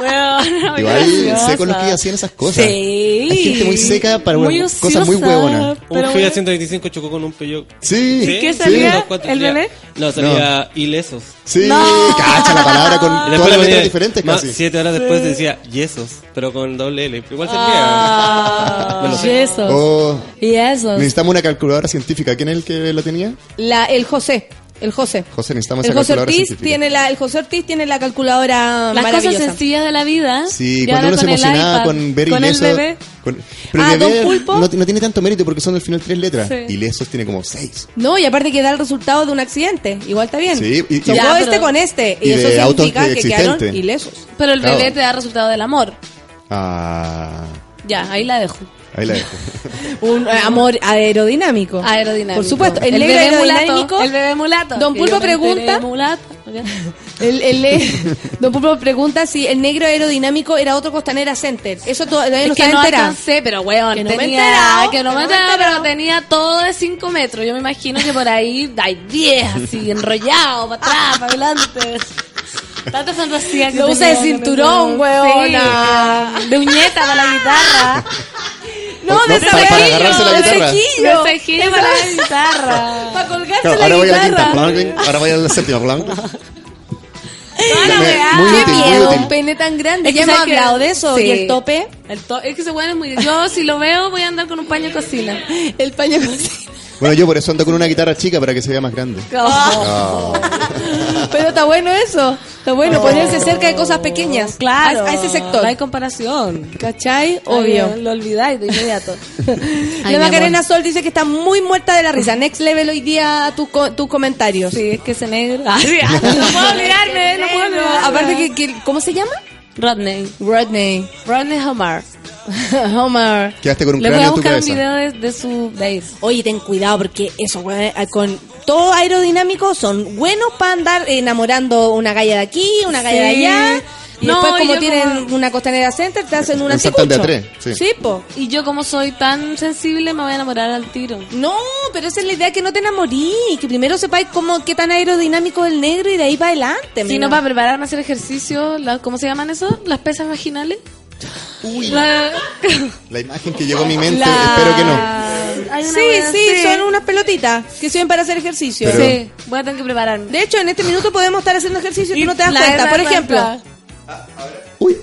Bueno, muy Igual graciosa. seco los que hacían esas cosas. Sí. Hay gente muy seca para Muy cosas muy ociosa. huevonas. Un Pero Fiat bueno. 125 chocó con un Peugeot. Sí. Sí, qué sí, salía? cuantos ¿El bebé? No, salía ilesos. Sí, No. cacha la palabra con todas las le letras diferentes más casi. Siete horas después decía yesos, pero con doble L. Igual servía. Ah, sé. Eso. Oh, Y eso. necesitamos una calculadora científica. ¿Quién es el que lo tenía? La, el José. El José. José, necesitamos El esa José calculadora Ortiz científica. tiene la, el José Ortiz tiene la calculadora Las cosas maravillosa. sencillas de la vida. Sí, cuando uno se el emocionaba iPad, con ver con el ilesos. bebé. con- Pero Ah, el bebé Don Pulpo. no, no tiene tanto mérito porque son al final tres letras. Sí. Ilesos tiene como seis. No, y aparte que da el resultado de un accidente. Igual está bien. Sí, y- y- Chocó Ya, este pero- con este. Y, y eso significa que quedaron ilesos. Pero el Claro. bebé te da resultado del amor. Ah, Ya, ahí la dejo. Ahí la dejo. Un eh, amor aerodinámico. Aerodinámico. Por supuesto. El, negro bebé aerodinámico. mulato. El bebé mulato. Don Pulpo me pregunta- mulato. El, el, Don Pulpo pregunta si el negro aerodinámico era otro Costanera Center. Eso todavía no Es que no alcancé, pero weón, Que no me tenía, enterado, que no me me enterado, pero tenía todo de 5 metros. Yo me imagino que por ahí hay 10, así, enrollado, para atrás, para adelante. Tanta fantasía que Lo usa de cinturón, weona. Sí, de uñeta para la guitarra. No, No, de para- para cejillo, agarrarse la de guitarra. cejillo. De cejillo para la guitarra. Para colgarse Claro, la ahora voy a la guitarra. quinta. Ahora voy a la séptima. Me- weá. muy Qué útil, muy miedo, útil. un pene tan grande. Es que ya hemos sabes que- hablado de eso. Sí. ¿Y el tope? El to- es que ese weón es muy... Yo si lo veo voy a andar con un paño de cocina. El paño cocina. Bueno, yo por eso ando con una guitarra chica para que se vea más grande. Oh. Pero está bueno eso. Está bueno ponerse cerca de cosas pequeñas. Claro. A, a ese sector. No hay comparación. ¿Cachai? Obvio. Ay, Lo olvidáis de inmediato. Ay, la Macarena. Sol dice que está muy muerta de la risa. Next level hoy día tu co- tus comentarios. Sí, es que ese negro. Ah, sí, no puedo olvidarme, no puedo olvidarme. Aparte que, que- ¿cómo se llama? Rodney. Rodney. Rodney Homar. Homer. Quedaste con un Le voy a buscar un video de, de su date. Oye, ten cuidado porque eso, güey, eh, con todo aerodinámico son buenos para andar enamorando una galla de aquí, una galla de Sí. allá. Y No, después, como tienen como- una costanera center, te hacen una tres, sí. Sí, po. Y yo como soy tan sensible me voy a enamorar al tiro. No, pero esa es la idea que no te enamorí, que primero sepáis cómo qué tan aerodinámico es el negro y de ahí para adelante. Si amiga. no, para prepararme a hacer ejercicio, la- ¿cómo se llaman eso? Las pesas vaginales. La- La imagen que llegó a mi mente, La- espero que no. Hay una Sí, sí, así. son unas pelotitas que sirven para hacer ejercicio. Pero- Sí, voy a tener que prepararme. De hecho, en este minuto podemos estar haciendo ejercicio y tú no te das La cuenta. Por ejemplo, cuenta. Uy,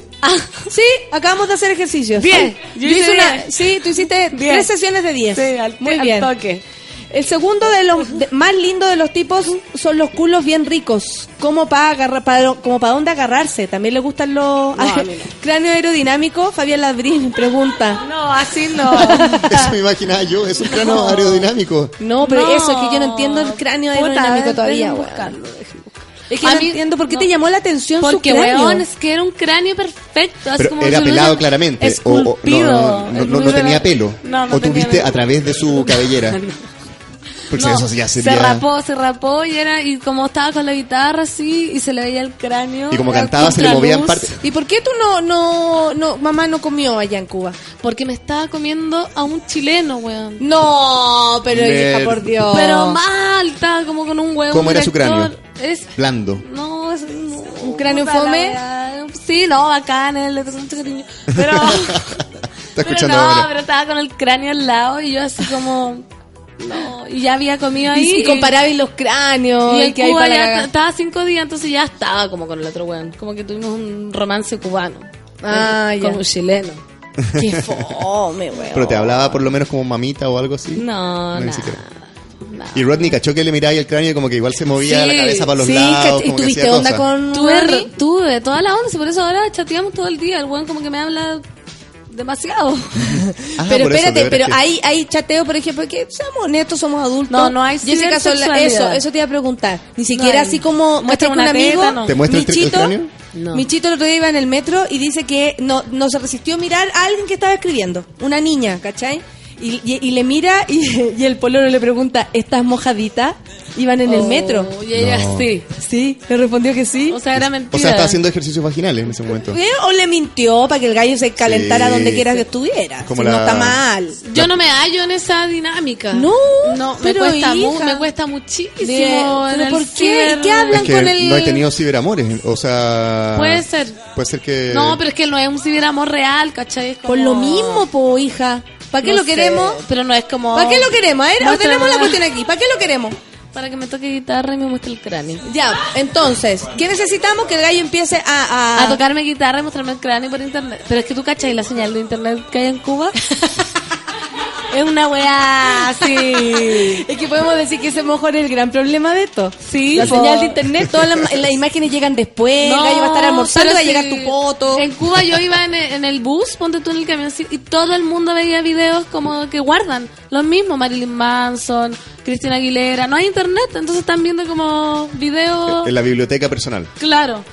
sí, acabamos de hacer ejercicios. Bien, Yo yo hice una, bien. sí, tú hiciste Bien. tres sesiones de 10. Sí, al, Muy al bien. toque. El segundo de los de- más lindos de los tipos son los culos bien ricos, como para agarrar, para, como para dónde agarrarse. También le gustan los a mí no. cráneo aerodinámico. Fabián Ladrín pregunta. No, así no. eso me imaginaba yo, es un cráneo aerodinámico. No, pero No. eso es que yo no entiendo el cráneo Puta, aerodinámico dejen todavía. Es que A no mí- entiendo por qué no. te llamó la atención su Porque, cráneo. weón, es que era un cráneo perfecto. así Pero como era pelado claramente. O, o- no, no, no, tenía pelo. No, no o tú tenía viste pelo. a través de su cabellera. Porque No, eso ya se rapó, se rapó y era y como estaba con la guitarra así y se le veía el cráneo. Y como cantaba, se le movían partes. ¿Y por qué tú no, no, no, mamá no comió allá en Cuba? Porque me estaba comiendo a un chileno, weón. No, pero hija, por Dios. Pero mal, estaba como con un huevo. ¿Cómo era su cráneo? Es Blando. No, es no, ¿Un cráneo fome? Sí, no, bacán, él le tengo mucho cariño. Pero, Está pero escuchando no, ahora. pero estaba con el cráneo al lado y yo así como... No, y ya había comido ahí. Y si comparabais los cráneos, Y y en que hay Cuba para ya cagar. t- estaba cinco días, entonces ya estaba como con el otro weón. Como que tuvimos un romance cubano. Ah, con ya. un chileno. Qué fome, weón. Pero te hablaba por lo menos como mamita o algo así. No, ni nada. siquiera. Y Rodney cachó que le miraba y el cráneo y como que igual se movía Sí, la cabeza para los sí, lados. cach- ¿y como que tuviste hacía onda cosas. con Tuve, tuve toda la onda, y por eso ahora chateamos todo el día. El weón como que me habla demasiado. Ah, pero eso, espérate, pero que- hay, hay chateo, por ejemplo, que seamos honestos, somos adultos. No, no hay Jessica Sola- eso, eso te iba a preguntar. Ni siquiera así como Muestra un amigo. teta, no. ¿Te muestra el el Michito, cráneo? No. Michito el otro día iba en el metro y dice que no, no se resistió a mirar a alguien que estaba escribiendo. Una niña, ¿cachai? Y, y- y le mira y, y el pololo le pregunta, ¿estás mojadita? Iban en el Oh, metro. Y ella No. sí. Sí, le respondió que sí. O sea, era mentira. O sea, estaba haciendo ejercicios vaginales en ese momento. Eh, O le mintió para que el gallo se calentara Sí. donde quiera que estuviera. Como Si no la- está mal. Yo no me hallo en esa dinámica. No, no me pero cuesta, mu- hija. me cuesta muchísimo. ¿pero por qué? ciber- ¿Qué hablan Es que con el...? no he tenido ciberamores. O sea. Puede ser. Puede ser que. No, pero es que no es un ciberamor real, ¿cachai? Como- Por lo mismo, po, hija. ¿Para qué No lo sé, queremos? Pero no es como... ¿Para qué lo queremos? A ver, ordenemos la cuestión aquí. ¿Para qué lo queremos? Para que me toque guitarra y me muestre el cráneo. Ya, entonces, ¿qué necesitamos? Que el gallo empiece a... a... A tocarme guitarra y mostrarme el cráneo por internet. Pero es que tú cachai la señal de internet que hay en Cuba. es una weá así. Es que podemos decir que ese mejor es el gran problema de esto. Sí, La po. señal de internet, todas las, las imágenes llegan después, gallo va a estar almorzando, va a sí. llegar tu foto. En Cuba yo iba en el, en el bus, ponte tú en el camión, sí, y todo el mundo veía videos como que guardan. Los mismos, Marilyn Manson, Cristina Aguilera. No hay internet, entonces están viendo como videos. En la biblioteca personal. Claro.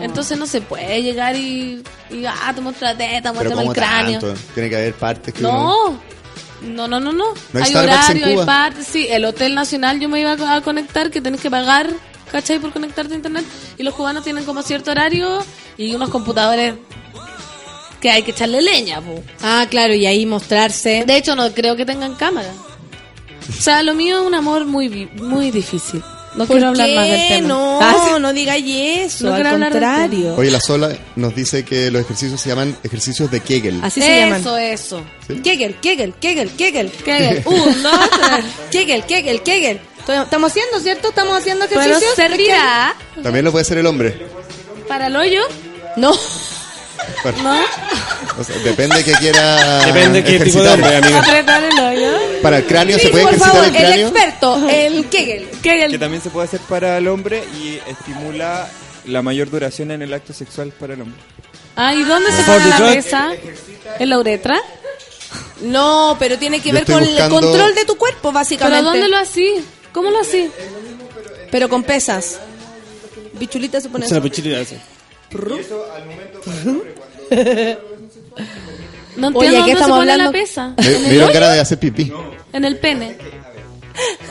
Entonces no se puede llegar y, y ah, te muestro la teta, muéstrame el cráneo. tanto. Tiene que haber partes que uno. No, no, no, no, no. ¿No hay horario, hay partes. Sí, el Hotel Nacional yo me iba a conectar, que tenés que pagar, ¿cachai? Por conectarte a internet. Y los cubanos tienen como cierto horario y unos computadores que hay que echarle leña, po. Ah, claro, y ahí mostrarse. De hecho, no creo que tengan cámara. O sea, lo mío es un amor muy, muy difícil. No ¿Por quiero hablar qué? más del tema. No, Ah, no digáis eso, No al quiero hablar del contrario. Oye, la Sola nos dice que los ejercicios se llaman ejercicios de Kegel. Así se llaman. Eso, eso. Kegel, Kegel, Kegel, Kegel. Kegel. Un, dos, tres. Kegel, Kegel, Kegel. Estamos haciendo, ¿cierto? Estamos haciendo Pero ejercicios. servirá También lo puede hacer el hombre. para el hoyo. No. Bueno, ¿No? o sea, depende de que quiera. Depende qué tipo de hombre, amiga. Apretar el hoyo. Para el cráneo, ¿se Luis, puede por ejercitar favor, el el, cráneo? experto, el Kegel. Que también se puede hacer para el hombre y estimula la mayor duración en el acto sexual para el hombre. Ah, ¿y dónde se pone la mesa? ¿En la uretra? No, pero tiene que Yo ver con buscando- el control de tu cuerpo, básicamente. ¿Pero dónde lo así? ¿Cómo lo así? Pero con pesas. Bichulita se pone Se la eso. pichita hace. No Oye, entiendo ¿qué dónde se estamos pone la hablando? pesa. Me, ¿En me el dieron ganas de hacer pipí. En el pene.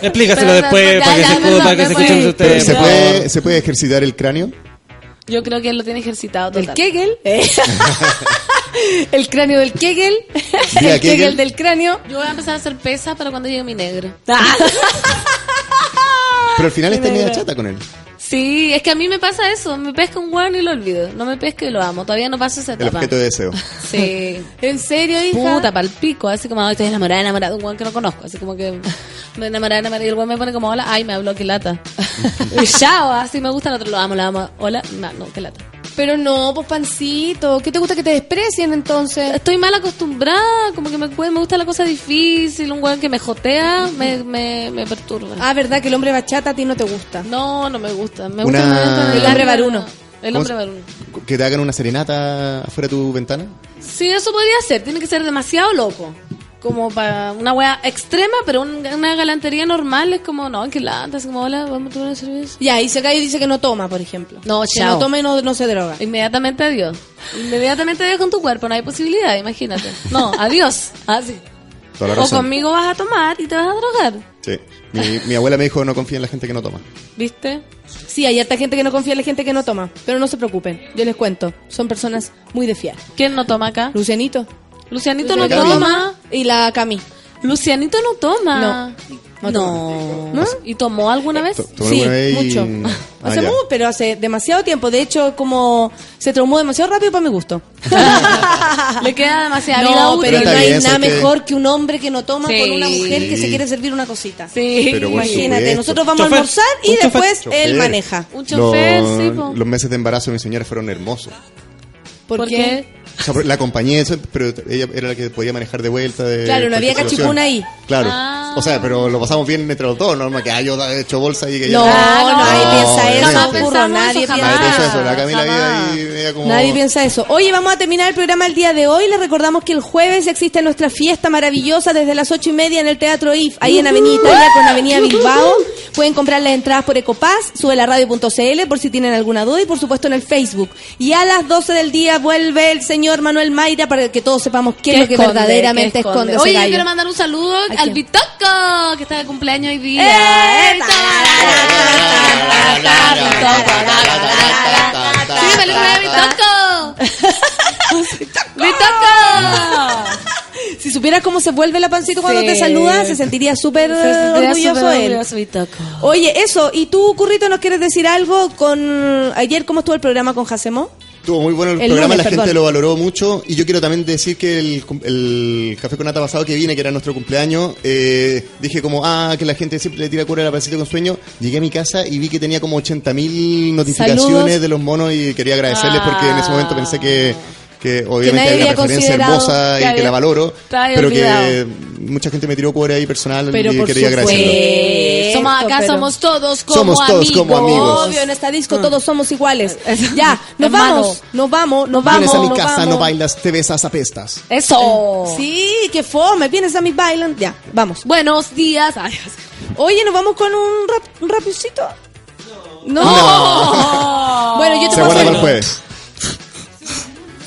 Explícaselo Pero, después para que ya, se ya, escuche, no, para que no, se no, escuchen no, Pero ustedes. ¿se puede. ¿Se puede ejercitar el cráneo? Yo creo que él lo tiene ejercitado ¿Del total. Kegel? el cráneo del Kegel. El Kegel Kegel. del cráneo. Yo voy a empezar a hacer pesa para cuando llegue mi negro. Pero al final está media chata con él. Sí, es que a mí me pasa eso. Me pesca un hueón y lo olvido. No me pesca y lo amo. Todavía no paso esa El etapa. objeto de deseo. Sí. ¿En serio, hija? Puta, pa'l pico. Así como, "Ay, estoy enamorada, enamorada de un hueón que no conozco. Así como que me enamorada, enamorada. Y el hueón me pone como, hola, ay, me habló, qué lata. y chao, así me gusta el otro, lo amo, lo amo. Hola, no, no, qué lata. Pero no, pues pancito. ¿Qué te gusta que te desprecien entonces? Estoy mal acostumbrada, como que me, gusta la cosa difícil, un hueón que me jotea, me, me, me perturba. Ah, ¿verdad que el hombre bachata a ti no te gusta? No, no me gusta. Me Una- gusta El hombre varuno. El ¿Cómo hombre varuno. Que te hagan una serenata afuera de tu ventana. Sí, eso podría ser. Tiene que ser demasiado loco. Como para una wea extrema, pero un- una galantería normal es como, no, que lata, es como, hola, vamos a tomar una cerveza. Ya, y se cae y dice que no toma, por ejemplo. No, Que chao. no toma y no, no se droga. Inmediatamente adiós. Inmediatamente adiós con tu cuerpo, no hay posibilidad, imagínate. No, adiós. Así. Toda la O conmigo vas a tomar y te vas a drogar. Sí. Mi, mi abuela me dijo no confía en la gente que no toma. ¿Viste? Sí, hay harta gente que no confía en la gente que no toma. Pero no se preocupen, yo les cuento. Son personas muy de fiar. ¿Quién no toma acá? Lucianito. Lucianito no toma. Y la Cami. Lucianito no toma. No. No. ¿No? ¿Y tomó alguna vez? ¿Tomó Sí, alguna vez y- mucho. Ah, hace ya. mu- pero hace demasiado tiempo. De hecho, como se traumó demasiado rápido para mi gusto. Le queda demasiada vida No, pero Pero no hay bien, nada mejor que un hombre que no toma Sí. con una mujer que se quiere servir una cosita. Sí. Pero Imagínate, nosotros vamos a almorzar y después Chofer. él maneja. Un chofer, los, sí, po. los meses de embarazo de mi señora fueron hermosos. ¿Por, ¿Por qué? qué? O sea, la acompañé, eso, pero ella era la que podía manejar de vuelta. De Claro, no había cachipún ahí. Claro. Ah. O sea, pero lo pasamos bien entre los dos, ¿no? Que ah, yo he hecho bolsa y que No, ella... no, nadie piensa eso, pensamos nadie eso, piensa Nadie jamás. piensa eso, la Camila jamás. ahí media como... Nadie piensa eso. Oye, vamos a terminar el programa el día de hoy. Les recordamos que el jueves existe nuestra fiesta maravillosa desde las ocho y media en el Teatro IF, ahí en Avenida Italia con Avenida Bilbao. Pueden comprar las entradas por Ecopaz, sube la radio.cl por si tienen alguna duda y por supuesto en el Facebook. Y a las 12 del día vuelve el señor Manuel Mayra para que todos sepamos qué es lo que esconde? verdaderamente ¿Qué esconde, Oye, yo quiero mandar un saludo ¿A al quién? Bitoco, que está de cumpleaños hoy día. ¡Eh! ¡Sí, feliz cumpleaños, Bitoco! ¡Bitoco! Si supieras cómo se vuelve la pancito cuando Sí. te saluda, se sentiría súper eh, orgulloso él. Oye, eso, ¿y tú, Currito, nos quieres decir algo con ayer cómo estuvo el programa con Jacemo? Estuvo muy bueno el, El programa, lunes, la perdón. gente lo valoró mucho y yo quiero también decir que el, el café con nata pasado que vine, que era nuestro cumpleaños, eh, dije como, ah, que la gente siempre le tira cura a la pancita con sueño. Llegué a mi casa y vi que tenía como 80.000 notificaciones Saludos. de los monos y quería agradecerles porque en ese momento pensé que, que obviamente nadie hay una referencia hermosa que y que la valoro, pero que mucha gente me tiró cura ahí personal Pero y por quería agradecerlo. Somos acá, pero- somos todos como Somos todos amigos. como amigos. Obvio, en esta disco todos somos iguales. Ya, nos vamos, nos vamos, nos vamos. Vienes a mi nos casa, vamos. no bailas, te besas, apestas. Eso. Sí, qué fome, vienes a mi bailan. Ya, vamos. Buenos días. Oye, ¿nos vamos con un rap, un rapicito? No. No. Bueno, yo te Se para el jueves.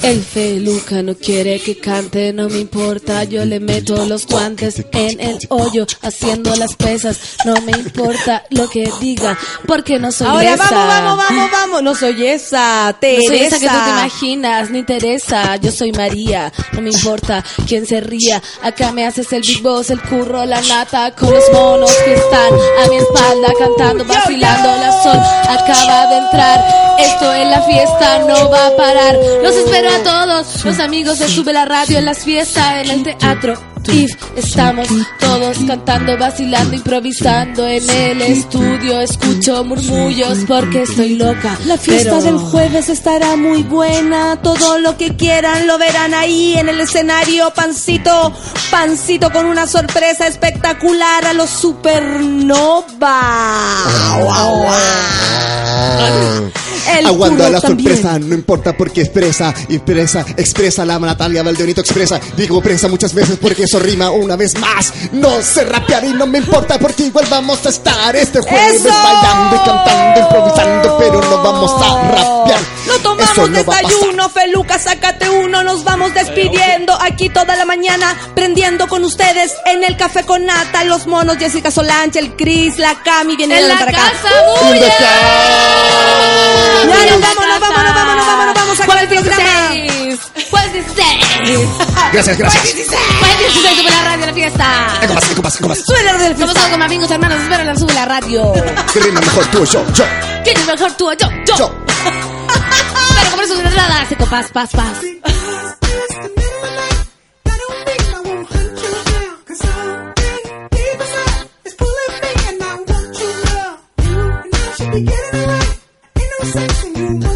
El feluca no quiere que cante, no me importa, yo le meto los guantes en el hoyo, haciendo las pesas, no me importa lo que diga, porque no soy Ahora esa. vamos, vamos, vamos, vamos. No soy esa, No Teresa. soy esa que tú te imaginas, ni Teresa, yo soy María, no me importa quién se ría, acá me haces el big boss, el curro, la nata, con los monos que están a mi espalda cantando, vacilando, la sol acaba de entrar, esto en la fiesta no va a parar, los espero a todos, los amigos de Sube la Radio en las fiestas, en el teatro. IF, estamos todos cantando, vacilando, improvisando en el estudio. Escucho murmullos porque estoy loca. La fiesta pero- del jueves estará muy buena. Todo lo que quieran lo verán ahí en el escenario. Pancito, pancito con una sorpresa espectacular a los supernova. El Aguando a culo la también. sorpresa, no importa porque expresa, expresa, expresa la Natalia Valdeonito expresa. Digo presa muchas veces porque eso rima una vez más. No sé rapear y no me importa porque igual vamos a estar este jueves ¡Eso! bailando y cantando, improvisando, pero no vamos a rapear. No tomamos Eso no va a desayuno, Feluca, sácate uno, nos vamos despidiendo aquí toda la mañana, prendiendo con ustedes en el café con nata, los monos, Jessica Solange, el Chris, la Cami, vienen En la para acá. casa. Ya nos vamos, nos vamos, nos vamos, nos vamos, nos vamos a acabar el programa. 16. 16. Gracias, gracias. 16. 16 sube la radio la fiesta. Eco más, eco más, eco más. Sube la radio de la Somos fiesta. todos como amigos, hermanos, espero la sube la radio. Que rima mejor tú, yo, yo, ¿Quién es mejor tú o yo? Yo. yo. Pero como eso no es nada, seco, paz, paz, paz. It's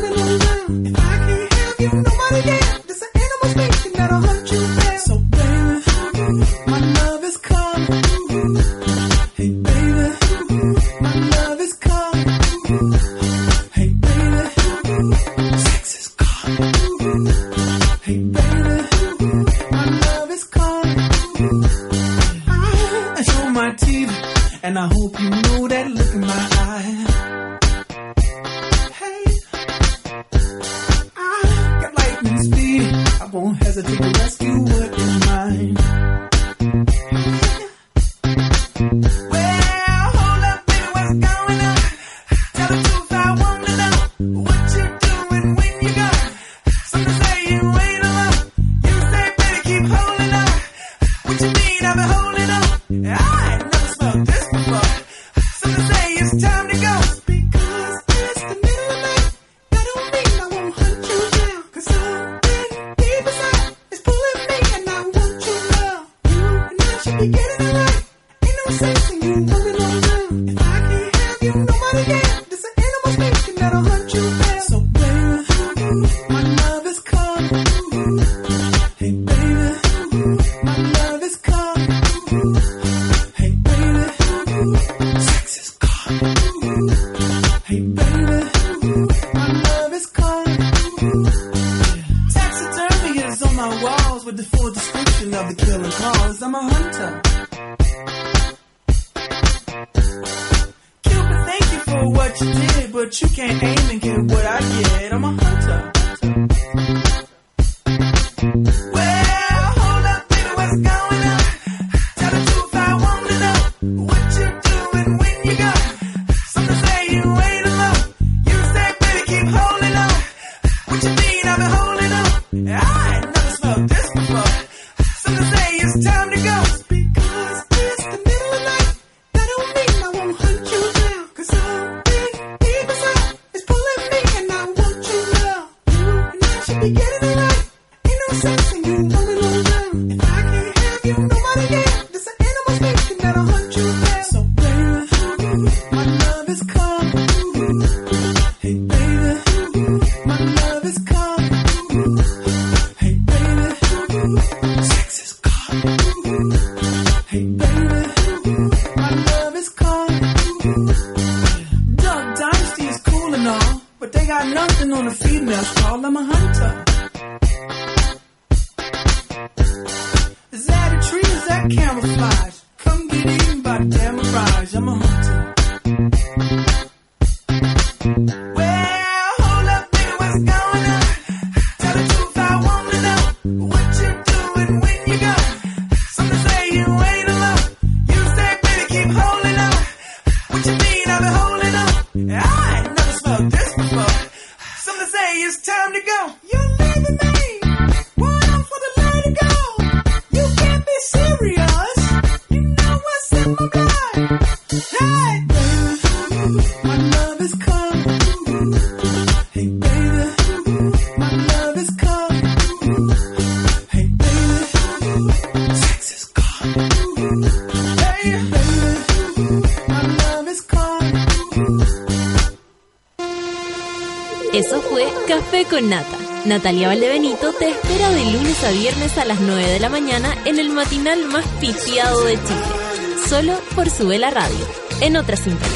Natalia Valdebenito te espera de lunes a viernes a las 9 de la mañana en el matinal más pitiado de Chile. Solo por su vela radio. En otra sintonía.